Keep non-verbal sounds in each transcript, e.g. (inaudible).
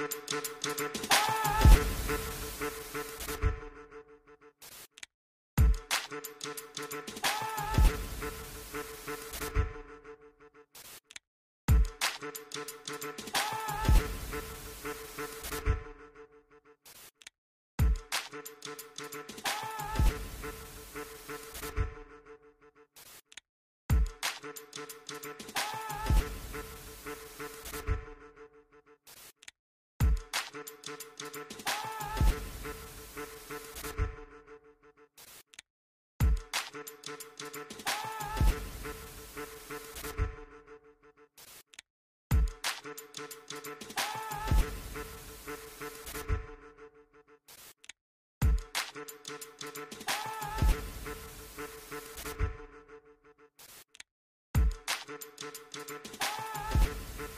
Oh! Thank you.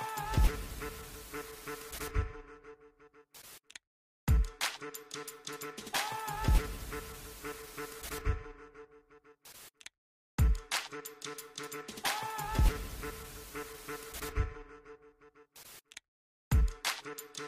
Ah!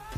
Ah!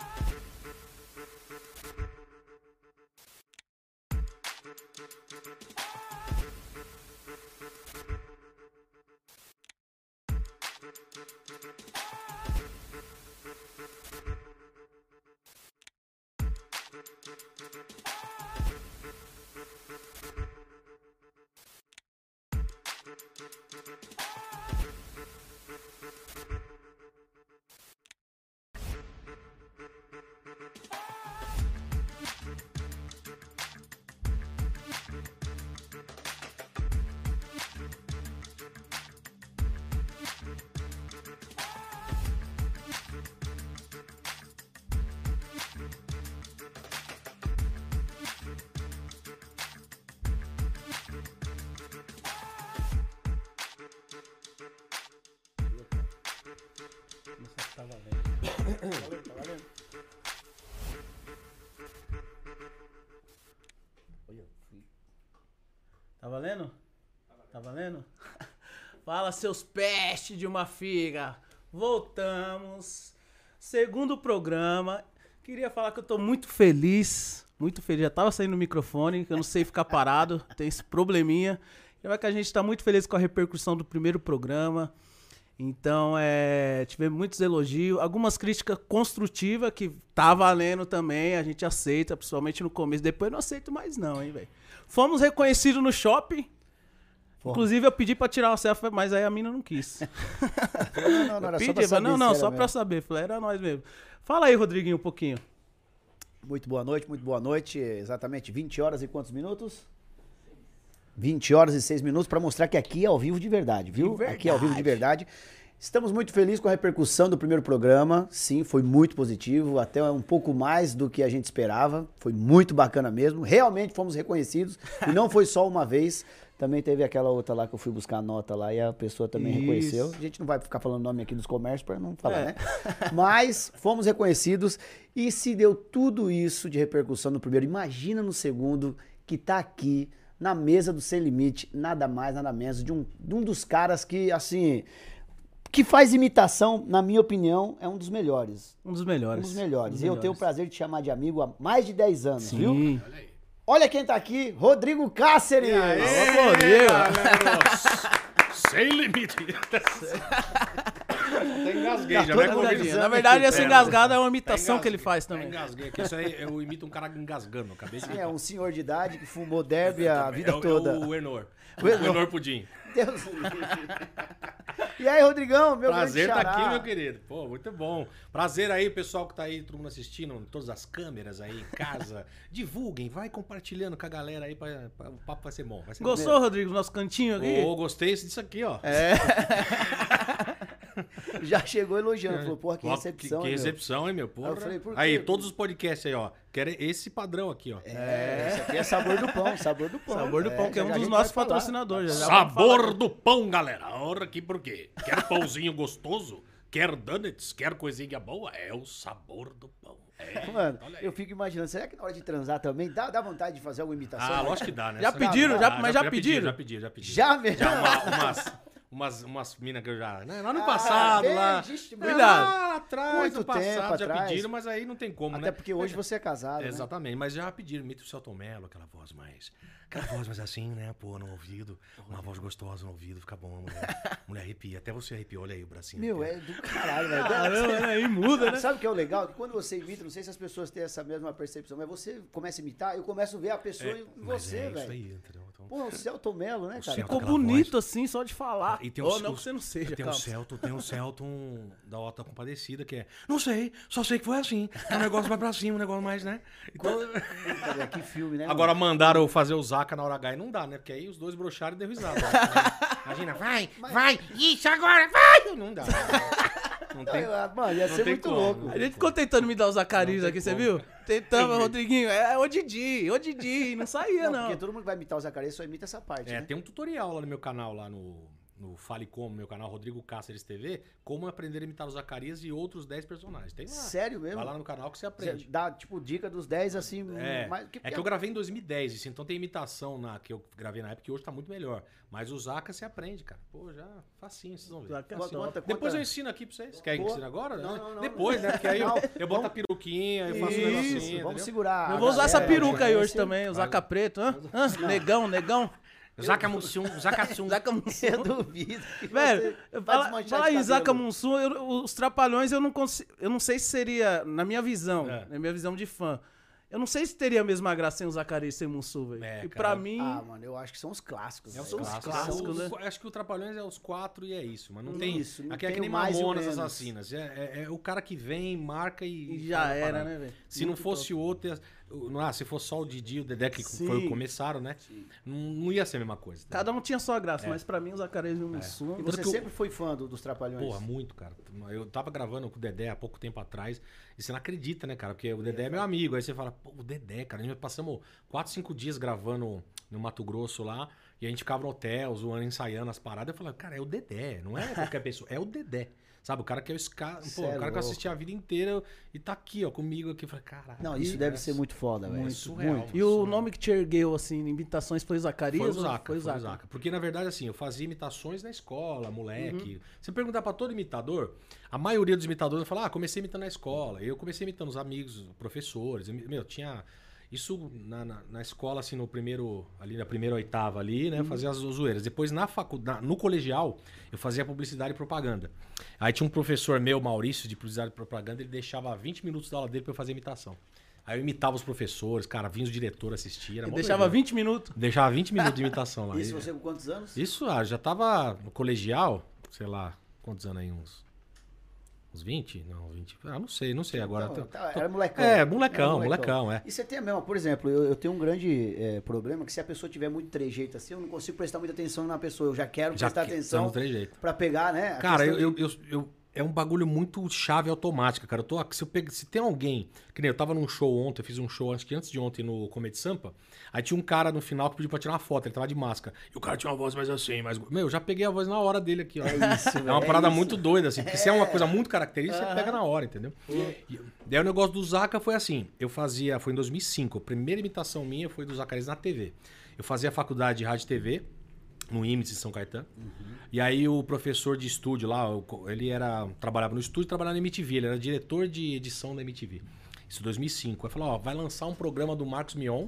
Tá valendo. Tá valendo? Olha, fui. Tá valendo? Tá valendo? (laughs) Fala, seus pestes de uma figa. Voltamos. Segundo programa. Queria falar que eu tô muito feliz. Muito feliz. Já tava saindo o microfone, que eu não sei ficar parado. (laughs) Tem esse probleminha. E vai que a gente tá muito feliz com a repercussão do primeiro programa. Então, é, tivemos muitos elogios, algumas críticas construtivas que tá valendo também, a gente aceita, principalmente no começo. Depois não aceito mais não, hein, velho. Fomos reconhecidos no shopping. Fomos. Inclusive eu pedi pra tirar uma selfie, mas aí a mina não quis. (laughs) Não, não, não, era só pra não, saber não, se só era pra mesmo. saber. Falei, era nós mesmo. Fala aí, Rodriguinho, um pouquinho. Muito boa noite, muito boa noite. Exatamente 20 horas e quantos minutos? 20 horas e 6 minutos pra mostrar que aqui é ao vivo de verdade, viu? De Aqui é ao vivo de verdade. Estamos muito felizes com a repercussão do primeiro programa. Sim, foi muito positivo, até um pouco mais do que a gente esperava. Foi muito bacana mesmo. Realmente fomos reconhecidos. E não foi só uma vez. Também teve aquela outra lá que eu fui buscar a nota lá e a pessoa também Isso. reconheceu. A gente não vai ficar falando nome aqui dos comércios para não falar, É. né? Mas fomos reconhecidos e se deu tudo isso de repercussão no primeiro, imagina no segundo que tá aqui na mesa do Sem Limite, nada mais, nada menos, de um, de um dos caras que, assim, que faz imitação, na minha opinião, é um dos melhores. Um dos Um melhores. dos melhores. Um dos E eu tenho o prazer de te chamar de amigo há mais de 10 anos, viu? Sim. Olha quem tá aqui, Rodrigo Cáceres! Alô, Rodrigo. Sem limite. (laughs) Até engasguei, Tá já engasgado. Na verdade, essa É, engasgada é uma imitação que ele faz também. engasguei aqui. Isso aí eu imito um cara engasgando. Acabei de É um senhor de idade que fumou derby a vida é, o- toda. É o Enor. O Enor. Pudim. Deus. E aí, Rodrigão, meu Prazer estar xará. aqui, meu querido. Pô, muito bom. Prazer aí, pessoal que tá aí, todo mundo assistindo, todas as câmeras aí em casa. (laughs) Divulguem, vai compartilhando com a galera aí, pra, pra- o papo vai ser bom. Vai ser Gostou, Rodrigo, do nosso cantinho bom. aqui? Ô, gostei disso aqui, ó. É. (laughs) (laughs) Já chegou elogiando, falou, porra, que recepção, Que, hein, meu? recepção, hein, meu? Porra. Eu falei, por Aí, todos os podcasts aí, ó. Querem esse padrão aqui, ó. É, isso aqui é sabor do pão, sabor do pão. Sabor do Pão, que é já um já dos nossos patrocinadores. já já Sabor do pão, galera. Ora aqui por quê? Quer pãozinho gostoso? Quer donuts? Quer coisinha boa? É o sabor do pão. É, Mano, eu fico imaginando, será que na hora de transar também dá, dá vontade de fazer alguma imitação? Ah, né? lógico que dá, né? Já pediram? Já- mas já pediram? pediram? Já pediram, já pediram. Já mesmo? Já uma- umas, umas, umas minas que eu já... Né? Lá no Ah, passado, bem, lá... existe É. Lá atrás, Muito no passado, tempo já atrás. pediram, mas aí não tem como, Até né? porque hoje você é casado, né? Exatamente, mas já pediram, imita o Celton Mello, aquela voz mais. Aquela voz mais assim, né? Pô, no ouvido. Uma voz gostosa no ouvido, fica bom. Mulher, mulher arrepia. Até você arrepiou, olha aí o bracinho. Meu, arrepia. é do caralho, velho. Caramba, né? Aí muda, né? Sabe o que é o legal? Que quando você imita, não sei se as pessoas têm essa mesma percepção, mas você começa a imitar, eu começo a ver a pessoa em Mas você, é isso velho. aí, entendeu? Então, Pô, o Celton Mello, né, cara? Ficou bonito voz. assim, só de falar. E tem Ou os- não que você não seja, Tem o. Celton, tem o Celton da Ota Compadecida, que é. Não sei, só sei que foi assim. É um negócio mais pra cima, um negócio mais, né? Então, velho, que filme, né? agora mandaram eu fazer o Zaca na hora H e não dá, né? Porque aí os dois broxaram e deu risada. né? (laughs) Imagina, vai, vai, isso agora, vai! Não dá. Não mano? tem. Mano, ia não ser tem muito como. louco. A gente ficou tentando me dar os tem aqui, você como. viu? Tentamos, Rodriguinho. É o Didi, o Didi. Não saía, Não, não. porque todo mundo que vai imitar o Zacarias só imita essa parte, É, né? tem um tutorial lá no meu canal, lá no, no Fale Como, meu canal Rodrigo Cáceres TV, como aprender a imitar o Zacarias e outros 10 personagens. Tem lá. Sério mesmo? Vai lá no canal que você Você aprende. dá, tipo, dica dos 10, assim, É, mais... é que eu gravei em 2010, isso, então tem imitação na, que eu gravei na época que hoje tá muito melhor. Mas o Zaca você aprende, cara. Pô, já facinho, vocês vão ver. Zaca é Conta, top. conta, Depois conta. eu ensino aqui pra vocês. Quer que ensine agora? Não, não, não, Depois, não. né? Porque aí eu, eu boto a peruquinha, eu faço um Isso, negocinho, vamos entendeu? segurar. Eu vou usar essa galera, peruca aí hoje também, o Zaca Preto. Hã? Hã? Negão, negão. Zaca Mussum, Zaca Sum. (laughs) Zaca Mussum. Eu duvido. que Velho, fala, desmanchar fala cabelo. Zaca Mussum, eu- os Trapalhões eu não consigo. Eu não sei se seria, na minha visão, É. na minha visão de fã. Eu não sei se teria a mesma graça sem o Zacarias e sem o Mussu, velho. É, e cara. pra mim. Ah, mano, eu acho que são os clássicos. É os velho. clássicos, Os- né? Acho que o Trapalhões é os quatro e é isso, mas não tem. Isso, não aqui é tem que nem Mamonas. Assassinas. É, é- é o cara que vem, marca e. E já era, né, velho? Se não Muito fosse o outro, não, ah, se fosse só o Didi e o Dedé, que Sim. foi começaram, né? Não, não ia ser a mesma coisa. tá? Cada um tinha sua graça, É. mas pra mim o Zacarias e o Mussu. E Tanto você o- sempre foi fã do- dos Trapalhões? Porra, muito, cara. Eu tava gravando com o Dedé há pouco tempo atrás e você não acredita, né, cara? Porque o Dedé é meu amigo. Aí você fala, pô, o Dedé, cara. A gente passamos 4, 5 dias gravando no Mato Grosso lá e a gente ficava no hotel, zoando, ensaiando as paradas. Eu falava, cara, é o Dedé, não é qualquer (laughs) pessoa, é o Dedé. Sabe, o cara que é. Pô, Cê o é cara que eu assisti a vida inteira e tá aqui, ó, comigo aqui. Eu falei, caralho. Não, isso deve graça. ser muito foda, velho. Muito surreal. muito. E o nome que te ergueu, assim, imitações foi o Zacarias? Foi o Zaca, Foi o foi o Zaca. Zaca. Porque, na verdade, assim, eu fazia imitações na escola, moleque. Uhum. Você perguntar pra todo imitador, a maioria dos imitadores fala, ah, comecei imitando na escola. Eu comecei imitando os amigos, professores. Eu, meu, tinha... Isso na, na, na escola, assim, no primeiro... Ali na primeira oitava ali, Uhum. né? Fazia as zoeiras. Depois, na faculdade, no colegial, eu fazia publicidade e propaganda. Aí tinha um professor meu, Maurício, de publicidade e propaganda, ele deixava 20 minutos da aula dele pra eu fazer imitação. Aí eu imitava os professores, cara, vinha os diretores assistir. deixava doideira. 20 minutos. Deixava 20 minutos de imitação (laughs) lá. Isso você com quantos anos? isso, ah, já tava no colegial, sei lá, quantos anos aí? Uns. Uns 20? Não, 20. Ah, não sei, não sei agora. Não, Tô- tá, tô- era molecão. É, molecão, Era molecão, é. E você tem a mesma, por exemplo, eu, eu tenho um grande é, problema que se a pessoa tiver muito trejeito assim, eu não consigo prestar muita atenção na pessoa. Eu já quero Já prestar que- atenção não tem jeito. pra pegar, né? Cara, eu, questão eu, eu, eu- é um bagulho muito chave automática, cara. Eu tô, se, eu pego, se tem alguém. Que nem eu tava num show ontem, eu fiz um show acho que antes de ontem no Comedy Sampa. Aí tinha um cara no final que pediu pra tirar uma foto, ele tava de máscara. E o cara tinha uma voz mais assim, mais. Meu, eu já peguei a voz na hora dele aqui, ó. É isso, É uma é parada isso. muito doida, assim. Porque se é uma coisa muito característica, você pega na hora, entendeu? E, daí o negócio do Zaca foi assim. Eu fazia, foi em 2005, a primeira imitação minha foi do Zacarias na TV. Eu fazia faculdade de rádio e TV, no IMES de São Caetano. E aí o professor de estúdio lá, ele era trabalhava no estúdio, trabalhava na MTV, ele era diretor de edição da MTV. Isso em 2005. Aí falou, ó, vai lançar um programa do Marcos Mion,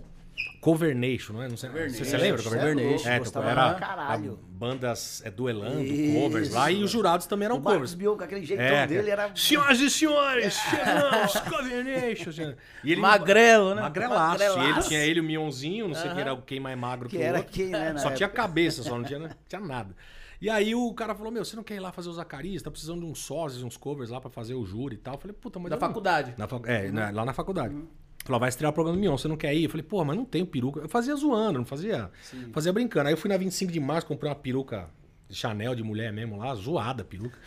Covernation, não é? Não sei, você, você lembra? Cê é Covernation? louco, É, gostava era caralho. bandas é, duelando, Isso, covers lá, e os jurados também eram o Marcos covers. Bion, com aquele jeitão É, dele, era... Senhoras e senhores, (laughs) chegamos, Covernation. E ele- Magrelo, né? Magrelaço. E ele Magrelaço. tinha ele, o Mionzinho, não sei quem era quem mais magro que, Que o era outro. quem, né, Só tinha cabeça, só não tinha, não (laughs) tinha nada. E aí o cara falou, meu, você não quer ir lá fazer o Zacarias? Tá precisando de uns sócios, uns covers lá pra fazer o júri e tal. Eu falei, puta, mas Da não- faculdade. Na fac- É, na- lá na faculdade. Falou, vai estrear o programa do Mion, você não quer ir? Eu falei, pô, mas não tenho peruca. Eu fazia zoando, não fazia. Fazia brincando. Aí eu fui na 25 de março, comprei uma peruca de Chanel de mulher mesmo lá, zoada a peruca.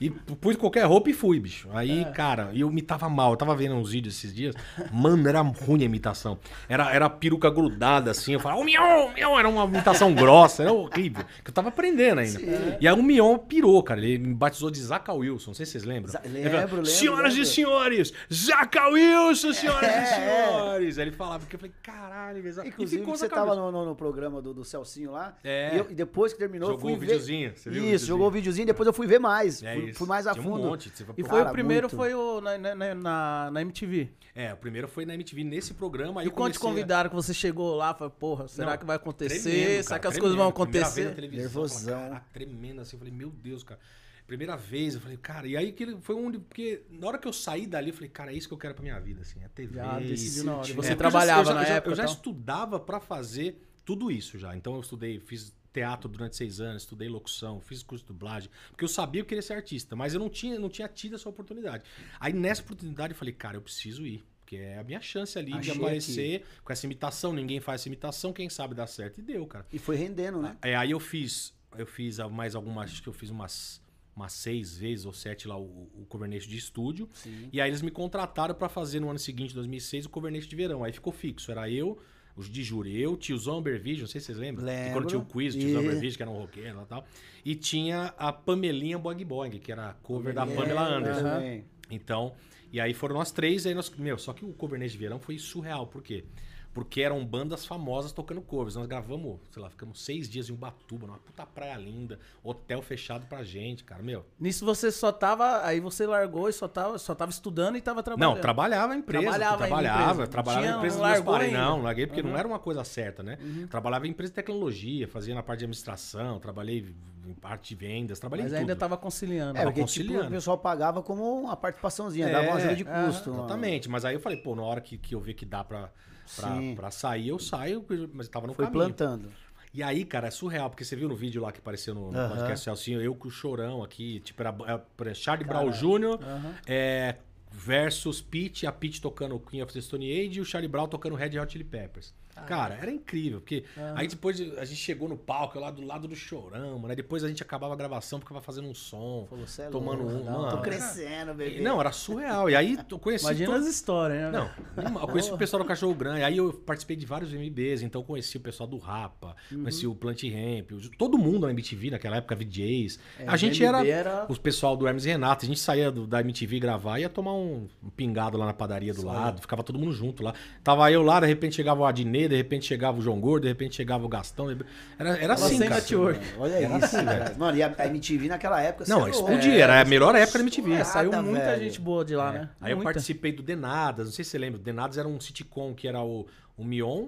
E pus qualquer roupa e fui, bicho. Aí, É. cara, eu me tava mal. Eu tava vendo uns vídeos esses dias. Mano, era ruim a imitação. Era, era peruca grudada assim. Eu falava, ô Mion, Mion. Era uma imitação (laughs) grossa, era horrível. Que eu tava aprendendo ainda. E aí o Mion pirou, cara. Ele me batizou de Zaca Wilson. Não sei se vocês lembram. Ele lembro, falava, lembro, Senhoras e lembro." senhores, Zaca Wilson, senhoras É, e senhores. Aí ele falava, porque eu falei, caralho, velho. Inclusive, ficou você tava no, no- no programa do, do Celcinho lá. É. E, eu- e depois que terminou, Jogou o fui ver. videozinho, você viu o Isso, videozinho? jogou o videozinho, depois eu fui ver mais. É fui, isso. fui mais a Tinha fundo. Um monte. Você E foi Cara, o primeiro, muito. foi o na, na, na, na MTV. É, o primeiro foi na MTV nesse programa. Aí E eu quando te comecei a- convidaram que você chegou lá, falei, porra, será Não, que vai acontecer? Tremendo, será cara, que as tremendo. coisas vão Primeira vez na acontecer? televisão, Nervosão. eu falei, tremendo assim. Eu falei, meu Deus, cara. Primeira vez, eu falei, cara, e aí que ele foi onde. Porque na hora que eu saí dali, eu falei, cara, é isso que eu quero pra minha vida, assim, é TV. Já isso. decidiu na hora. E É, Você porque eu já- trabalhava eu já, na eu já- época. Eu já então? estudava pra fazer tudo isso já. Então eu estudei, fiz teatro durante seis anos, estudei locução, fiz curso de dublagem, porque eu sabia que eu queria ser artista, mas eu não tinha, não tinha tido essa oportunidade. Aí nessa oportunidade eu falei, cara, eu preciso ir. Porque é a minha chance ali Achei de aparecer com essa imitação. Ninguém faz essa imitação, quem sabe dá certo. E deu, cara. E foi rendendo, né? É, aí eu fiz, eu fiz mais algumas, acho que eu fiz umas, umas seis vezes ou sete lá o, o de estúdio. Sim. E aí eles me contrataram pra fazer no ano seguinte, 2006, o Covernation de verão. Aí ficou fixo, era eu, os de júri, eu, tiozão Ambervige, não sei se vocês lembram. Lembro. quando tinha o quiz, tiozão E- que era um roqueiro e tal. E tinha a Pamelinha Boing Boing, que era a cover da É, Pamela Anderson. também. Então, e aí foram nós três, aí nós. Meu, só que o Covernês de Verão foi surreal. Por quê? Porque eram bandas famosas tocando covers. Nós gravamos, sei lá, ficamos seis dias em Ubatuba, numa puta praia linda, hotel fechado pra gente, cara. Meu. Nisso você só tava. Aí você largou e só tava, só tava estudando e tava trabalhando. Não, trabalhava em empresa. Trabalhava Trabalhava, em empresa. trabalhava Tinha- em empresa não pais. ainda. Não, larguei porque Uhum. não era uma coisa certa, né? Trabalhava em empresa de tecnologia, fazia na parte de administração, trabalhei em parte de vendas, trabalhei Mas em ainda tudo. tava conciliando. É, Tava porque tipo, conciliando. o pessoal pagava como uma participaçãozinha, dava uma ajuda de é, custo. uma- Exatamente, mas aí eu falei, pô, na hora que, que eu ver que dá pra, pra, Sim. pra sair, eu saio, mas tava no Foi caminho. plantando. E aí, cara, é surreal, porque você viu no vídeo lá que apareceu no, no podcast Celcinho, eu com o Chorão aqui, tipo, era, era Charlie Brown Jr., é, versus Pete, a Pete tocando Queen of the Stone Age e o Charlie Brown tocando Red Hot Chili Peppers. Cara, era incrível, porque aí depois a gente chegou no palco, lá do lado do Chorão, né? Depois a gente acabava a gravação porque tava fazendo um som, Falou, "Cê é tomando louco, um, não, mano. Tô crescendo, bebê. Não, era surreal. E aí eu conheci Imagina todo- as histórias, né? não, eu conheci o pessoal do Cachorro Grande. Aí eu participei de vários MBs, então eu conheci o pessoal do Rapa, Uhum. conheci o Plant Ramp, todo mundo na MTV naquela época, VJs. É, a gente era, era- o pessoal do Hermes e Renato, a gente saía do- da MTV gravar ia tomar um, um pingado lá na padaria do lado, ficava todo mundo junto lá. Tava eu lá, de repente chegava o Adnet, de repente chegava o João Gordo, de repente chegava o Gastão. Era, era assim, cara. network. Olha isso, cara. Mano, e a a MTV naquela época... Não, é explodia, era a melhor época da MTV. É, saiu muita velho. gente boa de lá, É. né? Aí eu Muita. participei do Denadas, não sei se você lembra. O Denadas era um sitcom que era o, o Mion,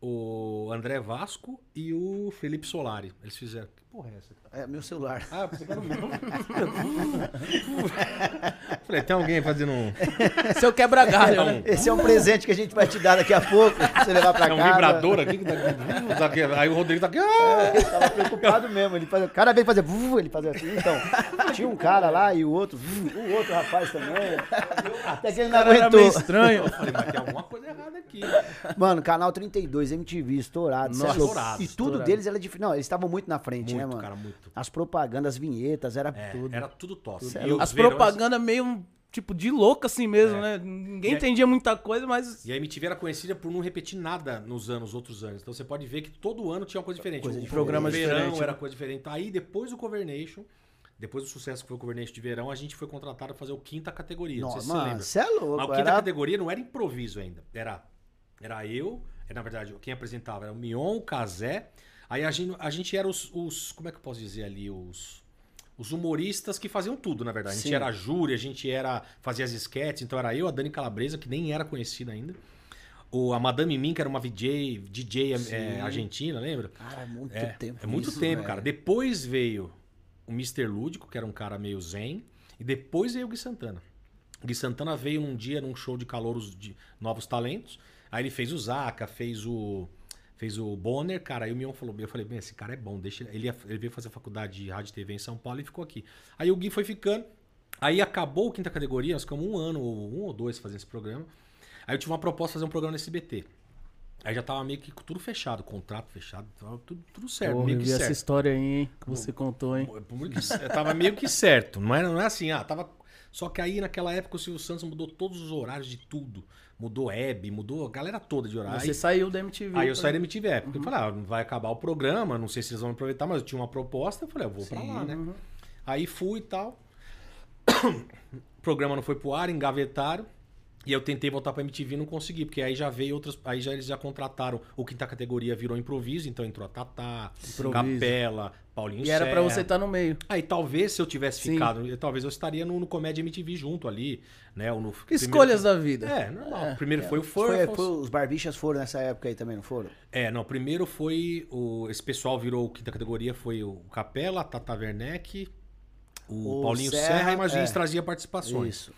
o André Vasco e o Felipe Solari. Eles fizeram. Que porra é essa? É, meu celular. Ah, eu pensei que era o meu. (laughs) Falei, tem alguém fazendo um. (laughs) Seu quebra-galho, né? Esse é um presente que a gente vai te dar daqui a pouco, pra você levar pra É um casa. vibrador aqui que tá tá. Aí o Rodrigo tá aqui. ah! Ele tava preocupado mesmo. Ele fazia, cada vez fazia, ele fazia assim. Então, tinha um cara lá e o outro, o outro rapaz também. Até que ele não Cara, era aguentou. meio estranho. Eu falei, mas tem alguma coisa errada aqui. Mano, canal 32, MTV, estourado. é Nossa, estourado, tudo deles era difícil. Não, eles estavam muito na frente, né, Muito, mano? cara, muito. As propagandas, as vinhetas, era É, tudo. Era tudo top. Tudo. E os As verões- propagandas meio, tipo, de louco assim mesmo, É. né? Ninguém E aí- entendia muita coisa, mas... E a MTV era conhecida por não repetir nada nos anos, outros anos. Então você pode ver que todo ano tinha uma coisa diferente. Coisa o, diferente. Programa o verão diferente, era né? coisa diferente. Aí depois do Covernation, depois do sucesso que foi o Covernation de verão, a gente foi contratado a fazer o quinta categoria. Não, Nossa, sei se você mano, lembra. você é louco. Mas o quinta era... categoria não era improviso ainda. Era, era eu, na verdade, quem apresentava era o Mion, o Casé. Aí a gente, a gente era os, os- Como é que eu posso dizer ali? Os. Os humoristas que faziam tudo, na verdade. A gente Sim. era a júri, a gente era. fazia as esquetes, então era eu, a Dani Calabresa, que nem era conhecida ainda. O, a Madame Min, que era uma VJ, DJ é, argentina, lembra? Cara, é muito É, tempo. é muito isso, tempo, velho. cara. Depois veio o Mr. Lúdico, que era um cara meio zen. E depois veio o Gui Santana. O Gui Santana veio um dia num show de calouros de novos talentos. Aí ele fez o Zaca, fez o. Fez o Bonner, cara. Aí o Mion falou: Eu falei, bem, esse cara é bom, deixa ele. Ele, ele veio fazer faculdade de rádio e TV em São Paulo e ficou aqui. Aí o Gui foi ficando. Aí acabou o quinta categoria, nós ficamos um ano, ou um ou dois fazendo esse programa. Aí eu tive uma proposta de fazer um programa no SBT. Aí já tava meio que tudo fechado, contrato fechado, tava tudo, tudo certo, Porra, meio que vi essa certo. história aí, hein? Que você contou, hein? Tava meio que certo. Não é, não é assim, ah, tava. Só que aí naquela época o Silvio Santos mudou todos os horários de tudo. Mudou Hebe, mudou a galera toda de horário. Você saiu da MTV. aí eu saí da MTV época. Porque eu falei, ah, vai acabar o programa, não sei se eles vão aproveitar, mas eu tinha uma proposta, eu falei, eu vou pra lá, né? Aí fui e tal. (coughs) o programa não foi pro ar, engavetaram. E eu tentei voltar pra MTV e não consegui, porque aí já veio outras. Aí já eles já contrataram. O quinta categoria virou improviso, então entrou a Tatá. Capela, Paulinho E era pra Serra. você estar no meio. Aí talvez se eu tivesse Sim. ficado, talvez eu estaria no, no Comédia MTV junto ali, né? Ou no, Escolhas primeiro- da vida. É, normal. É, primeiro foi o Foi, Furfos. foi- os barbichas foram nessa época aí também, não foram? É, não, primeiro foi o esse pessoal virou quinta categoria foi o Capela, a Tata Werneck, o, O Paulinho Serra, Serra, e mais é. trazia participações. Isso.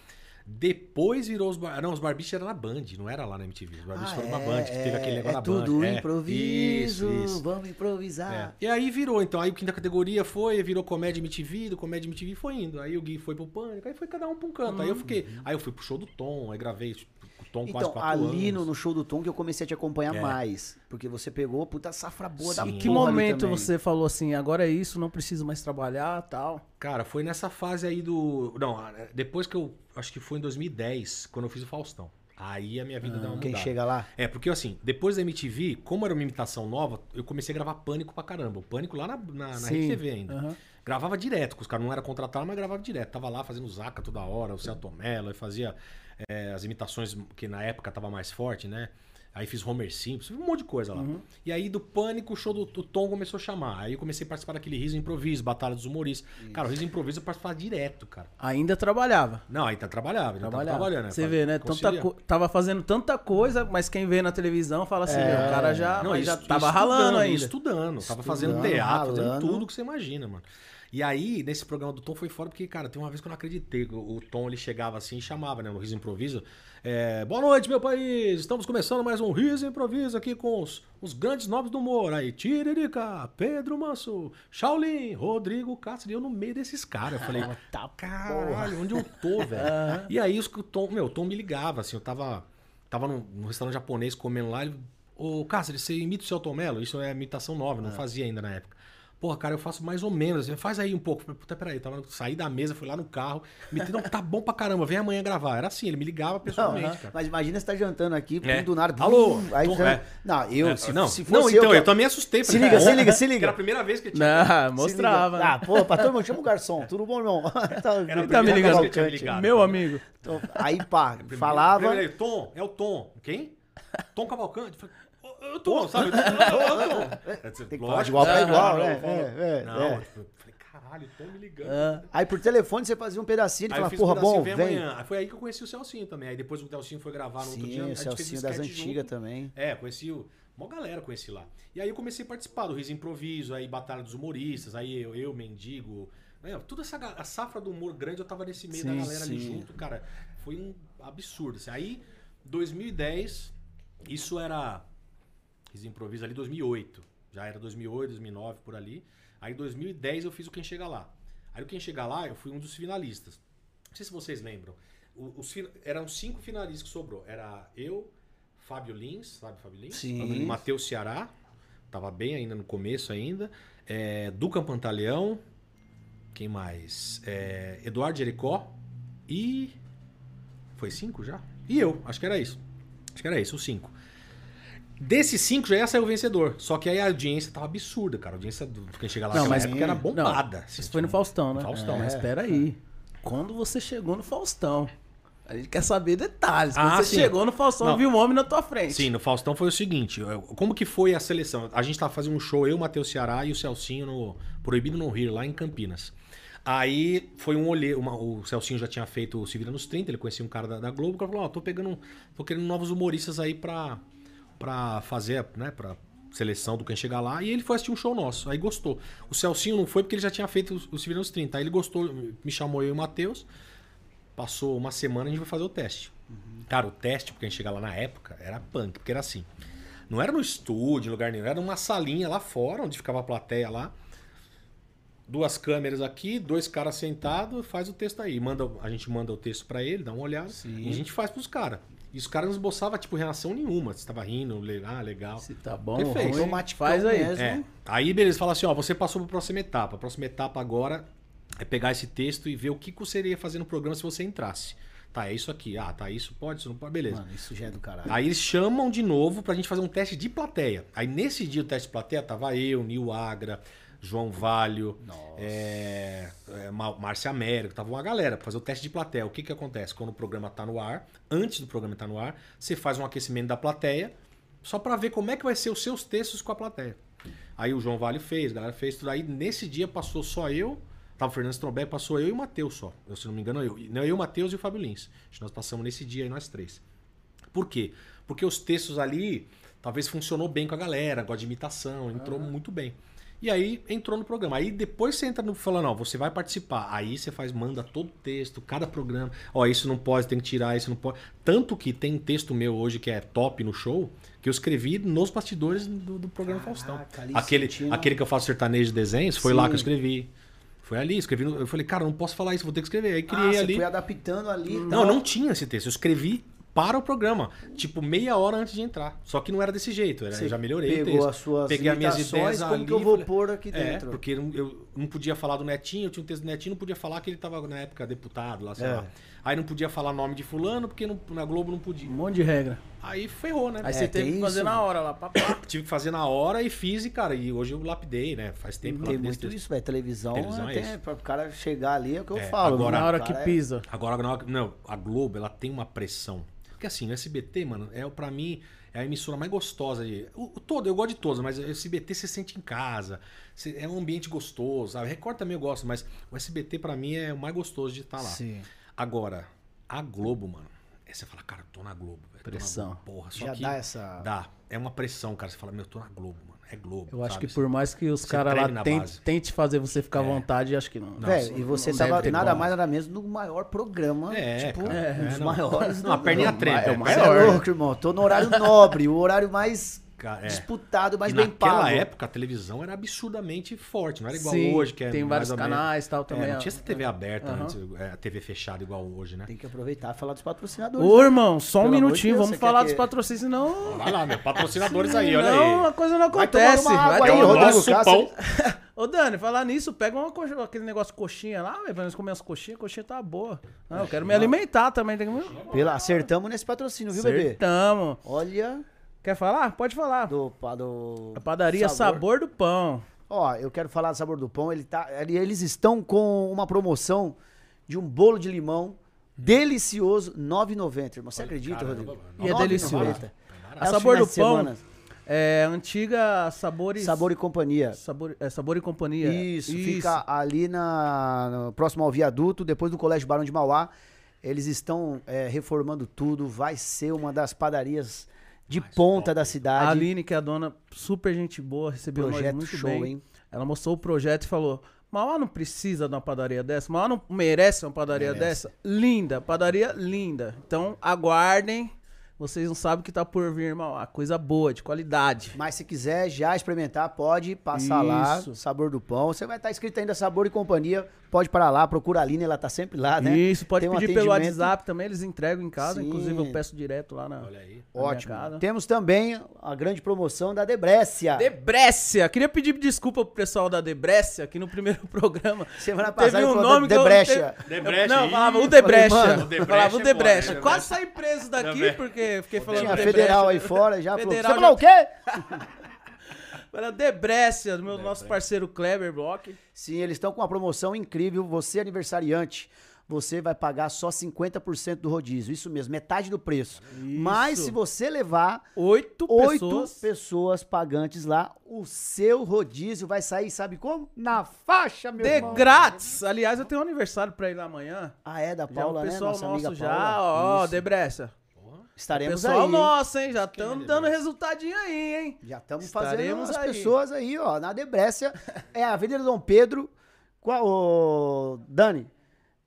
Depois virou os bar... não, os barbichas era na Band, não era lá na MTV. Os barbichas foram na Band, que teve aquele negócio é na tudo Band. É, improviso, Isso, isso. vamos improvisar. É. E aí virou, então, aí o quinta categoria foi, virou comédia MTV, do comédia MTV foi indo. Aí o Gui foi pro pânico, aí foi cada um pra um canto. Aí eu fiquei, aí eu fui pro show do Tom, aí gravei Tom quase Então, quatro ali no, anos. no show do Tom que eu comecei a te acompanhar É. mais. Porque você pegou puta safra boa da Sim. porra Que ali momento você falou assim, agora é isso, não preciso mais trabalhar tal? Cara, foi nessa fase aí do. Não, depois que eu. Acho que foi em 2010, quando eu fiz o Faustão. Aí a minha vida deu uma Quem mudada. chega lá? É, porque assim, depois da MTV, como era uma imitação nova, eu comecei a gravar Pânico pra caramba. O Pânico lá na, na, na. Rede TV ainda. Aham. Gravava direto, com os caras não era contratado, mas gravava direto. Tava lá fazendo Zaca toda hora, o Celto Mello, e fazia é, as imitações que na época tava mais forte, né? Aí fiz Homer Simpson, um monte de coisa lá. Uhum. E aí do Pânico, o show do, do Tom começou a chamar. Aí eu comecei a participar daquele Riso Improviso, Batalha dos Humoristas. Cara, o Riso Improviso eu participava direto, cara. Ainda trabalhava. Não, tá trabalhava, ainda tava Trabalhava. trabalhando. né? Você vê, né? Tanta co- Tava fazendo tanta coisa, mas quem vê na televisão fala assim, É. o cara já, Não, já tava ralando ainda. Estudando, tava fazendo teatro, fazendo ralando. tudo que você imagina, mano. E aí, nesse programa do Tom foi fora, porque, cara, tem uma vez que eu não acreditei. O, o Tom, ele chegava assim e chamava, né, no Riso Improviso. é, Boa noite, meu país! Estamos começando mais um Riso Improviso aqui com os, os grandes nomes do humor. Aí, Tiririca, Pedro Manso, Shaolin, Rodrigo Castro. E eu no meio desses caras. Eu falei, (laughs) Tá caralho, onde eu tô, velho? (laughs) E aí, os, que o Tom, meu, o Tom me ligava, assim, eu tava, tava num, num restaurante japonês comendo lá. Ele, Ô, Cáceres, você imita o seu Tom Mello? Isso é imitação nova, não fazia ainda na época. Porra, cara, eu faço mais ou menos. assim, Faz aí um pouco. Puta, peraí. Tava, saí da mesa, fui lá no carro. Me não, tá bom pra caramba, vem amanhã gravar. Era assim, ele me ligava Não, pessoalmente, cara. mas imagina você tá jantando aqui, É. do nada. Alô? Aí Tom, já- é. Não, eu, É, se, não, se não, fosse então, eu. eu, também assustei. Se liga, se liga, se Era liga. a primeira vez que eu tinha. Não, mostrava. Ah, pô, patrão, irmão, chama o garçom. Tudo bom, irmão? (laughs) tá, Era a Tá me primeira vez ligando? que eu tinha ligado. Meu amigo. Então, aí, pá, falava. Tom, é o Tom. Quem? Tom Cavalcante. Eu falei, "Ô, ô, Tom, sabe? Tem (laughs) que falar de igual pra Lógico, igual, não, né? É, é, Não, é. tipo, eu falei, caralho, Tom me ligando. Ah, Aí por telefone você fazia um pedacinho e Aí eu falava, porra, um bom, vem amanhã. Aí foi aí que eu conheci o Celcinho também. Aí depois o Celcinho foi gravar no outro dia. Sim, o Celcinho das antigas junto. também. É, conheci o. Uma galera conheci lá. E aí eu comecei a participar do Riso Improviso, aí Batalha dos Humoristas, aí eu, eu Mendigo. É, toda essa a safra do humor grande, eu tava nesse meio Sim, da galera ali sim. junto, cara. Foi um absurdo. assim. Aí, 2010, isso era. Riso Improviso ali 2008. Já era 2008, 2009 por ali. Aí, 2010 eu fiz o Quem Chega Lá. Aí, o Quem Chega Lá, eu fui um dos finalistas. Não sei se vocês lembram. Os, eram cinco finalistas que sobrou. Era eu, Fábio Lins, sabe Fábio Lins? Sim. Matheus Ceará, tava bem ainda no começo ainda. É, Duca Pantaleão, quem mais? É, Eduardo Jericó e... Foi cinco já? E eu, acho que era isso. Acho que era isso, os cinco. Desses cinco já ia sair o vencedor. Só que aí a audiência tava absurda, cara. A audiência do quem chega lá Não, naquela mas- época era não, bombada. assim, Isso foi no tipo, Faustão, né? Faustão, Mas é. espera aí. Quando você chegou no Faustão? A gente quer saber detalhes. Quando Ah, você sim. chegou no Faustão, Não. viu um homem na tua frente. Sim, no Faustão foi o seguinte: como que foi a seleção? A gente tava fazendo um show, eu, Matheus Ceará e o Celcinho no Proibido Não Rir, lá em Campinas. Aí foi um uma- o Celcinho já tinha feito o Se Vira nos 30, ele conhecia um cara da, da Globo, o cara falou, ó, tô pegando, tô querendo novos humoristas aí pra, pra fazer, né, pra seleção do Quem Chegar Lá, e ele foi assistir um show nosso, aí gostou. O Celcinho não foi porque ele já tinha feito o, Se Vira nos 30, aí ele gostou, me chamou eu e o Matheus, passou uma semana, a gente vai fazer o teste. Cara, o teste, porque a gente chegar lá na época, era punk, porque era assim. Não era no estúdio, em lugar nenhum, era numa salinha lá fora, onde ficava a plateia lá. Duas câmeras aqui, dois caras sentados, faz o texto aí. Manda, a gente manda o texto pra ele, dá uma olhada. E a gente faz pros caras. E os caras não esboçavam, tipo, reação nenhuma. Se tava rindo, ah, legal. Se tá bom, Perfeito. ruim, faz aí. mesmo. É. Aí, beleza, fala assim, ó, você passou pra próxima etapa. A próxima etapa agora é pegar esse texto e ver o que, você iria fazer no programa se você entrasse. Tá, é isso aqui. Ah, tá, isso pode, isso não pode, beleza. Mano, isso já é do caralho. Aí eles chamam de novo pra gente fazer um teste de plateia. Aí nesse dia do teste de plateia tava eu, Nil Agra, João Valho, é, é, Márcia Américo, tava uma galera pra fazer o teste de plateia. O que que acontece? Quando o programa tá no ar, antes do programa estar no ar, você faz um aquecimento da plateia só pra ver como é que vai ser os seus textos com a plateia. Aí o João Vale fez, a galera fez tudo. Aí nesse dia passou só eu, tava o Fernando Stromberg, passou eu e o Matheus só. Eu, se não me engano, eu. Não, eu, o Matheus e o Fábio Lins. Nós passamos nesse dia aí, nós três. Por quê? Porque os textos ali talvez funcionou bem com a galera, gosta de imitação, entrou muito bem. E aí entrou no programa. Aí depois você entra no falando, ó, você vai participar. Aí você faz, manda todo o texto, cada programa. Ó, isso não pode, tem que tirar, isso não pode. Tanto que tem um texto meu hoje que é top no show, que eu escrevi nos bastidores do, do programa Faustão. Caraca, ali Aquele, sentindo- aquele que eu faço sertanejo de desenhos, foi lá Sim. que eu escrevi. Foi ali, escrevi. no- Eu falei, cara, não posso falar isso, vou ter que escrever. Aí Ah, criei você ali. foi adaptando ali Não, tal. não tinha esse texto. Eu escrevi para o programa. Tipo, meia hora antes de entrar. Só que não era desse jeito. Era, Você eu já melhorei o pegou texto. as suas Peguei as minhas ideias como ali. que eu vou falei- pôr aqui É, dentro? porque eu não- podia falar do Netinho. Eu tinha um texto do Netinho, não podia falar que ele tava na época deputado lá, sei É. lá. Aí não podia falar nome de fulano, porque não- na Globo não Um podia. monte de regra. Aí ferrou, né? Aí É, você teve tem que fazer isso. na hora lá. Pá, pá. (coughs) Tive que fazer na hora e fiz, e, cara, e hoje eu lapidei, né? Faz tempo que eu Tem muito isso, velho. Televisão, Televisão é pra o cara chegar ali, é o que eu É, falo. agora- mano. na hora O que é- pisa. Agora, não, a Globo, ela tem uma pressão. Porque assim, o SBT, mano, é pra mim é a emissora mais gostosa. aí. O, o todo, eu gosto de todos, mas o SBT você sente em casa. você- é um ambiente gostoso. sabe? A Record também eu gosto, mas o SBT pra mim é o mais gostoso de estar lá. Sim. Agora, a Globo, mano. Aí você fala, cara, eu tô na Globo. velho, tô na Pressão. Globo, porra, Já dá essa. Dá. É uma pressão, cara. Você fala, meu, eu tô na Globo, mano. É Globo. Eu acho sabe? que por mais que os Você caras lá na ten- base. tente fazer você ficar à vontade, acho que não. Velho, e você não tava nada como. mais, nada menos no maior programa. É, tipo, cara. um dos É, não. maiores. (laughs) Não, a perninha treme, É, é o maior. maior. é louco, irmão. Tô no horário (laughs) nobre, o horário mais Cara, é. disputado, mais E bem naquela pago. época, a televisão era absurdamente forte. Não era igual Sim, hoje, que é tem mais vários canais e tal É, também. não tinha essa TV aberta Aham. antes, é, a TV fechada igual hoje, né? Tem que aproveitar e falar dos patrocinadores. Ô, irmão, só um Pelo minutinho, Deus, vamos falar quer dos que- patrocínios, senão. Vai lá, meu. Patrocinadores aí, olha não, aí. a coisa não Vai tomar acontece. uma água Vai aí, É Rodrigo pão. Ô, Dani, falar nisso, pega uma coxa- aquele negócio de coxinha lá, velho, pra nós comer as coxinhas, a coxinha tá boa. Não, eu quero me alimentar também. Tem que... Pela, acertamos nesse patrocínio, viu, bebê? Acertamos. Olha, Quer falar? Pode falar. do, do A padaria sabor. do Pão. Ó, eu quero falar do sabor do pão. Ele tá, ele- eles estão com uma promoção de um bolo de limão delicioso, R$ 9,90, irmão. Você acredita, caramba, Rodrigo? E é delicioso. 9,90. A É os sabor do pão é antiga Sabores... Sabor e companhia. Sabor, é, sabor e Companhia. Isso, fica ali na, no- próximo ao viaduto, depois do Colégio Barão de Mauá. Eles estão é, reformando tudo. Vai ser uma das padarias de ponta da A cidade. Aline, que é a dona, super gente boa, recebeu nós Projeto muito show, bem. hein? Ela mostrou o projeto e falou: Mauá não precisa de uma padaria dessa, Mauá não merece uma padaria dessa. Linda, padaria linda. Então aguardem. Vocês não sabem o que tá por vir, Mauá. Coisa boa, de qualidade. Mas se quiser já experimentar, pode passar lá, Isso. Sabor do Pão. Você vai estar escrito ainda Sabor e Companhia. Pode parar lá, procura a Aline, ela tá sempre lá, né? Isso, pode Tem um pedir pelo. WhatsApp também, eles entregam em casa. Sim. Inclusive eu peço direto lá na, Olha aí. na minha Ótimo. casa. Temos também a grande promoção da Debrécia. Debrécia. Queria pedir desculpa pro pessoal da Debrécia, que no primeiro (laughs) programa Semana teve passada um falou nome da que eu- Debrecha. Debrecha, Não, falava o Debrecha. o Debrecha falava o é Debrecha. foda, Quase saí preso daqui porque fiquei falando Tinha Debrecha. federal aí fora, já falou. Você Federal falou o quê? (laughs) Era Debrécia, do meu nosso parceiro Kleber Block. Sim, eles estão com uma promoção incrível. Você, aniversariante, você vai pagar só 50% do rodízio. Isso mesmo, metade do preço. Mas se você levar Oito oito pessoas. pessoas. pagantes lá, o seu rodízio vai sair, sabe como? Na faixa, meu De irmão. grátis. Aliás, eu tenho um aniversário pra ir lá amanhã. Ah, é, da Já Paula, o né? pessoal Nossa nosso amiga já, Paula. ó, Isso. Estaremos Pessoal aí. nosso, hein? Já estamos dando resultadinho aí, hein? Já estamos fazendo as aí. pessoas aí, ó, na Debrécia. É a Avenida Dom Pedro. Qual, ô, Dani,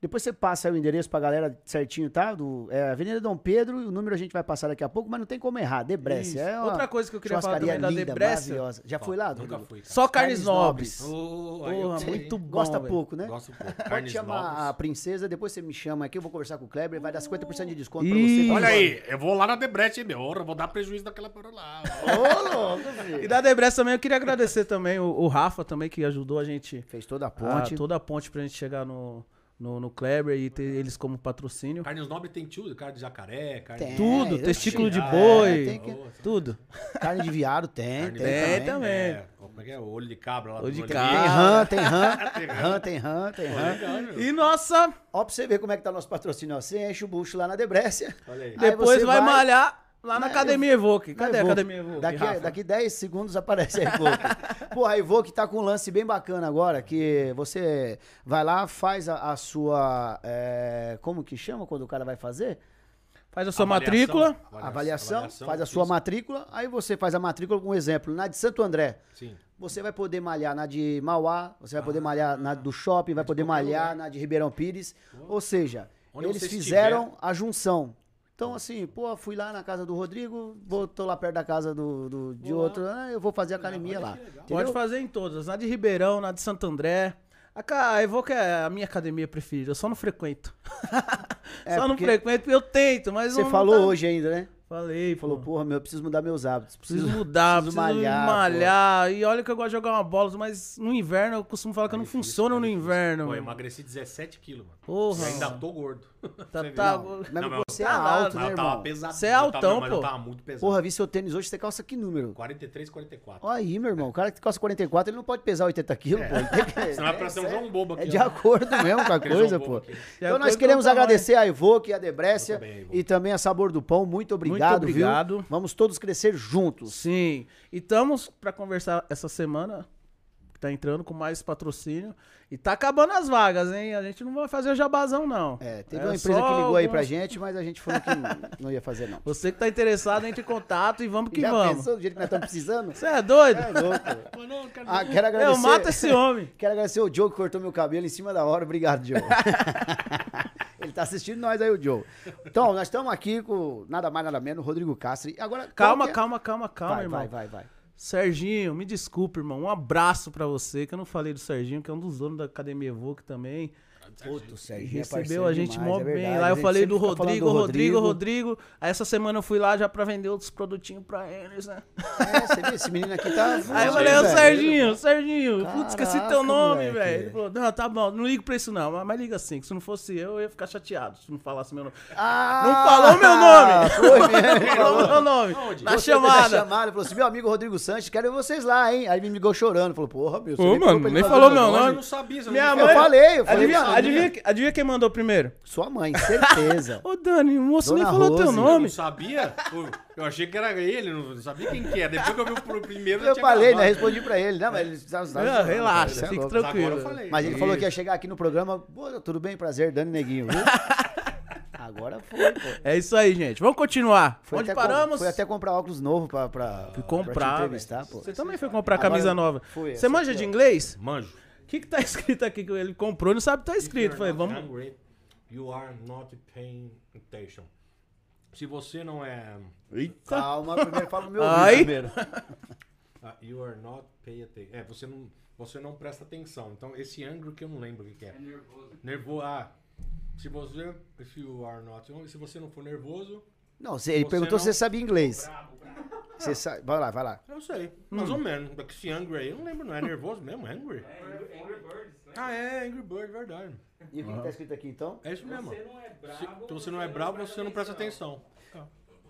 depois você passa aí o endereço pra galera certinho, tá? Do, é Avenida Dom Pedro, e o número a gente vai passar daqui a pouco, mas não tem como errar. Debrécia. Isso. É Outra coisa que eu queria falar também da linda, Debrécia. maravilhosa. Já foi lá, Nunca Rodrigo? fui. cara. Só carnes, Carnes nobres. Eu Porra, muito bom. Gosta velho. pouco, né? Gosto pouco. (laughs) Pode Carnes chamar a novas. princesa, depois você me chama aqui, eu vou conversar com o Kleber, vai dar 50% de desconto pra Ih. você. Olha aí, eu vou lá na Debreche, meu. Ora, vou dar prejuízo daquela porra lá. Ô, louco, filho. E da Debrécia também, eu queria agradecer também o, o Rafa também, que ajudou a gente, Fez toda a a, ponte. toda a ponte pra gente chegar no, no, no Kleber e ter eles como patrocínio. Carnes nobres tem tudo. Carne de jacaré, carne Tem. Tudo, É, testículo de boi, É, que- tudo. Carne de viado tem, Carne tem, de- Tem também. também. É, como é que é? O olho de cabra lá. Olho do de cabra. Tem rã, tem rã, (laughs) rã, tem rã, tem rã. E nossa, Ó, pra você ver como é que tá o nosso patrocínio. ó. Você enche o bucho lá na Debrécia. Olha aí. Aí depois vai, vai- malhar lá na Academia Evoque. Cadê a. Academia Evoque, Daqui, Rafa? daqui 10 segundos aparece a Evoque. (laughs) Pô, a Evoque tá com um lance bem bacana agora, que você vai lá, faz a, a sua... é, como que chama quando o cara vai fazer? Faz a sua Avaliação. matrícula. Avaliação, faz a sua isso. matrícula, aí você faz a matrícula, um exemplo, na de Santo André. Sim. Você vai poder malhar na de Mauá, você vai poder malhar na do shopping, vai poder malhar lugar. na de Ribeirão Pires. Ou seja, Onde eles fizeram a junção. Então, assim, pô, fui lá na casa do Rodrigo, vou, tô lá perto da casa do, do- de outro, ah, eu vou fazer academia olha lá. Pode fazer em todas. Na de Ribeirão, na de Santo André. A ca- a Evoque é a minha academia preferida. Eu só não frequento. (laughs) É, só não frequento porque eu tento, mas Você não falou tá- hoje ainda, né? Falei, Falou, pô. porra, meu, eu preciso mudar meus hábitos. Preciso Preciso, (laughs) mudar, preciso preciso malhar, malhar. E olha que eu gosto de jogar uma bola, mas no inverno eu costumo falar que eu não difícil, funciona tá no inverno. Pô, eu emagreci 17 quilos, mano. Porra. E ainda tô gordo. Tá, Você tá? Mas Não, mas você é tá alto, né, irmão? pesado. Você é altão, pô. tava muito pesado. Porra, vi seu tênis hoje, você calça que número? 43, 44. Olha aí, meu irmão. O cara que calça 44, ele não pode pesar 80 quilos, pô. Tem que- Senão vai parecer um João Bobo aqui. É de acordo mesmo com a (laughs) Aquele coisa, pô. Aqui. Então nós queremos agradecer a Evoque, a Debrécia Evoque. e também a Sabor do Pão. Muito obrigado, Muito obrigado. viu? Vamos todos crescer juntos. Sim. E estamos pra conversar essa semana, tá entrando com mais patrocínio. E tá acabando as vagas, hein? A gente não vai fazer o jabazão, não. É, teve É uma empresa que ligou aí pra gente, mas a gente falou que não ia fazer, não. Você que tá interessado, entre em contato e vamos (laughs) que Já vamos. pensou do jeito que nós estamos precisando? Você é doido? É louco. (laughs) Não, cara, Ah, quero agradecer. Eu mato esse homem. (laughs) Quero agradecer o Joe que cortou meu cabelo em cima da hora. Obrigado, Joe. Ele tá assistindo nós aí, o Joe. Então, nós estamos aqui com nada mais, nada menos, Rodrigo Castro. Agora, Calma, é? calma, calma, calma, vai, irmão. vai, vai, vai. Serginho, me desculpe, irmão. Um abraço pra você, que eu não falei do Serginho, que é um dos donos da Academia Evoque também. Puto, Serginho é recebeu parceiro a gente demais, mó é bem. Lá eu falei do fica falando Rodrigo, Rodrigo, Rodrigo. Aí essa semana eu fui lá já pra vender outros produtinhos pra eles, né? É, você viu? Esse menino aqui tá. Aí eu falei, ô. Serginho, Serginho, putz, esqueci teu nome, velho. Ele falou, não, tá bom, não ligo pra isso não, mas, mas liga assim, que se não fosse eu, eu ia ficar chateado se não falasse meu nome. Ah, Não falou meu nome! (laughs) Foi. Não falou meu nome, Aonde? na Você chamada. chamada, ele falou assim: meu amigo Rodrigo Sanches, quero vocês lá, hein? Aí me ligou chorando. Falou, porra, meu. você Ô, nem mano, nem falou meu nome. eu não sabia. Eu falei, eu falei. Adivinha, adivinha, quem mandou primeiro? Sua mãe, certeza. (laughs) Ô, Dani, o moço Dona nem falou teu Rose. Eu nome. não sabia? Pô, Eu achei que era ele, não sabia quem que era. Depois que eu vi o pr- primeiro, Eu tinha falei, né? Respondi pra ele. Não, mas ele. tá- tá- Ah, relaxa, é fique. Mas agora eu tranquilo. falei. Mas ele falou que ia chegar aqui no programa. Pô, tudo bem, prazer, Dani Neguinho, viu? (laughs) Agora foi, pô. É isso aí, gente. Vamos continuar. Foi Onde até com- paramos? Foi até comprar óculos novos pra, pra, Fui pra te comprar. entrevistar, pô. Você também foi comprar Agora camisa nova. foi, Você essa manja aqui, de ó. inglês? Manjo. O que, que tá (laughs) escrito aqui que ele comprou? Não sabe o que tá escrito. Falei, vamos. Hungry, you are not paying attention. Se você não é... Calma, primeiro fala no meu (laughs) Ai. primeiro. (laughs) Ah, you are not paying attention. É, você não, você não presta atenção. Então, esse angry que eu não lembro o que, que é. nervoso. Nervoso. Ah, se você... If you are not... Se você não for nervoso... Não, você, ele Você perguntou se não- você sabia inglês. Você sabe. Vai lá, vai lá. Eu sei, mais ou menos. Porque esse angry aí, eu não lembro, não é nervoso mesmo? Angry? Ah, é, Angry Bird, verdade. E o que, que tá escrito aqui então? É isso mesmo. Você não é bravo. Se, então você não é bravo, você não presta atenção.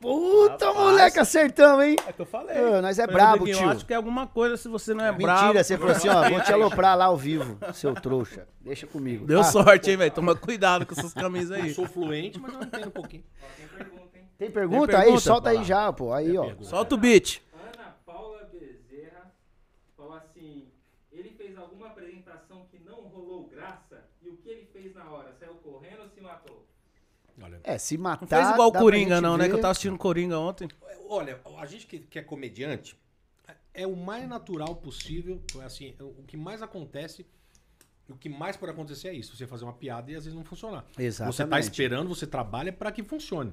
Puta, Rapaz. moleque, acertamos, hein? É que eu falei. Ô, nós é Falei, brabo, tio. Eu acho que é alguma coisa se você não é bravo. Mentira, você falou assim, ó, vou te (laughs) aloprar lá ao vivo, seu trouxa. Deixa comigo. Deu Ah, sorte, hein, velho? Toma cuidado com essas camisas Eu (laughs) aí. sou fluente, mas eu entendo um pouquinho. Ó, tem pergunta? Tem pergunta? Tem pergunta? Aí, solta aí já, pô. Aí, ó. pergunta. Solta o beat. Ana Paula Bezerra falou assim: ele fez alguma apresentação que não rolou graça e o que ele fez na hora? Saiu correndo ou se matou? Olha, É, se matar. Não fez igual o Coringa, não, né? ver. Que eu tava assistindo Coringa ontem. olha, a gente que, que é comediante, é o mais natural possível. Assim, o que mais acontece, o que mais pode acontecer é isso. Você fazer uma piada e às vezes não funcionar. Exatamente. Você tá esperando, você trabalha para que funcione.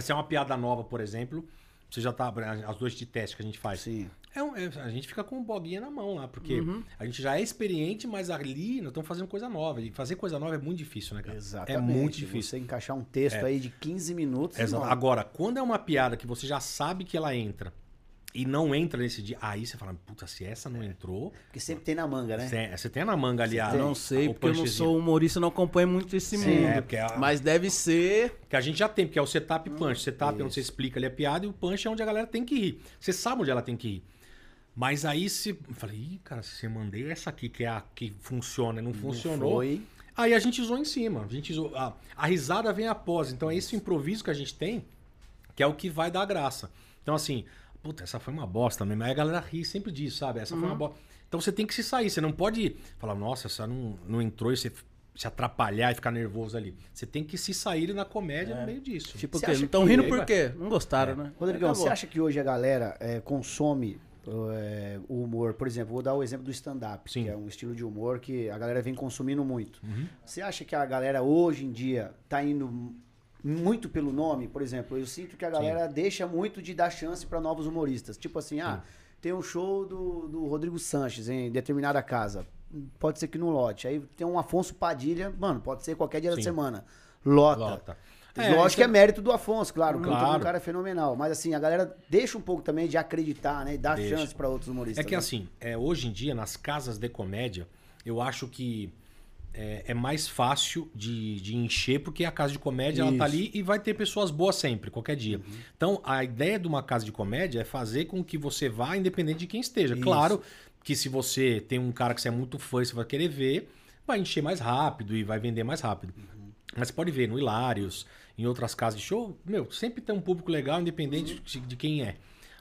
Se é uma piada nova, por exemplo, você já tá. As duas de teste que a gente faz. Sim. É um- é- a gente fica com boguinha na mão lá, porque Uhum. a gente já é experiente, mas ali nós estamos fazendo coisa nova. E fazer coisa nova é muito difícil, né, cara? Exatamente. É muito difícil. Você encaixar um texto aí de 15 minutos. Exato. Agora, quando é uma piada que você já sabe que ela entra e não entra nesse dia, aí você fala, puta, se essa não entrou, Porque sempre tem na manga, né? você, você tem na manga ali a. Eu não sei, o porque eu não sou humorista, não acompanho muito esse Sim, mundo. é, porque a- Mas deve ser. Que a gente já tem, porque é o setup e punch. Setup é onde você explica ali a piada e o punch é onde a galera tem que rir. Você sabe onde ela tem que rir. Mas aí se. Eu falei, ih, cara, se você mandei essa aqui que é a que funciona e não funcionou. Foi. Aí a gente zoou em cima. A, gente zoou, a, a risada vem após. Então é esse improviso que a gente tem que é o que vai dar graça. Então, assim, puta, essa foi uma bosta mesmo. Aí a galera ri sempre disso, sabe? Essa foi uma bosta. Então você tem que se sair. Você não pode falar, nossa, essa não, não entrou e você se atrapalhar e ficar nervoso ali. Você tem que se sair na comédia no meio disso. Tipo, estão rindo por quê? Não gostaram, né? Rodrigão, Acabou. você acha que hoje a galera é, consome é, o humor? Por exemplo, vou dar o exemplo do stand-up, que é um estilo de humor que a galera vem consumindo muito. Uhum. Você acha que a galera hoje em dia tá indo muito pelo nome? Por exemplo, eu sinto que a galera deixa muito de dar chance para novos humoristas. Tipo assim, ah, tem um show do, do Rodrigo Sanches em determinada casa. Pode ser que não lote. Aí tem um Afonso Padilha, mano, pode ser qualquer dia da Sim. semana. Lota. Lota. Lógico isso que é mérito do Afonso, claro. Claro. O cara é fenomenal. Mas assim, a galera deixa um pouco também de acreditar, né? E dar Deixa. chance pra outros humoristas. É que né? assim, é, hoje em dia, nas casas de comédia, eu acho que é, é mais fácil de, de encher, porque a casa de comédia ela tá ali e vai ter pessoas boas sempre, qualquer dia. Então, a ideia de uma casa de comédia é fazer com que você vá independente de quem esteja. Isso. Claro que se você tem um cara que você é muito fã e você vai querer ver, vai encher mais rápido e vai vender mais rápido. Mas você pode ver no Hilários, em outras casas de show, meu, sempre tem um público legal, independente de, de quem é.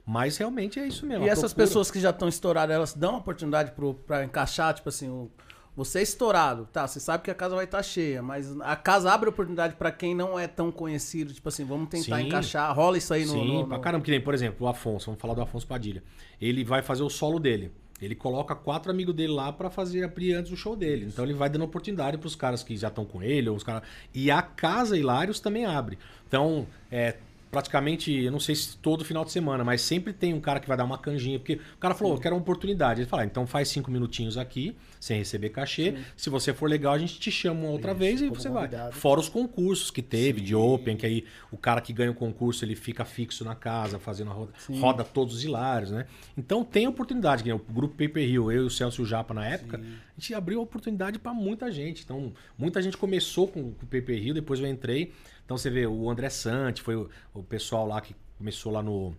Mas realmente é isso mesmo. E essas procura- pessoas que já estão estouradas, elas dão uma oportunidade pro, pra encaixar, tipo assim, o- você é estourado, tá? Você sabe que a casa vai estar cheia, mas a casa abre oportunidade pra quem não é tão conhecido, tipo assim, vamos tentar Sim. encaixar, rola isso aí no. Sim, no, no- caramba. Que nem, por exemplo, o Afonso, vamos falar do Afonso Padilha. Ele vai fazer o solo dele. Ele coloca quatro amigos dele lá pra fazer abrir antes do show dele. Então ele vai dando oportunidade pros caras que já estão com ele, ou os caras. E a casa Hilários também abre. Então, é. Praticamente, eu não sei se todo final de semana, mas sempre tem um cara que vai dar uma canjinha. Porque o cara falou, eu quero uma oportunidade. Ele fala, "Ah, então faz cinco minutinhos aqui, sem receber cachê. Se você for legal, a gente te chama uma outra Isso, vez e você vai. convidado. Fora os concursos que teve de Open, que aí o cara que ganha o concurso ele fica fixo na casa, fazendo a roda, roda todos os hilários, né? Então tem oportunidade. que O grupo Paper Hill, eu e o Celso e o Japa na época, a gente abriu oportunidade pra muita gente. Então, muita gente começou com, com o Paper Hill, depois eu entrei. Então você vê, o André Sante foi o, o pessoal lá que começou lá no.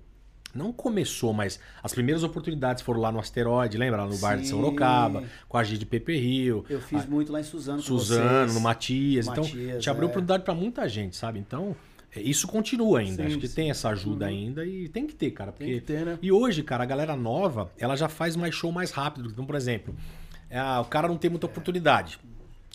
Não começou, mas as primeiras oportunidades foram lá no Asteroide, lembra? Lá no bar de Sim. Sorocaba, com a G de Paper Hill. Eu fiz muito lá em Suzano Suzano, no Matias. Então, Matias, te abriu é. oportunidade pra muita gente, sabe? Então, é, isso continua ainda. Sim, Acho que sim. tem essa ajuda ainda e tem que ter, cara. Porque... Tem que ter, né? E hoje, cara, a galera nova, ela já faz mais show mais rápido. Então, por exemplo, é, ah, o cara não tem muita oportunidade.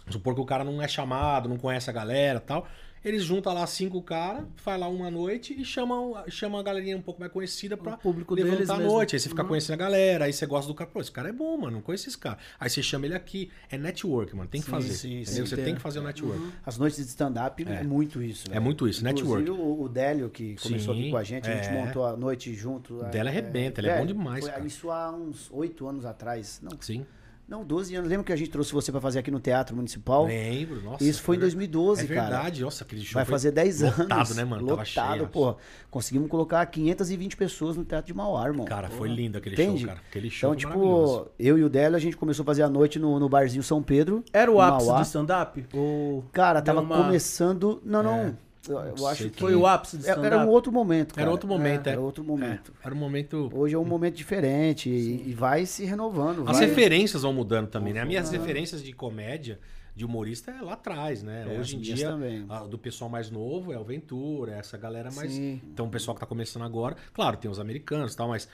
Supor que o cara não é chamado, não conhece a galera e tal. Eles juntam lá cinco caras, faz lá uma noite e chamam, chamam a galerinha um pouco mais conhecida pra O público levantar deles a mesmo. noite. Aí você fica Uhum. conhecendo a galera, aí você gosta do cara. Pô, esse cara é bom, mano, não conheço esse cara. Aí você chama ele aqui. É network, mano, tem que Sim, fazer. sim, sim, você tem. que fazer o network. As noites de stand-up é. muito isso. É muito isso, Inclusive, network. O, o Délio, que começou Sim, aqui com a gente, a gente é. montou a noite junto. O Délio arrebenta, ele é bom demais, Foi cara. isso há uns oito anos atrás. Não, Sim. Não, 12 anos. Lembra que a gente trouxe você pra fazer aqui no Teatro Municipal? Lembro, nossa. Isso foi em 2012, é cara. verdade, nossa, aquele show Vai foi fazer 10 anos. lotado, né, mano? Tava Lotado, cheio. porra. Conseguimos colocar 520 pessoas no Teatro de Mauá, irmão. Cara, foi lindo aquele Entende? show, cara. Aquele show Então, tipo, eu e o Délio, a gente começou a fazer a noite no, no barzinho São Pedro. Era o ápice Mauá. do stand-up? Ou Cara, tava uma- começando. Não, não. Eu, Não acho que. Foi o ápice do É- stand-up? Era um outro momento, cara. Era outro momento, é. Era outro momento. É, era um momento. Hoje é um momento diferente e, e vai se renovando. As vai- referências vão mudando também, né? As minhas referências de comédia, de humorista, é lá atrás, né? É, Hoje em dia, também. a- do pessoal mais novo é o Ventura, é essa galera mais. Sim. Então, o pessoal que tá começando agora, claro, tem os americanos e tal, mas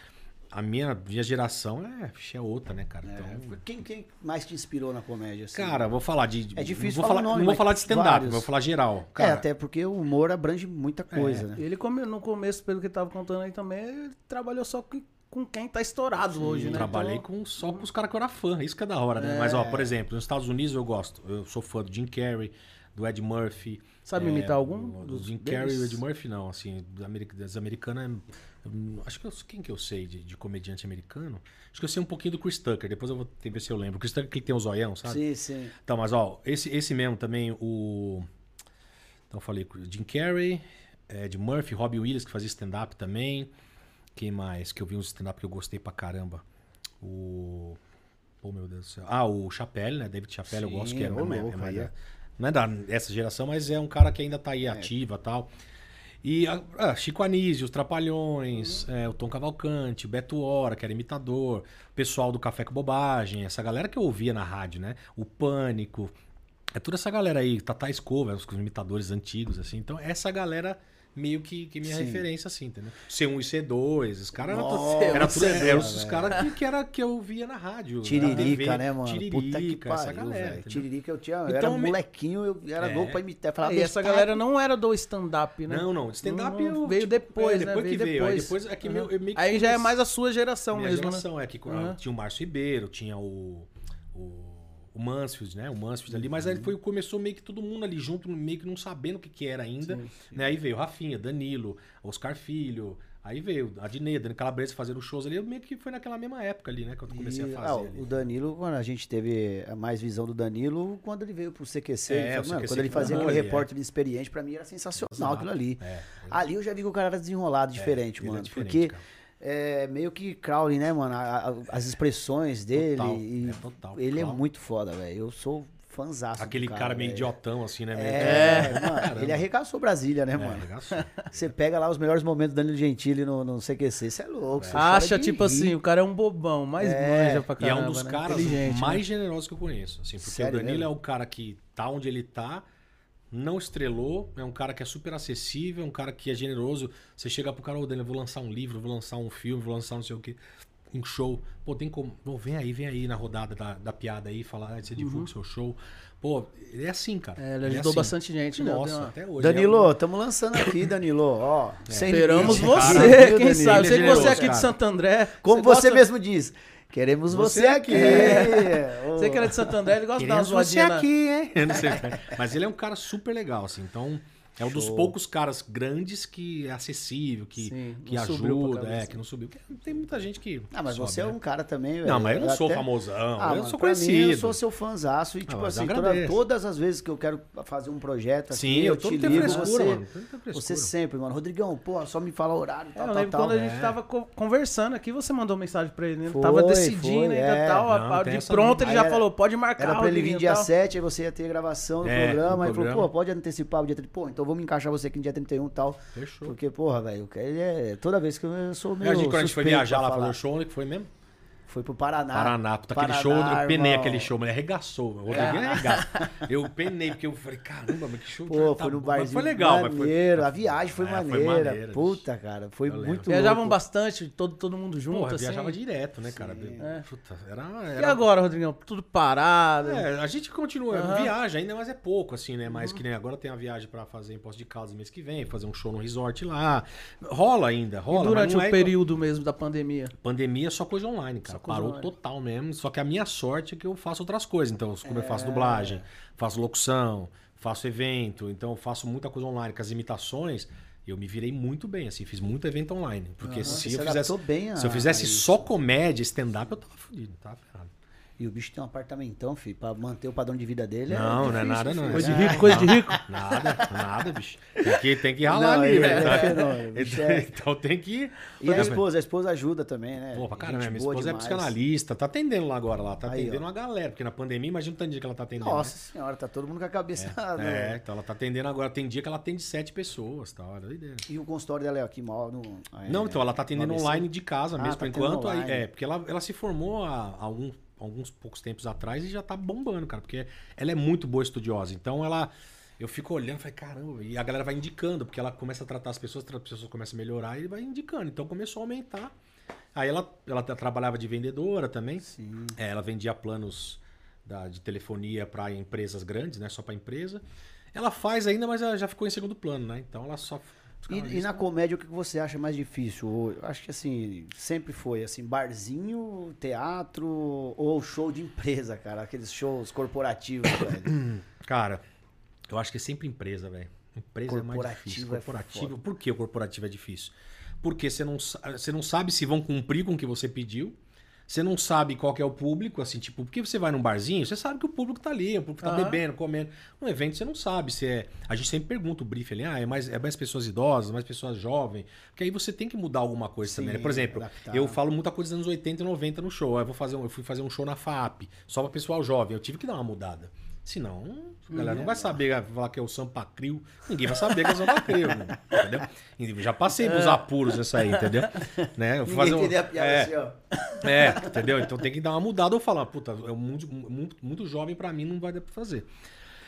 a minha, minha geração é, é outra, né, cara? É, Então, quem, quem mais te inspirou na comédia? assim? Cara, vou falar de. É difícil não vou falar falar, nome, não vou falar de stand-up, vou falar geral. é, Cara, até porque o humor abrange muita coisa, né? Ele come- no começo, pelo que ele tava contando aí também, ele trabalhou só com, com quem tá estourado hoje, Eu né? trabalhei Então, com, só com os caras que eu era fã, isso que é da hora, né? Mas, ó, por exemplo, nos Estados Unidos eu gosto. Eu sou fã do Jim Carrey, do Ed Murphy. Sabe é, imitar algum Do, Jim? Carrey e o Ed Murphy, não. Assim, das americanas. Acho que eu, quem que eu sei de, de comediante americano? Acho que eu sei um pouquinho do Chris Tucker. Depois eu vou ter, ver se eu lembro. O Chris Tucker que tem o zoião, sabe? Sim, sim. Então, mas ó, esse, esse mesmo também, o. Então eu falei Jim Carrey, Ed Murphy, Robbie Williams, que fazia stand-up também. Quem mais? Que eu vi uns stand-up que eu gostei pra caramba. O. Oh, meu Deus do céu. Ah, o Chapelle, né? David Chapelle, eu gosto que é, é- é louco, aí da- é. Não é da, dessa geração, mas é um cara que ainda tá aí ativa e tal. E ah, ah, Chico Anísio, os Trapalhões, Uhum. é, o Tom Cavalcante, o Beto Hora, que era imitador, o pessoal do Café com Bobagem, essa galera que eu ouvia na rádio, né? O Pânico. É toda essa galera aí, Tata Escova, os imitadores antigos, assim. Então, essa galera meio que, que minha Sim. referência, assim, entendeu? C1 e C2, os caras eram tudo- era tudo, C2, eram os caras que, que, era, que eu via na rádio. na Tiririca, TV, né, mano? Puta que Tiririca, essa pariu, galera. Tiririca eu tinha. Eu Então, era me- molequinho, eu era É. louco pra imitar. Falava E essa galera não era do stand-up, né? Não, não. Stand-up eu, veio tipo, depois, é, né? depois que Veio veio. Aí depois. depois é que Uhum. meu, eu meio que Aí já é mais a sua geração minha mesmo, geração é que Aham. tinha o Márcio Ribeiro, tinha o, o, o Mansfield, né? O Mansfield ali, mas aí foi, começou meio que todo mundo ali junto, meio que não sabendo o que, que era ainda. Né? Aí veio Rafinha, Danilo, Oscar Filho, aí veio a Dinê, Dani Calabresa fazendo shows ali, meio que foi naquela mesma época ali, né? Que eu comecei E, a ah, fazer. ali. o Danilo, quando a gente teve mais visão do Danilo, quando ele veio pro CQC, É, falou, mano, CQC quando ele fazia aquele ali, é. repórter experiente, pra mim era sensacional Exato. aquilo ali. É, Ali eu já vi que o cara era desenrolado, diferente, ele é mano. diferente, porque cara. É meio que Crowley, né, mano? A- a- as expressões dele. Total, e é total, ele é Crowley. muito foda, velho. Eu sou fãzaço. do Aquele cara, meio velho. idiotão, assim, né? meio- É, mano, Caramba. ele arregaçou Brasília, né, É, mano? arregaçou. (laughs) Você pega lá os melhores momentos do Danilo Gentili no, no CQC, você é louco. você Acha, tipo rir. assim, o cara é um bobão, mas É, manja pra E é caramba, um dos né? caras né? mais generosos que eu conheço. Assim, porque Sério o Danilo mesmo? é um cara que tá onde ele tá, não estrelou, é um cara que é super acessível, é um cara que é generoso. Você chega pro cara, ô Danilo, eu vou lançar um livro, vou lançar um filme, vou lançar não sei o quê. Um show. Pô, tem como. Pô, vem aí, vem aí na rodada da, da piada aí, falar, ah, você divulga o seu show. Pô, ele é assim, cara. Uhum. É, ele é ajudou assim. bastante gente, né? Nossa, até hoje. Danilo, estamos lançando aqui, Danilo. Ó, sem Esperamos você, cara, quem Danilo? sabe. Eu sei que Ele é você é aqui de cara. Santo André. Como você, gosta- mesmo diz. Queremos você, Você aqui. aqui. Ô, Você que era de Santo André, ele gosta de dar umas Queremos você na- aqui, hein? Eu não sei. Mas ele é um cara super legal, assim. Então, é um dos poucos caras grandes que é acessível, que, Sim, que ajuda, é, que não subiu. Porque Tem muita gente que. Ah, mas sobe, você é né? um cara também, velho. Não, mas eu não sou até- famosão, Ah, eu mano, sou pra conhecido. Mim, eu sou seu fãzaço e, tipo eu assim, toda- todas as vezes que eu quero fazer um projeto aqui, Sim, eu, eu tô te ligo, frescura, você, mano. Frescura. você sempre, mano. Rodrigão, pô, só me fala horário, É, tal, eu tal, lembro tal. quando a gente é. tava co- conversando aqui, você mandou mensagem pra ele. né? Ele Foi, tava decidindo ainda é. tal. Não, de pronto ele já falou, pode marcar. Era pra ele vir dia tal. 7, aí você ia ter gravação do É, programa. Aí falou, pô, pode antecipar o dia 30. Pô, então vamos encaixar você aqui no dia 31 e tal. Fechou. Porque, porra, velho, ele é. Toda vez que eu sou É, meio. a gente, quando a gente foi viajar lá fazer o show, onde que foi mesmo? Foi pro Paraná. Paraná, puta, aquele Paraná, show, eu penei irmão. aquele show, mas ele arregaçou. O Rodriguinho arregaçou. (laughs) Eu penei, porque eu falei, caramba, mas que show. Pô, tá foi no bom. Mas barzinho Foi legal, mas foi. maneiro. A viagem foi É, foi maneira. maneira, Puta, cara, foi Eu muito Viajavam bastante, todo, todo mundo junto, Porra, assim. viajava direto, né, cara? É. Puta, era, E era... agora, Rodrigão? Tudo parado. É, a gente continua. Uhum. viaja ainda, mas é pouco, assim, né? Mais que nem agora tem a viagem pra fazer em Poço de Caldas mês que vem, fazer um show no resort lá. Rola ainda, rola. e durante mas o é período mesmo da pandemia? Pandemia é só coisa online, cara. Coisa Parou online. total mesmo. Só que a minha sorte é que eu faço outras coisas. Então, como eu É. faço dublagem, faço locução, faço evento, então eu faço muita coisa online. Com as imitações, eu me virei muito bem, assim, fiz muito evento online. Porque se, Você eu se fizesse, bem se eu fizesse isso. só comédia, stand-up, eu tava fudido, tava. E o bicho tem um apartamentão, filho, pra manter o padrão de vida dele. Não, não é difícil, nada, filho. não. Coisa de É. rico, coisa de rico. (laughs) Nada, nada, bicho. Tem que, tem que ralar Não, ali, ele velho. é fenômeno, bicho (laughs) é- Então tem que. E a esposa, a esposa ajuda também, né? Pô, pra caramba, minha esposa é demais. psicanalista, tá atendendo lá agora, lá, tá Aí, atendendo ó. uma galera, porque na pandemia, imagina o tanto dia que ela tá atendendo. Nossa senhora, tá todo mundo com a cabeça. (laughs) no- né? É, então ela tá atendendo agora. Tem dia que ela atende sete pessoas, tá? Olha doideira. E o consultório dela é aqui mal no. é, Não, então ela tá atendendo online de casa Ah, mesmo, tá por atendendo enquanto. É, porque ela, ela se formou há algum, alguns poucos tempos atrás e já tá bombando, cara, porque ela é muito boa estudiosa. Então ela. Eu fico olhando e falei, caramba, e a galera vai indicando, porque ela começa a tratar as pessoas, as pessoas começam a melhorar e vai indicando. Então começou a aumentar. Aí ela, ela tra- trabalhava de vendedora também. Sim. É, ela vendia planos da- de telefonia para empresas grandes, né? Só para empresa. Ela faz ainda, mas ela já ficou em segundo plano, né? Então ela só. E, e na comédia, o que você acha mais difícil? Eu acho que assim, sempre foi assim, barzinho, teatro ou show de empresa, cara. Aqueles shows corporativos, (coughs) velho. Cara, eu acho que é sempre empresa, velho. Empresa é mais difícil. é Corporativo. Por que o corporativo é difícil? Porque você não, você não sabe se vão cumprir com o que você pediu. Você não sabe qual é o público, assim, tipo, porque você vai num barzinho, você sabe que o público tá ali, o público tá Aham. bebendo, comendo. No evento você não sabe se é. A gente sempre pergunta o brief ali, ah, é mais, é mais pessoas idosas, mais pessoas jovens. Porque aí você tem que mudar alguma coisa Sim, também. né? Por exemplo, adaptar. eu falo muita coisa dos anos 80 e 90 no show. Eu, vou fazer um- eu fui fazer um show na FAP, só pra pessoal jovem. Eu tive que dar uma mudada. Senão, a galera não vai saber falar que é o Sampa Crio. Ninguém vai saber que é o Sampa Crio, né? entendeu? E Eu já passei pros apuros nessa aí, entendeu? Né? Eu fui Ninguém fazer um- a piada é, assim, ó. é, entendeu? Então tem que dar uma mudada ou falar, puta, é muito, muito, muito jovem pra mim, não vai dar pra fazer.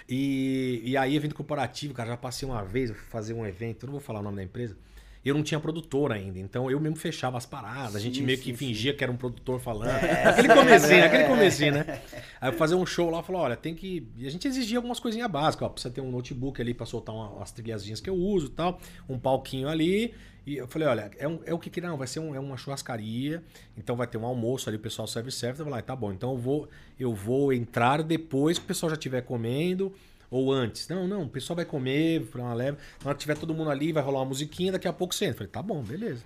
E, e aí, evento corporativo, cara, já passei uma vez, eu fui fazer um evento, eu não vou falar o nome da empresa, eu não tinha produtor ainda, então eu mesmo fechava as paradas, a gente meio sim, que sim. fingia que era um produtor falando. aquele comecinho, (laughs) aquele comecinho, né? Aí eu fazer um show lá, falou, olha, tem que... E a gente exigia algumas coisinhas básicas, ó, precisa ter um notebook ali pra soltar uma, umas trilhazinhas que eu uso e tal, um palquinho ali, e eu falei, olha, é, um- é o que que não, vai ser um- é uma churrascaria, então vai ter um almoço ali, o pessoal serve serve, eu falei, ah, tá bom, então eu vou, eu vou entrar depois que o pessoal já estiver comendo, ou antes. Não, não, o pessoal vai comer, para uma leva, na hora que tiver todo mundo ali, vai rolar uma musiquinha, daqui a pouco você entra. Falei, tá bom, beleza.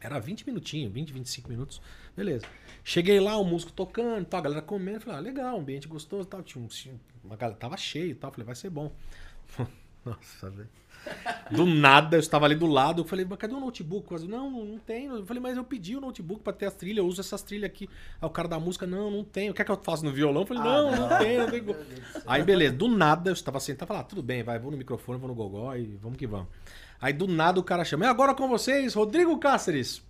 Era 20 minutinhos, 20, 25 minutos, beleza. Cheguei lá, o músico tocando, tal, a galera comendo, falei, ah, legal, ambiente gostoso, tal, tinha um, uma galera, tava cheio, tal, falei, vai ser bom. Nossa, velho. Do nada, eu estava ali do lado, eu falei, mas cadê o notebook? Falei, não, não tem. Eu falei, mas eu pedi o notebook pra ter as trilhas, eu uso essas trilhas aqui. Aí o cara da música, não, não tem. Quer que eu faça no violão? Eu falei, não, não, tem, não tem. como." (laughs) Aí, beleza, do nada, eu estava sentado, falei, ah, tudo bem, vai, vou no microfone, vou no gogó e vamos que vamos. Aí do nada o cara chama, e agora com vocês, Rodrigo Cáceres.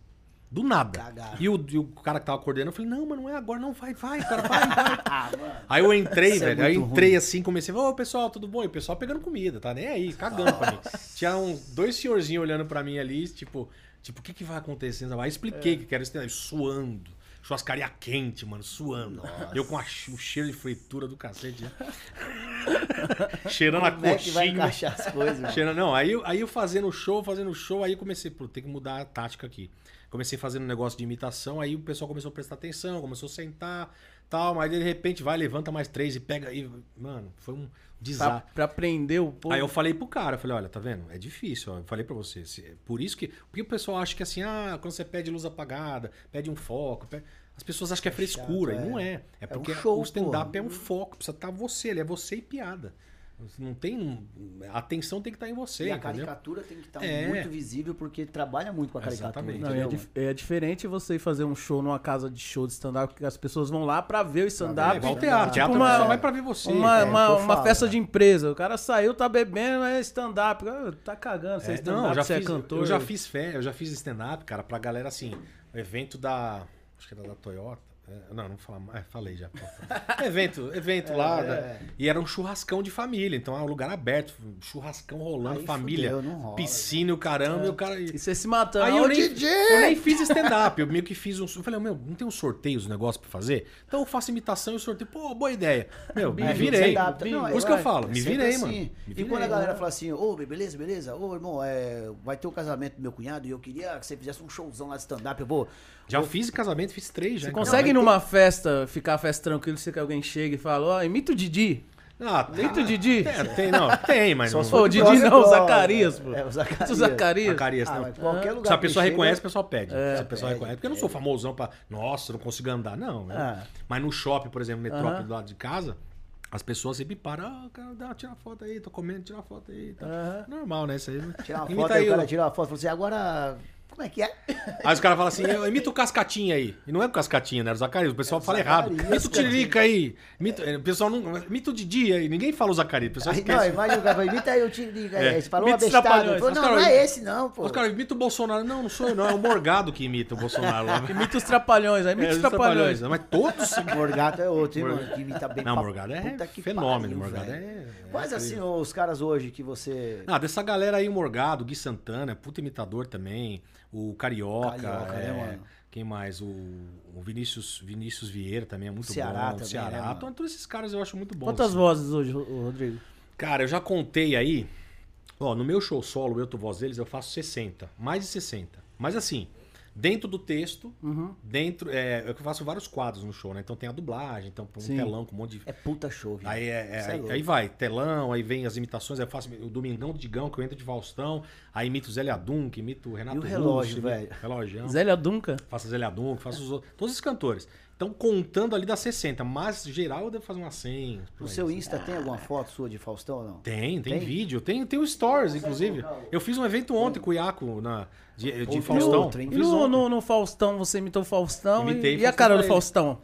Do nada. E o, e o cara que tava coordenando, eu falei, não, mas não é agora, não, vai, vai, cara, vai, vai. (laughs) Ah. Aí eu entrei, Isso é velho. aí eu muito entrei assim, comecei, ô pessoal, tudo bom? E o pessoal pegando comida, tá nem aí, cagando pra mim. Tinha uns dois senhorzinhos olhando pra mim ali, tipo, tipo, o que que vai acontecer? Aí expliquei que era esse suando. Churrascaria quente, mano, suando. Eu com a o cheiro de fritura do cacete. né? (laughs) Cheirando a Como é que vai coxinha. encaixar as coisas? Cheirando, não, aí, eu- aí eu fazendo show, fazendo show, aí eu comecei, pô, tem que mudar a tática aqui. Comecei fazendo um negócio de imitação, aí o pessoal começou a prestar atenção, começou a sentar, tal, mas de repente vai, levanta mais três e pega aí. Mano, foi um desastre. pra aprender o povo. Aí eu falei pro cara, eu falei, olha, tá vendo? É difícil, ó. Eu falei pra você. Por isso que. Porque o pessoal acha que assim, ah, quando você pede luz apagada, pede um foco. pede- As pessoas acham que é frescura, chato, e não é. é. É um porque show, o stand-up é um foco, precisa estar você, ele é você e piada. Não tem. A atenção tem que estar em você, E a entendeu? caricatura tem que estar É. muito visível porque trabalha muito com a caricatura. Exatamente. Não, é, é diferente você ir fazer um show numa casa de show de stand-up, porque as pessoas vão lá pra ver o stand-up. É igual Tipo teatro. Teatro uma- só vai pra ver você. Uma, é, uma, que uma festa né? de empresa. O cara saiu, tá bebendo, é stand-up. Ah, Tá cagando, você é, É, stand-up, não, já você fiz, é cantor. Eu já fiz fé, eu já fiz stand-up, cara, pra galera assim, o evento da. Acho que era da Toyota. É, não, não vou falar mais. É, falei já. (laughs) evento, evento lá. é. e era um churrascão de família. Então é um lugar aberto, churrascão rolando, Aí família, fudeu, rola, piscina e o caramba. E o cara. E você se matando. Aí eu nem, DJ! eu nem fiz stand-up, eu meio que fiz um. Eu falei, meu, não tem um sorteio os negócios pra fazer? Então eu faço imitação e sorteio. Pô, boa ideia. Meu, me É, virei. Não, Por isso que eu é- falo, é me virei, assim. mano. Me E virei, quando a galera mano. fala assim, ô, beleza, beleza, ô, irmão, é, vai ter o casamento do meu cunhado e eu queria que você fizesse um showzão lá de stand-up, eu vou... Já vou- fiz casamento, fiz três já. Você consegue ir numa festa, ficar a festa tranquilo, se que alguém chega e fala, ó, imita o Didi. Ah, Imita o Didi. É, tem, não, tem, mas Só não. se Ô, for Didi não, o Zacarias, pô. É, o Zacarias. O Zacarias. Zacarias, Ah, não. mas qualquer lugar Se a pessoa chega- reconhece, o pessoal pede. É, Se a pessoa pede, reconhece. Porque eu não sou famosão pra. Nossa, não consigo andar. Não. né? Ah. Mas no shopping, por exemplo, metrópole do lado de casa, as pessoas sempre param. Ah, cara, dá, tira foto aí, tô comendo, tira foto aí. Tá. Normal, né? Isso aí. né? Tirar uma foto, aí o cara o- tira uma foto e fala assim, agora, como é que é? Aí os caras falam assim, eu imito o Cascatinha aí. E não é o Cascatinha, né? Era o Zacarias. O pessoal É o fala errado. Imita o Tiririca aí. Imita, o pessoal não. Imita o Didi aí. Ninguém fala o Zacarias. O pessoal Aí, não, esquece. imagina o cara, imita aí o Tiririca aí. É. Você falou uma Imita bestada. Falou, Os não, caras- não é esse não, pô. Os caras imitam o Bolsonaro. Não, não sou eu, não. É o Morgado que imita o Bolsonaro lá. (laughs) Imita os trapalhões, aí imita É, os trapalhões. Mas todos. Morgato é outro, hein, mano? Que imita bem Não, pra Morgado é fenômeno. pariu, Morgado é. Quais é assim os caras hoje que você. Ah, dessa galera aí, o Morgado, o Gui Santana, puta imitador também. O Carioca. Carioca, né, é, mano? Quem mais? O, o Vinícius, Vinícius Vieira também é muito Ceará bom. também, Ceará. né, mano? Então, todos esses caras eu acho muito bons. Quantas assim. vozes hoje, Rodrigo? Cara, eu já contei aí. Ó, no meu show solo, eu tô voz deles, eu faço 60. Mais de 60. Mas assim, dentro do texto, Uhum. dentro. É, eu faço vários quadros no show, né? Então tem a dublagem, então um Sim. telão com um monte de. É puta show, viu? Aí, é, é, é aí, aí vai, telão, aí vem as imitações, aí eu faço o Domingão do Digão, que eu entro de Faustão, aí imito o Zélia Duncan, imito o Renato E o relógio, Russo, velho? Relógio. Zélia Duncan? Faço Zélia Duncan, faço os outros, todos os cantores. Então, contando ali dá 60, mas geral eu devo fazer umas 100. por No aí. seu Insta tem alguma foto sua de Faustão ou não? Tem, tem, Tem? vídeo, tem, tem o Stories, inclusive. Eu fiz um evento ontem com o Iaco na, de, de Faustão. outro? E no, no, no Faustão, você imitou o Faustão e- Imitei e, a Faustão cara do. Faustão?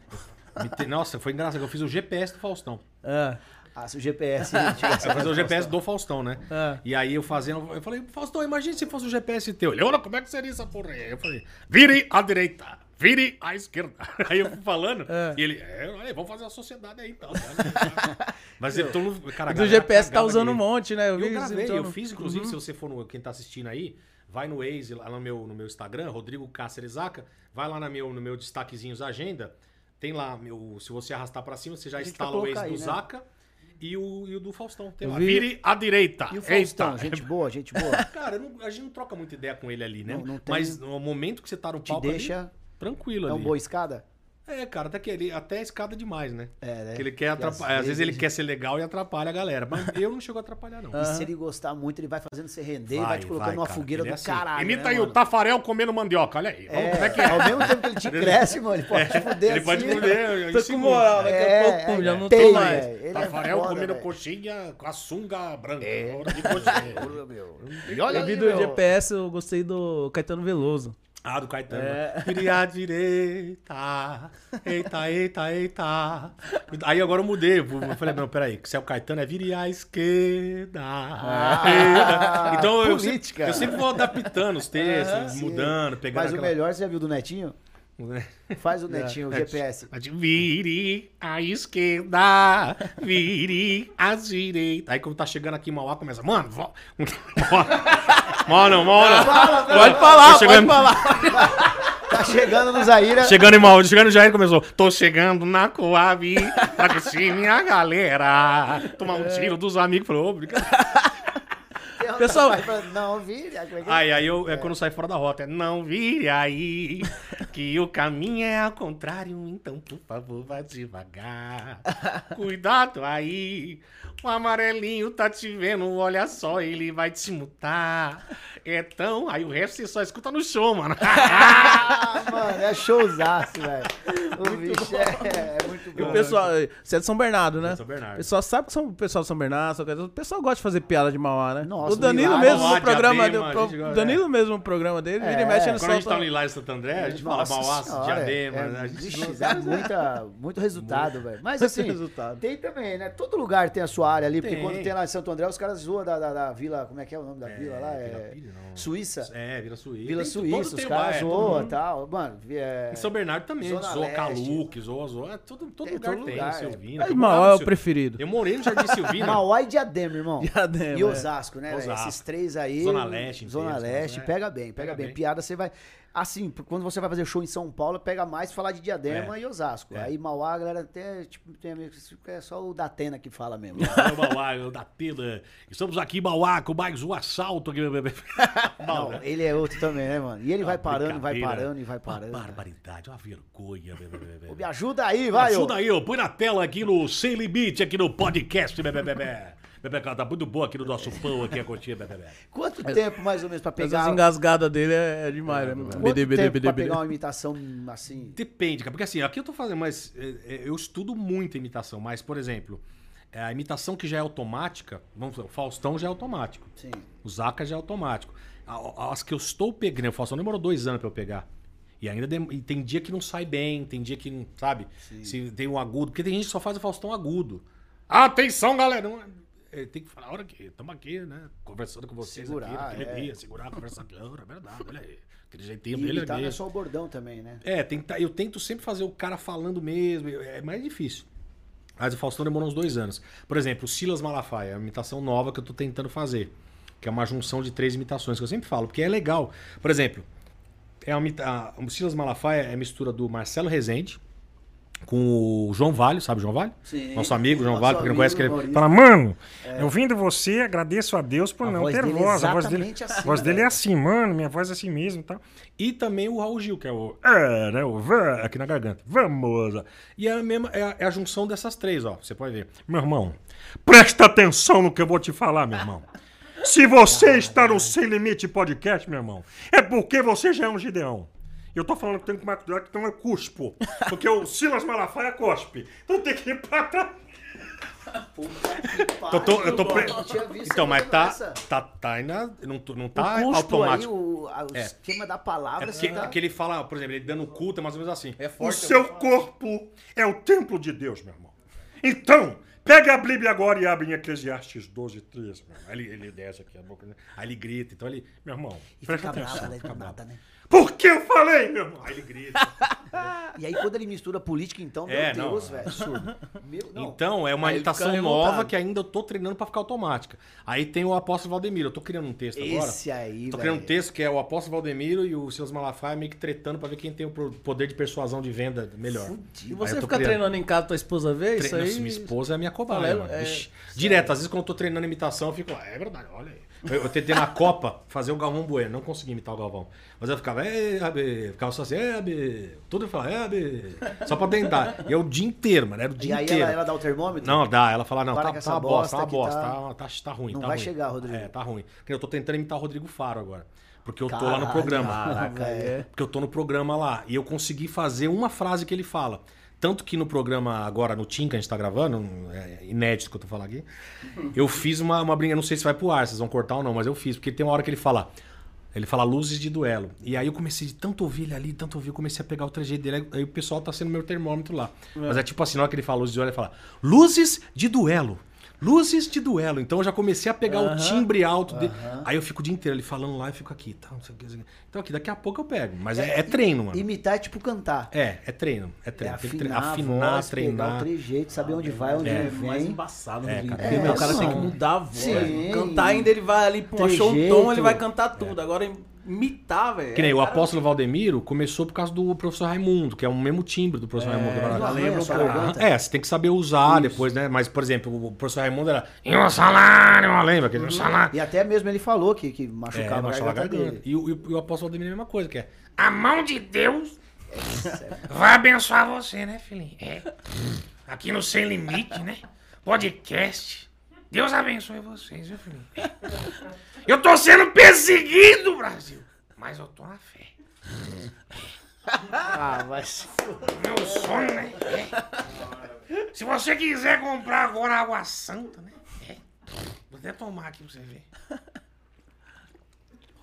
Imitei- Nossa, foi engraçado, eu fiz o GPS do Faustão. É, Ah, o GPS. (laughs) Eu fazer o GPS do Faustão, né? é. E aí eu fazendo, eu falei, Faustão, imagina se fosse o GPS teu. Ele, olha, como é que seria essa porra aí? Eu falei, vire à direita, vire à esquerda. (laughs) Aí eu fui falando, É. e ele, é, vamos fazer a sociedade aí então. (laughs) Mas ele todo mundo, cara, Do galera GPS tá cagava usando um monte, né? Eu vi gravei, imitando. eu fiz, inclusive, se você for no, quem tá assistindo aí, vai no Waze, lá no meu, no meu Instagram, Rodrigo Cáceres Zaca, vai lá no meu, no meu destaquezinhos agenda, tem lá, meu, se você arrastar pra cima, você já vai instala o Waze colocar do aí, né? Zaca e o, e o do Faustão. Tem Eu vi- vire à direita. E o Faustão, Eita. gente boa, gente boa. (laughs) Cara, eu não- a gente não troca muita ideia com ele ali, né? Não, não tem- Mas no momento que você tá no Te palco ali, deixa. Tranquilo É ali. um boa escada? É, cara, até, que ele, até escada demais, né? É, né? Que ele quer atrapalhar. Às, vezes ele ele- quer ser legal e atrapalha a galera. Mas (laughs) eu não chego a atrapalhar, não. E se ele gostar muito, ele vai fazendo você render e vai te colocando numa cara. fogueira Ele do é assim. caralho. Imita né, aí o mano? Tafarel comendo mandioca, olha aí. Vamos, É, como é que é? ao mesmo tempo que ele te (laughs) cresce, mano, ele pode te fuder Ele assim. pode né? fuder. Tô com moral, daqui a É, pouco é, já não tem, tô mais. Ele é Tafarel foda, comendo coxinha com a sunga branca. É. hora de coxinha. (laughs) E olha Eu vi aí, do. GPS, eu gostei do Caetano Veloso. Ah, do Caetano. É. (laughs) Vire à direita. Eita, eita, eita. Aí agora eu mudei. Eu falei, não, peraí, que se é o Caetano é vire à esquerda. Ah, então eu sempre, eu sempre vou adaptando os textos, Sim. mudando, pegando Mas o aquela- melhor, você já viu do Netinho? (laughs) Faz o Netinho, o É. GPS. Vire à esquerda, vire à direita. Aí quando tá chegando aqui em Mauá, começa, mano, vo... (laughs) mano, mano. Pode falar, Tô chegando- pode falar. Tá chegando no Zaira. Chegando em Mauá, chegando já ele começou. Tô chegando na Coab, pra curtir minha galera. Tomar um tiro dos amigos. Falei, ô, obrigado. Pessoal- Não, como é que é? Aí, aí eu, é quando sai fora da rota. É, não vire aí, que o caminho é ao contrário, então por favor vá devagar. Cuidado aí, o amarelinho tá te vendo, olha só, ele vai te mutar. Então, aí o resto você só escuta no show, mano. (laughs) Ah, mano, é showzaço, velho. O bicho é, é muito E bom. o pessoal, você é de São Bernardo, né? São Bernardo. O pessoal sabe que são o pessoal de São Bernardo, o pessoal gosta de fazer piada de Mauá, né? Nossa, o Danilo Milagre. mesmo Mauá, no programa, Diadema, do- a gente gosta, o Danilo mesmo no programa dele, vira e É. mexe no Quando a gente tá solta. no Ilá em Santo André, a gente fala Nossa Mauá, senhora, Diadema. é, né? a gente vixe, dá muita, muito resultado, velho. Mas assim, resultado. tem também, né? Todo lugar tem a sua área ali, porque Tem. quando tem lá em Santo André, os caras zoam da, da, da vila, como é que é o nome da vila lá? Vila É, Pilha, não. Suíça. É, Vila Suíça. Vila Tem- Suíça, os caras todo zoam e tal. Mano, é, Em São Bernardo também, Zona zoa Leste. Caluque, zoa, zoa. é Todo, todo Tem lugar todo tem, lugar, é. Silvina. Mas Eu Mauá é o preferido. Eu morei no Jardim Silvina. (laughs) Mauá e Diadema, irmão. Diadema, E é. Osasco, né? Esses três aí. Zona Leste Zona Leste, pega bem, pega, bem. Piada você vai. Assim, quando você vai fazer show em São Paulo, pega mais falar de Diadema É. e Osasco. É. Aí Mauá, a galera até, tipo, tem amigos que é só o Datena que fala mesmo. (laughs) É o Mauá, o da Pena. Estamos aqui em Mauá com mais um assalto. aqui. (laughs) Não, ele é outro também, né, mano? E ele vai Uma parando, vai parando e vai parando. Uma barbaridade, uma vergonha. Ô, Me ajuda aí, vai, ô. Ajuda aí, ó. Põe na tela aqui no Sem Limite, aqui no podcast. Bebê, bebê. Bebê, tá muito boa aqui no nosso pão, aqui a coxinha, bebê. bebê. Quanto tempo, mais ou menos, pra pegar... as engasgadas dele é, é demais, né? Quanto BD, BD, BD, pra pegar uma imitação assim... Depende, cara. Porque assim, aqui eu tô fazendo, mas é, é, eu estudo muito a imitação. Mas, por exemplo, a imitação que já é automática, vamos falar, o Faustão já é automático. Sim. O Zaca já é automático. As que eu estou pegando, o Faustão demorou dois anos pra eu pegar. E ainda dem- e tem dia que não sai bem, tem dia que não, sabe? Se tem um agudo, porque tem gente que só faz o Faustão agudo. Atenção, galera! Não tem que falar, olha aqui, estamos aqui, né? Conversando com vocês Segurar, aqui, naquele é. dia, segurar, conversar aqui, é verdade, olha aí. Aquele E jeitinho dele imitar ali. é só o bordão também, né? É, tenta, eu tento sempre fazer o cara falando mesmo. É mais difícil. Mas o Faustão demorou uns dois anos. Por exemplo, o Silas Malafaia é uma imitação nova que eu tô tentando fazer. Que é uma junção de três imitações, que eu sempre falo, porque é legal. Por exemplo, é uma, a- o Silas Malafaia é a mistura do Marcelo Rezende com o João Vale, sabe o João Vale? Sim. Nosso amigo João Nosso Vale, porque não conhece que ele. humorista. Fala, mano, eu vindo você, agradeço a Deus por A não ter é voz. A voz dele, exatamente assim, a voz dele é assim, mano, minha voz é assim mesmo e tal. E também o Raul Gil, que é o. É, né? O aqui na garganta. Vamos! E é a, mesma, é, a, é a junção dessas três, ó. Você pode ver. Meu irmão, presta atenção no que eu vou te falar, meu irmão. Se você está no Sem Limite Podcast, meu irmão, é porque você já é um Gideão. Eu tô falando que tem que tomar cuidado, que então eu cuspo. Porque o (laughs) Silas Malafaia cospe. Então tem que ir pra trás. Eu tô- eu tô pre- Não tinha visto Então, mas tá, conversa. tá, tá ainda. Não, não tá o automático. aí, o, a- o É. esquema da palavra, É porque tá... que ele fala, por exemplo, ele dando culto é mais ou menos assim. É o forte, seu corpo é o templo de Deus, meu irmão. Então, pega a Bíblia agora e abre em Eclesiastes 12, 13. Meu irmão. Aí ele, ele desce aqui a boca, né? aí ele grita. Então ele, meu irmão, E fica atenção. brava, né? fica bravo. nada, né? Por que eu falei, meu irmão? Aí ele grita. (laughs) E aí quando ele mistura política, então, meu É, não, Deus, é velho. absurdo. Meu, não. Então, é uma imitação fica nova que ainda eu tô treinando pra ficar automática. Aí tem o Apóstolo Valdemiro. Eu tô criando um texto agora. Esse aí, Tô velho. criando um texto que é o Apóstolo Valdemiro e o Silas Malafaia meio que tretando pra ver quem tem o poder de persuasão de venda melhor. E Fudido. você eu tô fica criando. treinando em casa, tua esposa vê isso Tre- aí? Nossa, minha esposa é a minha cobaia. Mano. é. Direto, às vezes quando eu tô treinando imitação, eu fico lá, é verdade, olha aí. Eu, eu tentei na Copa fazer o Galvão Bueno, não consegui imitar o Galvão. Mas eu ficava, é, AB, ficava só assim, é, AB. Tudo eu falava, é, AB. Só pra tentar. E é o dia inteiro, mano, era o E dia aí inteiro. ela, ela dá o termômetro? Não, dá. Ela fala, não, Para tá, tá uma bosta, tá uma bosta tá- tá, tá, tá ruim, Não tá vai ruim. chegar, Rodrigo. É, tá ruim. Eu tô tentando imitar o Rodrigo Faro agora. Porque eu tô lá no Caralho, programa. Caraca, é. Porque eu tô no programa lá. E eu consegui fazer uma frase que ele fala. Tanto que no programa agora, no Tim, que a gente tá gravando, é inédito que eu tô falando aqui, eu fiz uma, uma brincadeira, não sei se vai pro ar, vocês vão cortar ou não, mas eu fiz, porque tem uma hora que ele fala. Ele fala luzes de duelo. E aí eu comecei de tanto ouvir ele ali, tanto ouvir, eu comecei a pegar o trejeito dele. Aí, o pessoal tá sendo meu termômetro lá. Mas é tipo assim, na hora que ele fala luzes de duelo, ele fala luzes de duelo. Luzes de duelo. Então eu já comecei a pegar o timbre alto dele. Aí eu fico o dia inteiro ele falando lá e fico aqui. Tá, não sei o que, não sei o que. Então aqui, daqui a pouco eu pego. Mas é, é treino, mano. Imitar é tipo cantar. É, é treino. É É treino. Tem que afinar, tre- a afinar, voz, pegar treinar. o trejeito, saber onde vai, onde É. não mais vem. embaçado, É, Rodrigo. cara, é, meu, o cara tem que mudar a voz. Sim. Cantar ainda ele vai ali, achou um tom, ele vai cantar tudo. Agora imitar, velho. Que nem é, o cara, apóstolo Valdemiro começou por causa do professor Raimundo, que é o mesmo timbre do professor Raimundo. não Agora, arranha a sua garganta. É, você tem que saber usar depois, né? Mas, por exemplo, o professor Raimundo era. E um salário, lembra? Aquele um salário. E até mesmo ele falou que, que É, machucava a machucava a garganta. E, e o- e o apóstolo Valdemiro é a mesma coisa, que é. A mão de Deus vai abençoar você, né, filhinho? É. Aqui no Sem Limite, né? Podcast. Deus abençoe vocês, viu, filhinho? É. Eu tô sendo perseguido, Brasil. Mas eu tô na fé. (laughs) Ah, mas. Meu sonho, né? É. Se você quiser comprar agora água santa, né? É. Vou até tomar aqui pra você ver.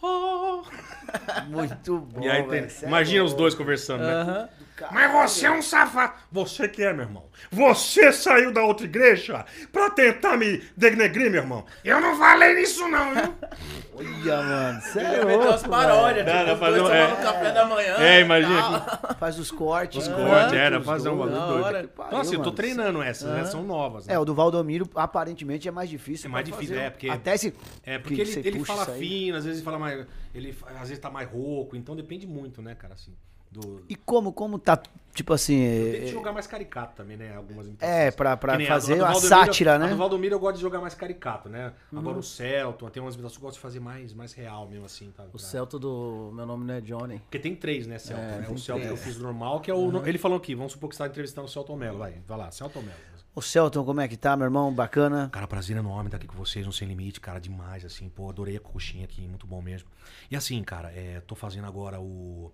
Oh. (laughs) Muito bom. E aí tem- é imagina os louco. dois conversando, né? Mas você é um safado. Você que é, meu irmão? Você saiu da outra igreja pra tentar me denegrir, meu irmão? Eu não falei nisso, não, viu? (laughs) Olha, mano. Você Ele é umas paródias, Dá, tipo, dois fazer um- tomando é. café da manhã. É, imagina velho. Faz os cortes. Os né? cortes, era fazer um bagulho doido. hora. Pariu, Então, assim, eu tô treinando essas, né? São novas. né? É, o do Valdomiro aparentemente é mais difícil. É mais difícil, fazer é, porque- Até se. É, porque que ele, ele fala fino, às vezes ele fala mais. Ele às vezes tá mais rouco, então depende muito, né, cara, assim. Do, E como, como tá, tipo assim. Tem que é- jogar mais caricato também, né? Algumas. É, pra, pra nem a fazer a uma Valdomiro- sátira, A do né? Valdomiro eu gosto de jogar mais caricato, né? Agora o Celton, tem umas imitações que eu gosto de fazer mais, mais real mesmo, assim, tá? O Celto do Meu Nome Não É Johnny. Porque tem três, né, Celton? É, né? O Celton que eu fiz normal, que é o. Ele falou aqui, vamos supor que você tá entrevistando o Celton Mello, vai. Vai lá, Celton Mello. O Celton, como é que tá, meu irmão? Bacana. Cara, prazer enorme estar aqui com vocês no Sem Limite, cara, demais, assim, pô, adorei a coxinha aqui, muito bom mesmo. E assim, cara, é, tô fazendo agora o-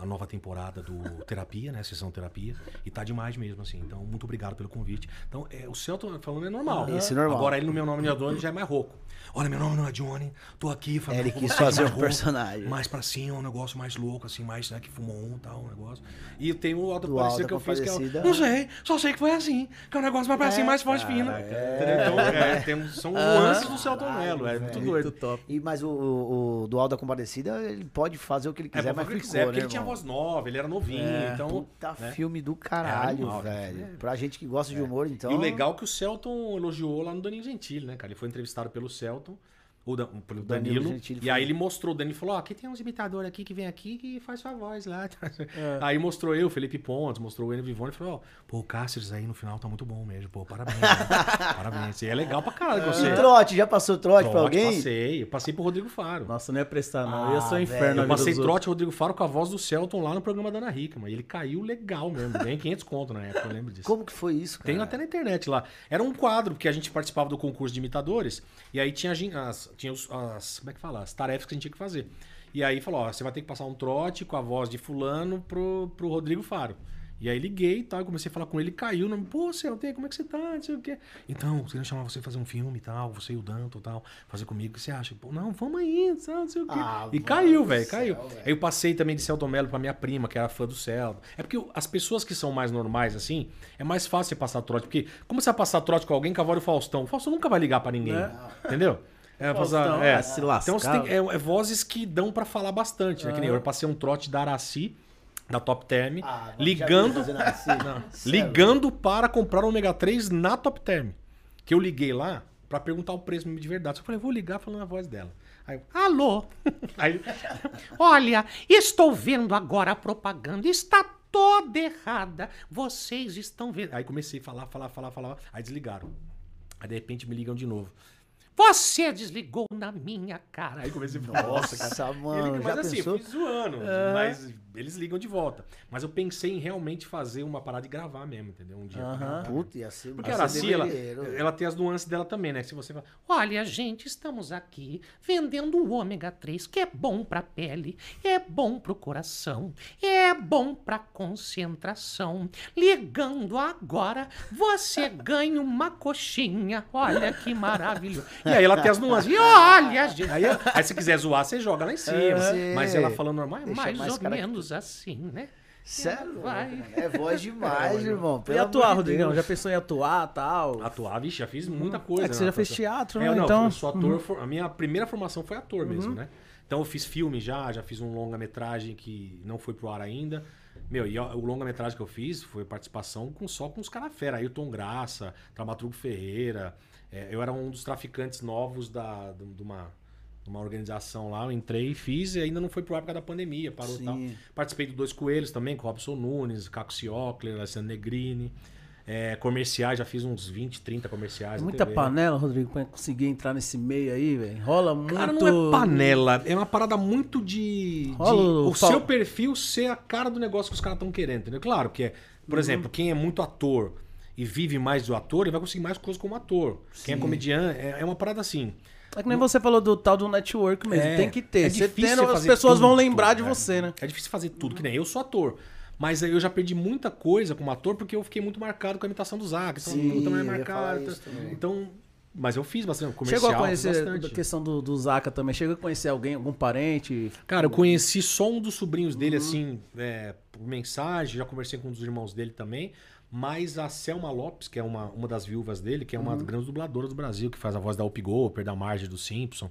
a nova temporada do (laughs) Terapia, né, Sessão Terapia, e tá demais mesmo, assim, então muito obrigado pelo convite. Então, é, o Celton falando é normal. Esse é normal. Agora ele no meu nome não é Johnny já é mais rouco. Olha, meu nome não é Johnny, tô aqui fazendo É, ele quis fazer um rouco, personagem. Mais pra cima, um negócio mais louco, assim, mais, né, que fumou um e tal, um negócio. E tem o Do Parecida que eu fiz, que é não sei, só sei que foi assim, que é um negócio mais pra cima, mais forte fino. Entendeu? Então, é, temos, são nuances do Celton Mello, é muito doido. Muito top. E, mas o, o, o do Alda Compadecida, ele pode fazer o que ele É, quiser, mas fazer o que ficou, quiser, né, tinha voz nova, ele era novinho, É, então... Puta né? filme do caralho, animal, velho. é. Pra gente que gosta de humor, então. E o legal é que o Celton elogiou lá no Danilo Gentili, né, cara? Ele foi entrevistado pelo Celton, da- pelo Danilo Danilo, Gentili e aí ele mostrou, o Danilo falou, ó, aqui tem uns imitadores aqui que vem aqui que faz sua voz lá. (laughs) É. Aí mostrou eu, Felipe Pontes, mostrou o Enio Vivone, e falou, ó, pô, o Cáceres aí no final tá muito bom mesmo, pô, parabéns, né? (laughs) parabéns. E é legal pra caralho com você. E trote, já passou trote, pra Trote, alguém? Passei, eu passei pro Rodrigo Faro. Nossa, não ia prestar, não. eu ia ser Ah, um inferno. Eu passei trote Rodrigo Faro com a voz do Celton lá no programa da Ana Hickman. E ele caiu legal mesmo. Bem 500 conto na época, eu lembro disso. Como que foi isso, cara? Tem até na internet lá. Era um quadro, porque a gente participava do concurso de imitadores. E aí tinha, as, tinha os, as. Como é que fala? As tarefas que a gente tinha que fazer. E aí falou: ó, você vai ter que passar um trote com a voz de Fulano pro, pro Rodrigo Faro. E aí liguei e tal, eu comecei a falar com ele, caiu, não, pô, Celton, como é que você tá? Não sei o quê. Então, queria chamar você pra fazer um filme e tal, você e o Danto e tal, fazer comigo, o que você acha? Pô, não, vamos aí, tal, não sei o quê. Ah, e caiu, velho, caiu. Aí eu passei também de Celton Mello pra minha prima, que era fã do Celton. É porque as pessoas que são mais normais, assim, é mais fácil você passar trote. Porque como você vai passar trote com alguém que a voz do Faustão? O Faustão nunca vai ligar pra ninguém. Entendeu? É, Faustão, é. vai se lascar. Então você tem, é, é vozes que dão pra falar bastante, né? Que nem eu, eu passei um trote da Araci, da Top Term, Ah, ligando, (laughs) ligando para comprar o ômega 3 na Top Term. Que eu liguei lá pra perguntar o preço de verdade. Só falei, vou ligar falando a voz dela. Aí eu, alô? (laughs) Aí, Olha, estou vendo agora a propaganda. Está toda errada. Vocês estão vendo. Aí comecei a falar, falar, falar, falar. Aí desligaram. Aí de repente me ligam de novo. Você desligou na minha cara. Aí comecei a falar, nossa, cara. E mano, ele- mas assim, pensou? fui zoando, mas eles ligam de volta. Mas eu pensei em realmente fazer uma parada de gravar mesmo, entendeu? Um dia. Aham. gravar. Puta, ia ser Porque a Araci, ela, devereiro. ela tem as nuances dela também, né? Se você fala, Olha, gente, estamos aqui vendendo o ômega 3, que é bom pra pele, é bom pro coração, é bom pra concentração. Ligando agora, você (laughs) ganha uma coxinha. Olha que maravilhoso. E aí ela tem as nuances. E olha, gente, Aí, aí se quiser zoar, você joga lá em cima. Sim. Mas ela falando normal, é Deixa mais, mais ou menos assim, né? Sério? Vai. É voz demais, irmão. E pelo atuar, amor de Rodrigão? Deus. Já pensou em atuar tal? Atuar, vixe, já fiz muita coisa. É que você né, já fez atuação. teatro, É, né? não, então. eu sou ator. for- A minha primeira formação foi ator mesmo, né? Então eu fiz filme já, já fiz um longa-metragem que não foi pro ar ainda. Meu, e o longa-metragem que eu fiz foi participação com, só com os caras fera. Ailton Graça, Dramaturgo Ferreira. É, eu era um dos traficantes novos da, de, de uma, de uma organização lá. Eu entrei e fiz e ainda não foi por causa da pandemia, parou tal. Participei do Dois Coelhos também, com Robson Nunes, Caco Ciocler, Alessandro Negrini. É, comerciais, já fiz uns 20, 30 comerciais. na Muita TV. panela, Rodrigo, pra conseguir entrar nesse meio aí, velho. Rola muito. Cara, não é panela, é uma parada muito de, de Rola o o seu perfil ser a cara do negócio que os caras estão querendo, entendeu? Claro que é, por exemplo, quem é muito ator e vive mais do ator, ele vai conseguir mais coisas como ator. Quem é comediante, é, é uma parada assim. É que nem você falou do tal do network mesmo. É, Tem que ter. é você tendo, as pessoas vão tudo, lembrar de é. você, né? É difícil fazer tudo, que nem eu sou ator. Mas eu já perdi muita coisa como ator porque eu fiquei muito marcado com a imitação do Zac. Então, Sim, eu também ia marcado. Então, então, mas eu fiz bastante comercial. Chegou a conhecer bastante. a questão do, do Zaca também. Chegou a conhecer alguém, algum parente? Cara, eu conheci só um dos sobrinhos dele, Uhum. assim, é, por mensagem, já conversei com um dos irmãos dele também. Mas a Selma Lopes, que é uma, uma das viúvas dele, que é Uhum. uma das grandes dubladoras do Brasil, que faz a voz da Up Gopher, da Marge do Simpson.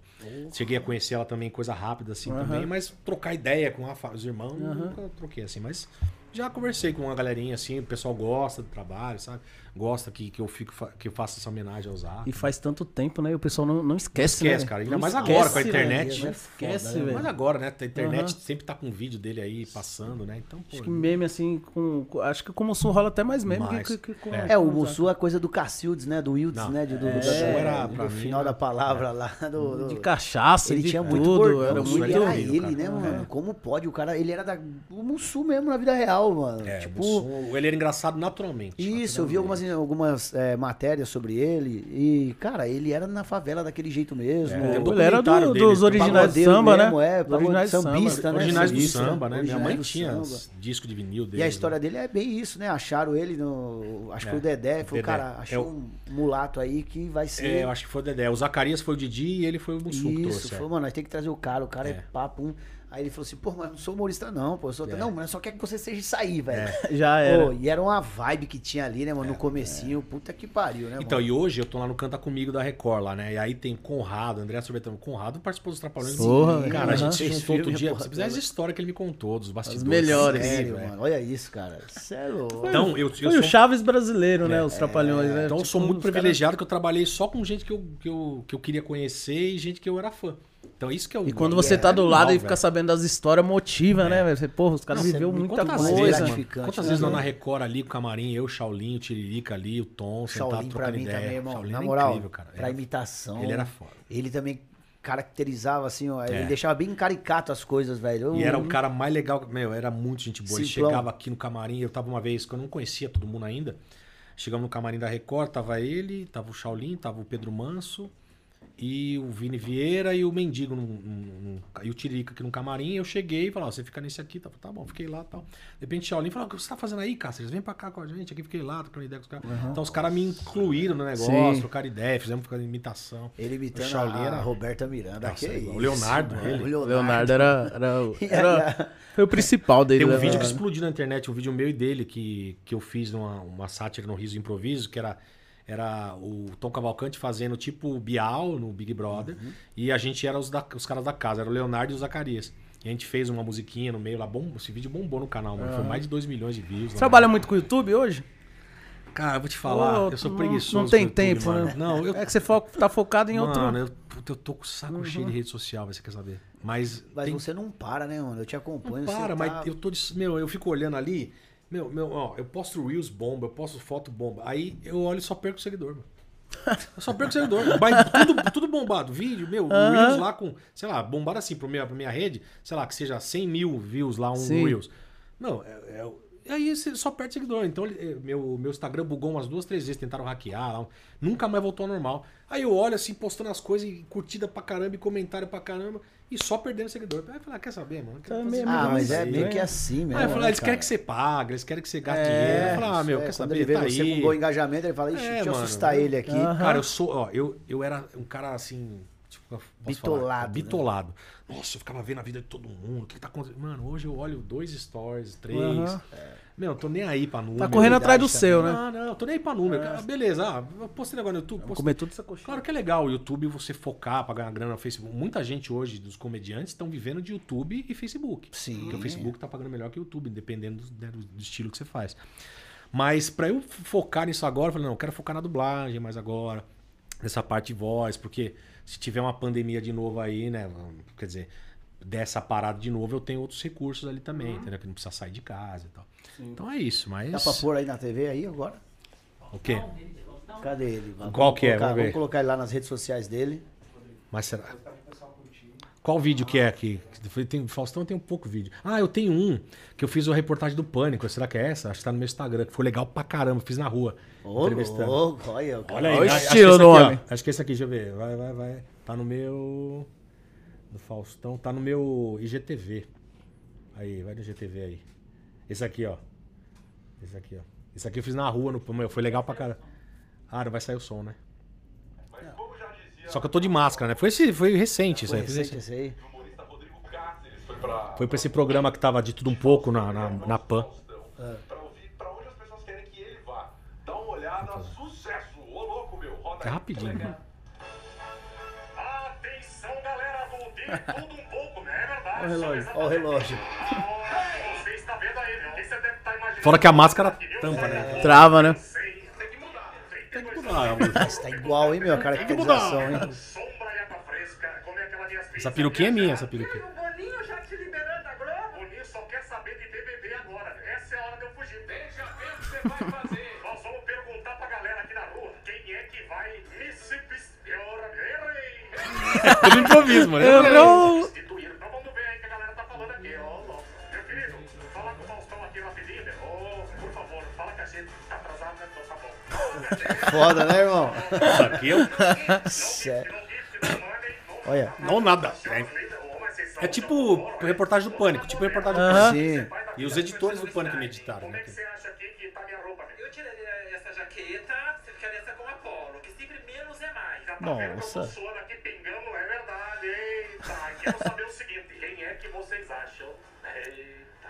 Cheguei a conhecer ela também, coisa rápida assim Uhum. também, mas trocar ideia com a os irmãos, nunca troquei assim, mas já conversei com uma galerinha assim, o pessoal gosta do trabalho, sabe? Gosta que, que eu fico que eu faça essa homenagem aos Zac. E faz tanto tempo, né? E o pessoal não, não esquece, Esquece, né? cara. Ainda Não mais esquece, agora com a velho. internet. Não É esquece, foda, né? velho. Mas agora, né? A internet Aham. sempre tá com um vídeo dele aí passando, né? Então, pô, Acho que meme, assim, com, Acho que com o Mussu rola até mais meme Mais. que, que, que com É. É, o com Mussu é coisa do Cacildes, né? Do Wildes, Não, né? De, do, é, do- era, do final da palavra lá. Do, do- De cachaça, ele de tinha tudo. muito bordão, era Mussu, muito... era ele, cara. né, mano? Como pode? O cara, ele era da, o Mussu mesmo na vida real, mano. É, tipo, ele era engraçado naturalmente. Isso, eu vi algumas, algumas é, matérias sobre ele e, cara, ele era na favela daquele jeito mesmo. É, um Ele era do- dele, dos originais pagodeiro samba, mesmo, né? É, originais de samba. sambista, né? Originais do Sambista, samba, né? Minha mãe do tinha discos de vinil dele. E a história dele é bem isso, né? Acharam ele no. Acho que É, foi o Dedé. Foi o cara, É achou um mulato aí que vai ser. É, eu acho que foi o Dedé. O Zacarias foi o Didi e ele foi o Mussum que Isso, trouxe. é. falou, mano, nós tem que trazer o cara, o cara é, É. papo. um. Aí ele falou assim, pô, mas eu não sou humorista, não, pô. Eu sou... É. Não, mas só quer que você seja isso aí, velho. (laughs) Já era. Pô, e era uma vibe que tinha ali, né, mano, no comecinho. Puta que pariu, né, Então, mano? e hoje eu tô lá no Canta Comigo da Record lá, né? E aí tem Conrado, André Sorvetano. Conrado participou dos Trapalhões. Porra, cara, a gente se Fez juntou outro dia. porra, Se fizer essa dela. história que ele me contou, dos bastidores. melhores. Sério, velho. mano. Olha isso, cara. É louco. Então, eu, eu Foi sou o Chaves brasileiro, né? Os Trapalhões, né? Então eu Tipo, sou muito os caras- privilegiado que eu trabalhei só com gente que eu, que eu, que eu queria conhecer e gente que eu era fã. Então isso que é o E quando é você tá do lado animal, e fica velho. sabendo das histórias, motiva, né, velho? Você, Porra, os caras viveu é muita Quantas coisa. vezes, gratificante, Quantas né, vezes lá mano? na Record ali, o camarim, eu, Shaolin, o Tiririca ali, o Tom, sentado Shaolin pra trocando mim ideia. também, irmão. Shaolin Na era moral, incrível, cara. pra imitação. Ele era foda. Ele também caracterizava, assim, ó. Ele É. deixava bem caricato as coisas, velho. E era o cara mais legal. Meu, era muito gente boa. Ele chegava aqui no camarim, eu tava uma vez, que eu não conhecia todo mundo ainda. Chegamos no camarim da Record, tava ele, tava o Shaolin, tava o Pedro Manso e o Vini Vieira e o Mendigo num- num- num- e o Tiririca aqui no camarim. Eu cheguei e falei, ó, você fica nesse aqui, tá, tá bom, fiquei lá e tal. De repente o Shaolin falou, o que você tá fazendo aí, Cáceres? Vem pra cá com a gente, aqui fiquei lá, trocando ideia com os caras. Então os caras me incluíram no negócio, Sim. trocaram ideia, fizemos ficar imitação. Ele imitando O Shaolin a, era- a Roberta Miranda. Nossa, que o isso, Leonardo, mano. ele. O O Leonardo era, era, o- (laughs) era- Foi o principal dele. Tem um né, vídeo que explodiu na internet, um vídeo meu e dele, que, que eu fiz numa uma sátira no Riso Improviso, que era, era o Tom Cavalcante fazendo tipo Bial no Big Brother, Uhum. e a gente era os, da- os caras da casa, era o Leonardo e o Zacarias. E a gente fez uma musiquinha no meio lá, bom, esse vídeo bombou no canal, mano. Foi mais de 2 milhões de views. Você lá, trabalha mano. muito com o YouTube hoje? Cara, eu vou te falar, Ô, eu sou não- preguiçoso. Não tem o YouTube, tempo, mano. né? Não, eu, É que você fo- tá focado em outro. Mano, eu, puta, eu tô com o saco cheio de rede social, você quer saber. Mas, Mas tem- você não para, né, mano? Eu te acompanho. Não você para, tá- mas eu tô de, meu, eu fico olhando ali, meu, meu, ó, eu posto reels bomba, eu posto foto bomba. Aí eu olho e só perco o seguidor, mano. (laughs) Eu só perco seguidor. Mas tudo, tudo bombado. Vídeo, meu, Aham. Reels lá com, sei lá, bombado assim pra minha, pra minha rede, sei lá, que seja 100 mil views lá, um Sim. Reels. Não, é, é- e aí você só perde seguidor. Então, ele- meu, meu Instagram bugou umas duas, três vezes, tentaram hackear, lá, nunca mais voltou ao normal. Aí eu olho assim, postando as coisas, e curtida pra caramba, e comentário pra caramba, e só perdendo seguidor. Aí falei, ah, quer saber, mano? Fazer meio- Ah, mas é aí. meio que assim mesmo. Aí falei, né, ah, eles querem cara? que você pague, eles querem que você gaste É, dinheiro. Eu falei, ah, meu, É, quer saber? ele vê tá você aí. com bom engajamento, ele fala, ixi, É, deixa eu mano. assustar ele aqui. Aham. Cara, eu sou, ó, eu, eu era um cara assim. Tipo, Bitolado, falar? né? Nossa, eu ficava vendo a vida de todo mundo. O que, que tá acontecendo? Mano, hoje eu olho dois stories, três. Aham. Meu, eu tô nem aí pra número. Tá correndo atrás do seu, né? Ah, não, eu tô nem aí pra número. Ah, beleza, ah, eu postei agora no YouTube. Postei- comer tudo essa coxinha. Claro que é legal o YouTube você focar pra ganhar grana no Facebook. Muita gente hoje, dos comediantes, estão vivendo de YouTube e Facebook. Sim. Porque o Facebook tá pagando melhor que o YouTube, dependendo do, né, do- do estilo que você faz. Mas pra eu focar nisso agora, eu falei, não, eu quero focar na dublagem mais agora, nessa parte de voz, porque se tiver uma pandemia de novo aí, né, quer dizer, dessa parada de novo, eu tenho outros recursos ali também, entendeu? Que não precisa sair de casa e tal. Então é isso, mas... Dá pra pôr aí na TV aí agora? O quê? Cadê ele? Vamos Qual que é? colocar- Vamos ver. Vamos colocar ele lá nas redes sociais dele. Mas será? Qual vídeo que é aqui? Tem, Faustão tem um pouco vídeo. Ah, eu tenho um que eu fiz uma reportagem do Pânico. Será que é essa? Acho que tá no meu Instagram, que foi legal pra caramba. Fiz na rua. Ô, entrevistando. louco, olha. Olha aí. Olha o acho que estilo esse do homem. Acho que esse aqui, deixa eu ver. Vai, vai, vai. Tá no meu. Do Faustão. Tá no meu IGTV. Aí, vai no IGTV aí. Esse aqui, ó. Esse aqui, ó. Esse aqui eu fiz na rua. No... Meu, foi legal pra caramba. Ah, não vai sair o som, né? Só que eu tô de máscara, né? Foi, esse, foi recente isso Foi aí. Fiz recente esse aí. Pra, Foi pra esse programa que tava de tudo um pouco na, na, na PAN. pra ouvir pra onde as pessoas querem que ele vá. Dá uma olhada, sucesso! Ô louco, meu! Roda É rapidinho. né? Atenção, galera do De (laughs) Tudo Um Pouco, né? É verdade. Olha o relógio. Olha o relógio. Você está vendo aí, né? Você deve estar imaginando? Fora que a máscara tampa, né? Trava, né? Tem que mudar. Tem que Mas tá igual, hein, meu? A caracterização, hein? É Essa peruquinha é minha, essa peruquinha. O Boninho já te liberando da Globo? O Boninho só quer saber de BBB agora. Essa é a hora de eu fugir. Deixa ver o que você vai fazer. Nós vamos perguntar pra galera aqui na rua quem é que vai Mississippi. Errei. Tudo improviso, mano. Errou! Então vamos ver aí o que a galera tá falando aqui, ó. ó. Meu querido, fala com o Faustão aqui rapidinho, né? Ô, por favor, fala que a gente tá atrasado, né? Então tá bom. Foda, né, irmão? Isso aqui eu... Sério. Não não não Olha. Não nada. É, é tipo reportagem do Pânico. Tipo reportagem do. Pânico. Sim. E os editores do Pânico me editaram, Como né? Nossa. aqui pingando, é verdade. Eita, quero saber o seguinte, quem é que vocês acham? Eita,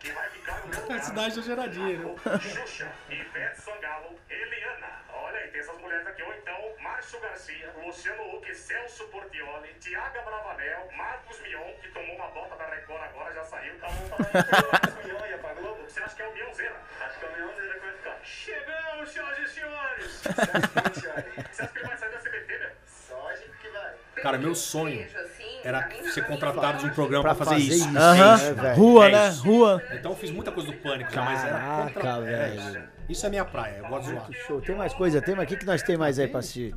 que vai ficar no meu lugar? Cidade da geradinha, né? Xuxa, Ivete Sangalo, Eliana. Olha aí, tem essas mulheres aqui. Ou então, Márcio Garcia, Luciano Huck, Celso Portioli, Tiaga Bravanel, Marcos Mion, que tomou uma bota da Record agora, já saiu. Tá bom, tá Marcos Mion ia pra Globo. Você acha que é o Mionzeira? Acho que é o Mionzeira que vai ficar. Chegamos, senhoras e senhores! (laughs) Você acha que ele vai sair Cara, meu sonho era ser contratado de um programa Pra pra fazer isso. Aham. É, velho. Rua, É né? isso. Rua. Então eu fiz muita coisa do Pânico já, mas era contra... é velho. isso. Isso é minha praia, eu gosto de zoar. Show. Tem mais coisa? Tem mais? O que, que nós tem mais aí pra assistir?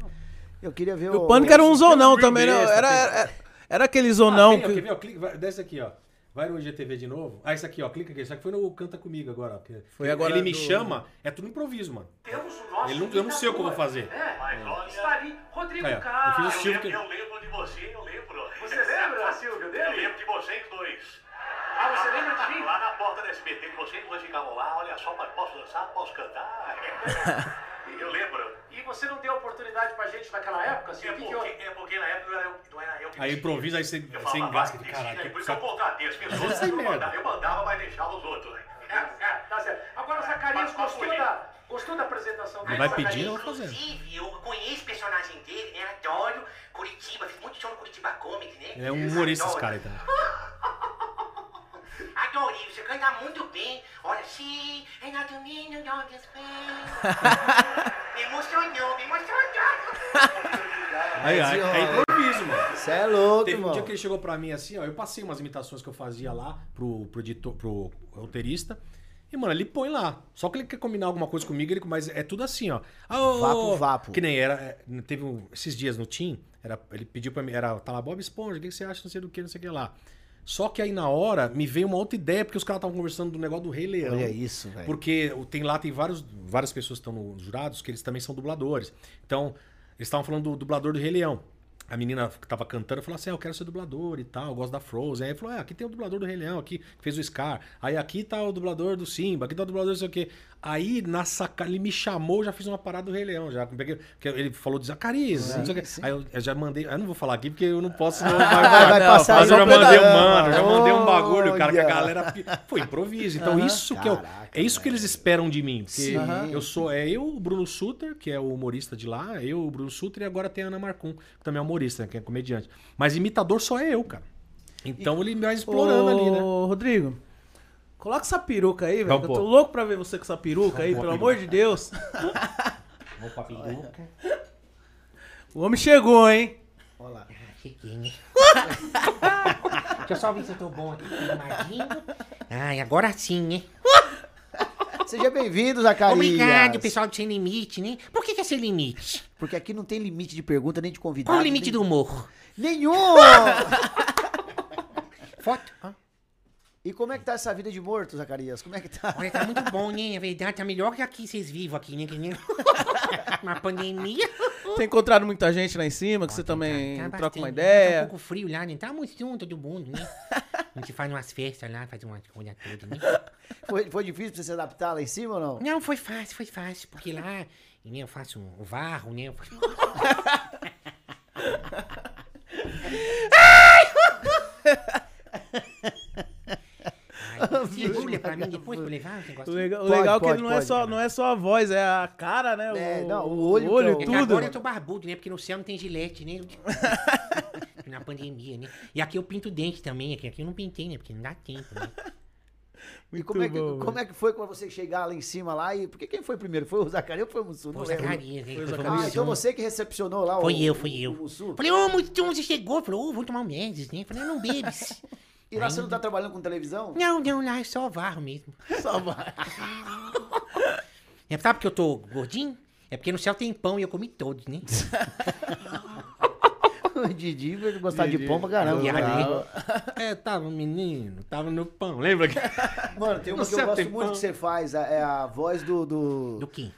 Eu queria ver o. O Pânico era um zonão também, né? besta, Era, era, era aquele zonão Ah, tem, ó, quer que... ver? ó, clica- vai- desce aqui, ó. Vai no IGTV de novo. Ah, isso aqui, ó. Clica aqui. Isso aqui foi no Canta Comigo agora. Foi agora Ele me do- chama, é tudo improviso, mano. Temos o nosso. Ele não, eu não sei o que eu vou fazer. É, está ali. Rodrigo Aí, ó, eu Carlos. fiz o Silvio que... Eu lembro de você, eu lembro. Você lembra, Silvio, Eu dele? lembro de vocês dois. Ah, você lembra de mim? Lá na porta da SBT, que vocês dois ficavam lá, olha só, mas posso dançar, posso cantar. (laughs) Eu lembro. E você não deu oportunidade pra gente naquela época? Assim, É o que que porque, eu... é porque na época não era eu, não era eu que Aí improvisa, aí você, Eu você engasga. vai, Caralho, que por isso eu saco. contratei as pessoas. vezes sai eu, merda. mandava, eu mandava, mas deixava os outros. né? É, (laughs) é, tá certo. Agora, Zacarias, gostou da, gostou da apresentação Ele dele? vai pedir, eu vou fazer. Inclusive, eu conheço o personagem dele, né? Adoro Curitiba, fiz muito show no Curitiba Comic, né? Ele é um humorista, esse cara aí (laughs) também. Adorei, você canta muito bem. Olha, se é na não (laughs) Me emocionou, me emocionou. Aí, aí, é improviso, mano. Você é louco, Teve um irmão. dia que ele chegou pra mim assim, ó. Eu passei umas imitações que eu fazia lá pro, pro, editor, pro roteirista. E, mano, ele põe lá. Só que ele quer combinar alguma coisa comigo, ele, mas é tudo assim, ó. Ah, Vapo, vapo. Que nem era. é, Teve um- esses dias no Team, era, ele pediu pra mim, era, tá lá, Bob Esponja, o que você acha, não sei do que, não sei o que lá. Só que aí na hora me veio uma outra ideia, porque os caras estavam conversando do negócio do Rei Leão. Olha isso, velho. Porque tem lá, tem vários, várias pessoas que estão nos jurados que eles também são dubladores. Então, eles estavam falando do dublador do Rei Leão. A menina que tava cantando falou assim: ah, eu quero ser dublador e tal, eu gosto da Frozen. Aí ele falou: é, aqui tem o dublador do Rei Leão, aqui que fez o Scar. Aí aqui tá o dublador do Simba, aqui tá o dublador não sei o quê. Aí, na sacada, ele me chamou, eu já fiz uma parada do Rei Leão. Já, peguei, porque ele falou de Zacarias, não sei o quê. Aí eu, eu já mandei, eu não vou falar aqui porque eu não posso. Não, vai, Vai, vai não, passar mas eu já mandei um mano, já mandei um bagulho, cara, que a galera. Foi improviso. Então, isso que eu. É isso que eles esperam de mim. Porque eu sou. É eu, o Bruno Suter, que é o humorista de lá, eu, o Bruno Suter, e agora tem a Ana Marcum, que também é humorista, né, que é comediante. Mas imitador só é eu, cara. Então ele vai explorando ali, né? Ô, Rodrigo, coloca essa peruca aí, velho. Eu tô louco pra ver você com essa peruca aí, pelo amor de Deus. Vou com a peruca. O homem chegou, hein? Olha lá. Cheguei, né? (laughs) Deixa eu só ver se eu tô bom aqui, filmadinho. Ai, agora sim, né? (laughs) Seja bem-vindo, Zacarias. Obrigado, pessoal do Sem Limite, né? Por que, que é Sem Limite? Porque aqui não tem limite de pergunta nem de convidado. Qual o limite nem- do humor? Nenhum! (laughs) Foto? Ó. e como é que tá essa vida de morto, Zacarias? Como é que tá? Olha, tá muito bom, né? A verdade, tá melhor que aqui vocês vivem aqui, né? Que nem (laughs) uma pandemia. Tem encontrado muita gente lá em cima, que você também Tá troca uma né? Tá ideia. um pouco frio lá, né? Tá muito junto todo mundo, né? A gente faz umas festas lá, faz uma coisa toda, né? Foi, foi difícil pra você se adaptar lá em cima ou não? Não, foi fácil, foi fácil, porque lá né, eu faço o varro, né? eu faço- (laughs) (laughs) Ai, (laughs) Segura pra mim depois pra levar o O negócio. legal, o Pode, legal é que pode, ele não, é pode. só, não é só a voz, é a cara, né? É, o, não, o olho é o- olho É tudo. agora eu tô barbudo, né? Porque no céu não tem gilete, né? (laughs) Na pandemia, né? E aqui eu pinto dente também, aqui, aqui eu não pintei, né? Porque não dá tempo, né? E como é, que, bom, como é que foi quando você chegar lá em cima lá? E porque quem foi primeiro? Foi o Zacarias ou foi o Mussu? Não lembro. Zacarias, né? Foi Foi Zacarias. Ah, Mussu. então você que recepcionou lá o Foi eu, foi eu. o Mussu. Falei, ô, Mutum, você chegou? Falei, ô, vamos tomar um Mendes, né? Falei, não bebes. (laughs) E lá você não tá trabalhando com televisão? Não, não, lá é só varro mesmo. Só vai. (laughs) É, sabe porque eu tô gordinho? É porque no céu tem pão e eu comi todos, né? (laughs) O Didi vai gostar de Didi. pão pra caramba. É, tava menino, tava no pão. Lembra. Mano, tem uma No que eu gosto muito pão. que você faz, a- é a voz do, do- Do quê?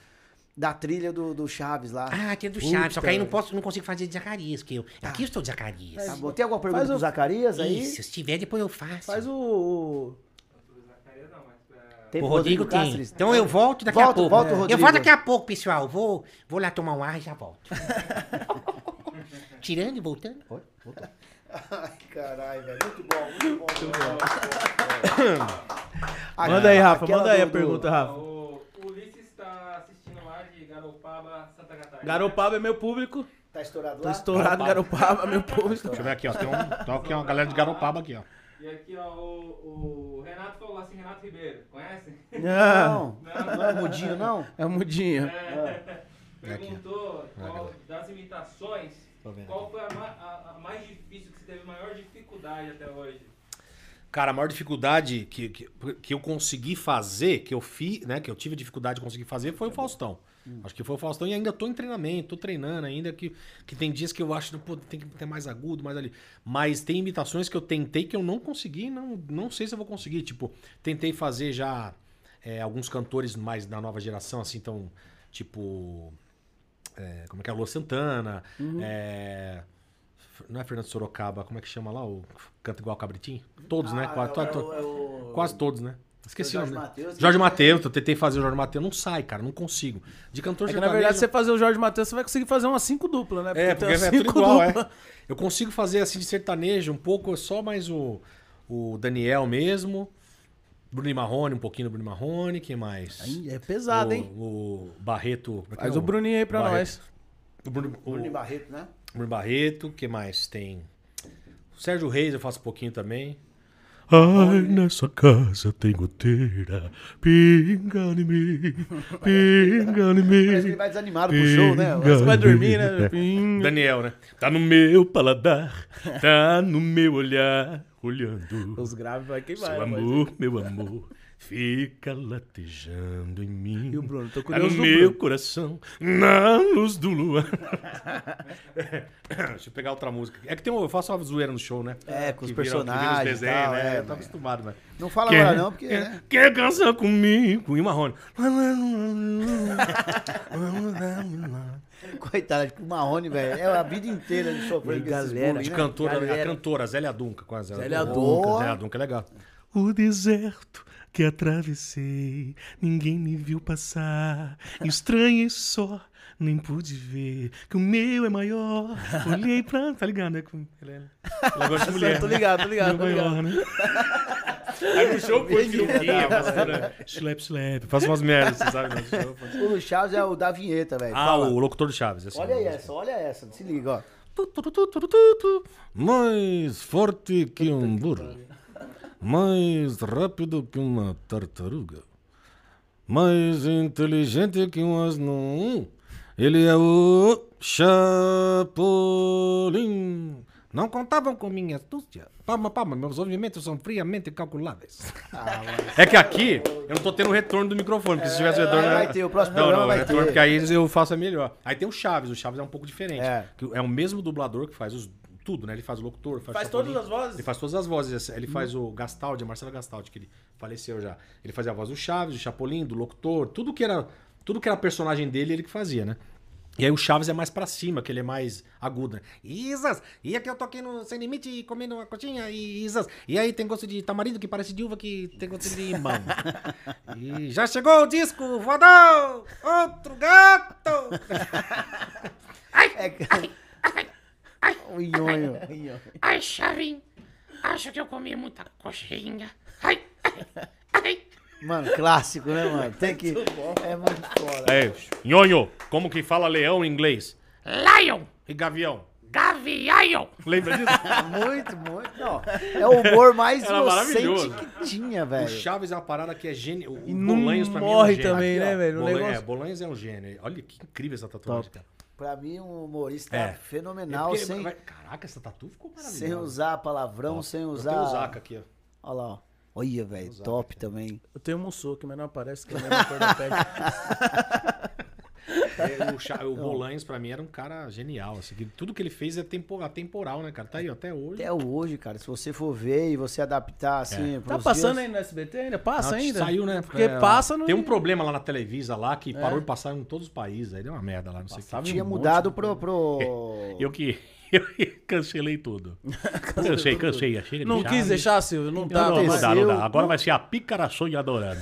Da trilha do, do Chaves lá. Ah, tem do Chaves. Só que aí Puta. não, posso, não consigo fazer de Zacarias, que eu... Aqui eu estou de Zacarias. Tá bom. Tem alguma pergunta Faz pro o- Zacarias aí? Isso, se tiver, depois eu faço. Faz o. o- Zacarias não, mas pra... Tem O pro Rodrigo, tem. Cáceres? Então eu volto daqui Volta, a pouco. volta o eu Rodrigo. volto daqui a pouco, pessoal. Vou, vou lá tomar um ar e já volto. (laughs) Tirando e voltando. Ai, caralho, velho. Muito bom, muito bom. Muito bom. Manda aí, Rafa, manda aí a do- do- pergunta, Rafa. O Ulisses está assistindo lá de Garopaba, Santa Catarina. Garopaba é meu público. Tá estourado Tô lá? estourado em Garopaba, meu público. Deixa eu ver aqui, ó. Tem, um, tem aqui uma galera de Garopaba aqui, ó. E aqui, ó, o, o Renato falou assim, Renato Ribeiro, conhece? Ah, Não, não é mudinho, não? é o mudinho. É, perguntou qual, das imitações, qual foi a, a- a mais difícil, que você teve maior dificuldade até hoje? Cara, a maior dificuldade que, que, que eu consegui fazer, que eu fiz, né? Que eu tive dificuldade de conseguir fazer, foi o Faustão. Acho que foi o Faustão e ainda tô em treinamento, tô treinando ainda, que, que tem dias que eu acho que tem que ter mais agudo, mais ali. Mas tem imitações que eu tentei que eu não consegui, não, não sei se eu vou conseguir. Tipo, tentei fazer já é, alguns cantores mais da nova geração, assim, então, tipo. é, como é que é? Lua Santana. é, não é Fernando Sorocaba, como é que chama lá? O canta igual Cabritinho? Todos, né? Quase, to- to- quase todos, né? Esqueci o Jorge nome. Mateus, Jorge né? Mateus, eu tentei fazer o Jorge Mateus, não sai, cara, não consigo. De cantor É que na verdade, você fazer o Jorge Matheus, você vai conseguir fazer umas cinco duplas, né? É, tem porque é tudo cinco igual, é. duplas. Eu consigo fazer assim de sertanejo, um pouco, só mais o, o Daniel mesmo. Bruno Marrone, um pouquinho do Bruno Marrone, quem mais? Aí é pesado, o, hein? O Barreto. Faz o Bruninho aí pra Barreto. nós. O Bruno, o Bruno Barreto, né? Bruno Barreto, que mais tem? O Sérgio Reis eu faço um pouquinho também. Ai, nessa casa tem goteira, pinga em mim, pinga em Parece que ele mim. vai desanimado pro show, né? Você vai dormir, né? Pim. Daniel, né? Tá no meu paladar, tá no meu olhar. olhando. Os graves vai queimar. Seu né, amor, meu amor, fica latejando em mim. E o Bruno? Tô É curioso no do meu Bruno. coração, na luz do luar. (laughs) Deixa eu pegar outra música. É que tem um, eu faço uma zoeira no show, né? É, com os Que vira- que vira personagens e desenhos, tal, né? é, eu tô acostumado, mas... Não fala Quer- agora não, porque... Quer, né? quer casar comigo? E Marrone. (laughs) Coitado, tipo o Marrone, velho. É a vida inteira de com esses galera, De né? cantora, Galera. a cantora, Zélia Dunca. Com a Zélia Dunca. Zélia Dunca é legal. O deserto que atravessei, ninguém me viu passar. Estranhei só, nem pude ver que o meu é maior. Olhei pra. Tá ligado, né? Com... Ela, é- ela gosta de mulher. Tô ligado, tô ligado, Meu tô ligado. maior, né? Aí no show põe peruquinha, pastora. Slap, slap. Faz umas merdas, você sabe? No show, faz- O Chaves é o da vinheta, velho. Ah, Fala. o locutor do Chaves. assim, Olha essa, olha essa. Se liga, ó. Mais forte que um burro. Mais rápido que uma tartaruga. Mais inteligente que um asno. Ele é o Chapolin. Não contavam com minha astúcia. Palma, palma, meus movimentos são friamente calculáveis. É que aqui eu não tô tendo retorno do microfone, porque se tivesse retorno. vai eu- ter, o próximo não, não, vai retorno, ter. porque aí eu faço é melhor. Aí tem o Chaves, o Chaves é um pouco diferente. É. que É o mesmo dublador que faz os, tudo, né? Ele faz o locutor, faz, Faz todas as vozes? Ele faz todas as vozes. Ele faz o Gastaldi, Marcelo Gastaldi, que ele faleceu já. Ele fazia a voz do Chaves, do Chapolin, do locutor, tudo que era, tudo que era personagem dele, ele que fazia, né? E aí o Chaves é mais pra cima, que ele é mais agudo, né? Isas! E aqui eu tô aqui no Sem Limite comendo uma coxinha, e Isas! E aí tem gosto de tamarindo que parece de uva que tem gosto de limão. (laughs) e já chegou o disco, fodão! Outro gato! (laughs) É que- O nhonho. o nhonho. Ai, Chavin, acho que eu comi muita coxinha. Ai, ai, ai. Mano, clássico, né, mano? Tem que. É muito foda. É, nhonho, como que fala leão em inglês? Lion, E gavião? gavião. Lembra disso? (laughs) Muito, muito. Não, é o humor mais Era inocente que tinha, O velho. Chaves é uma parada que é gênio. O E não Bolanhos pra mim morre é um gênio. também, né, ó. velho? O Bolan- negócio- É, Bolanhos é um gênio. Olha que incrível essa tatuagem, cara. Pra mim, um humorista É. fenomenal, porque sem, Caraca, essa tatu ficou maravilhosa. sem usar palavrão, Ó, sem eu usar. tenho o Zaca aqui, ó. Olha lá, ó. Olha, velho, top também. Eu tenho um Mussoki, mas não aparece que é a mesma cor da pele. (laughs) É, o o (laughs) Bolanhos, pra mim, era um cara genial. Assim, que tudo que ele fez é tempo- atemporal, né, cara? Tá aí, até hoje. Até hoje, cara, se você for ver e você adaptar assim. Tá pros passando dias- aí no SBT ainda? Passa Não, ainda? Saiu, né? Porque É, passa no... Tem um problema lá na Televisa lá que parou de passar em todos os países. Aí deu uma merda lá, não sei o que. Tinha um monte mudado de pro. pro... (laughs) Eu que. Eu cancelei tudo. cansei, cansei. Chega Não quis deixar, Silvio? Não Não, tá, não, não dá, não dá. Agora vai ser a pícara sonhadora.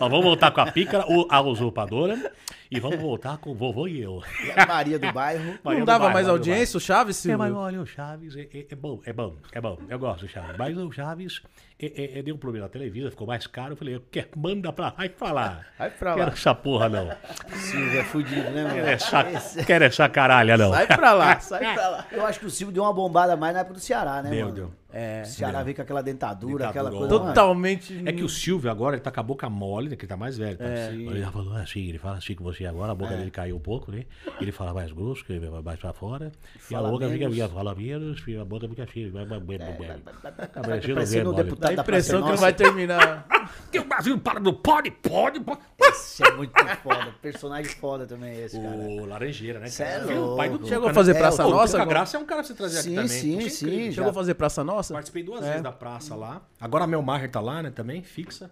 Nós vamos voltar com a pícara, a usurpadora, e vamos voltar com o vovô e eu. E a Maria do Bairro. Maria Não dava Bairro, mais audiência o Chaves, É, mas Silvio? olha, o Chaves é, é- é bom, é bom, é bom. Eu gosto do Chaves. Mas o Chaves é, é- é- deu um problema na televisão, ficou mais caro. Eu falei, eu quero, manda pra lá, (laughs) vai pra lá. Vai pra Quero lá. essa porra, não. Silvio é fudido, né, mano? Quero essa, quero essa caralha, não. Sai pra lá, (laughs) sai pra lá. Eu acho que o Silvio deu uma bombada mais na época do Ceará, né, Deu, mano? deu. É. O Ceará veio com aquela dentadura, Dentadura, aquela coisa. mano. Totalmente... É que o Silvio agora, ele tá com a boca mole, né? Que ele tá mais velho. Tá? É. Ele já falou assim, ele fala assim com você agora, a boca dele caiu um pouco, né? Ele fala mais grosso, que ele vai mais pra fora. e a Fala boca fica, menos. fica, fala menos, a boca fica assim. Vai, vai, vai, vai, vai. Tá o vendo, olha. deputado da impressão que não vai terminar. (laughs) Que o Brasil para do pode, pode, pode. Esse é muito foda. Personagem foda também esse, cara. O Laranjeira, né? Cê é o pai do louco. Chegou a fazer É, Praça o o Nossa? Agora? Graça é um cara pra você trazer aqui Sim, também. sim, sim. já. Chegou a fazer Praça Nossa? Participei duas É. vezes da praça lá. Agora a Mel Maher tá lá, né? Também, fixa.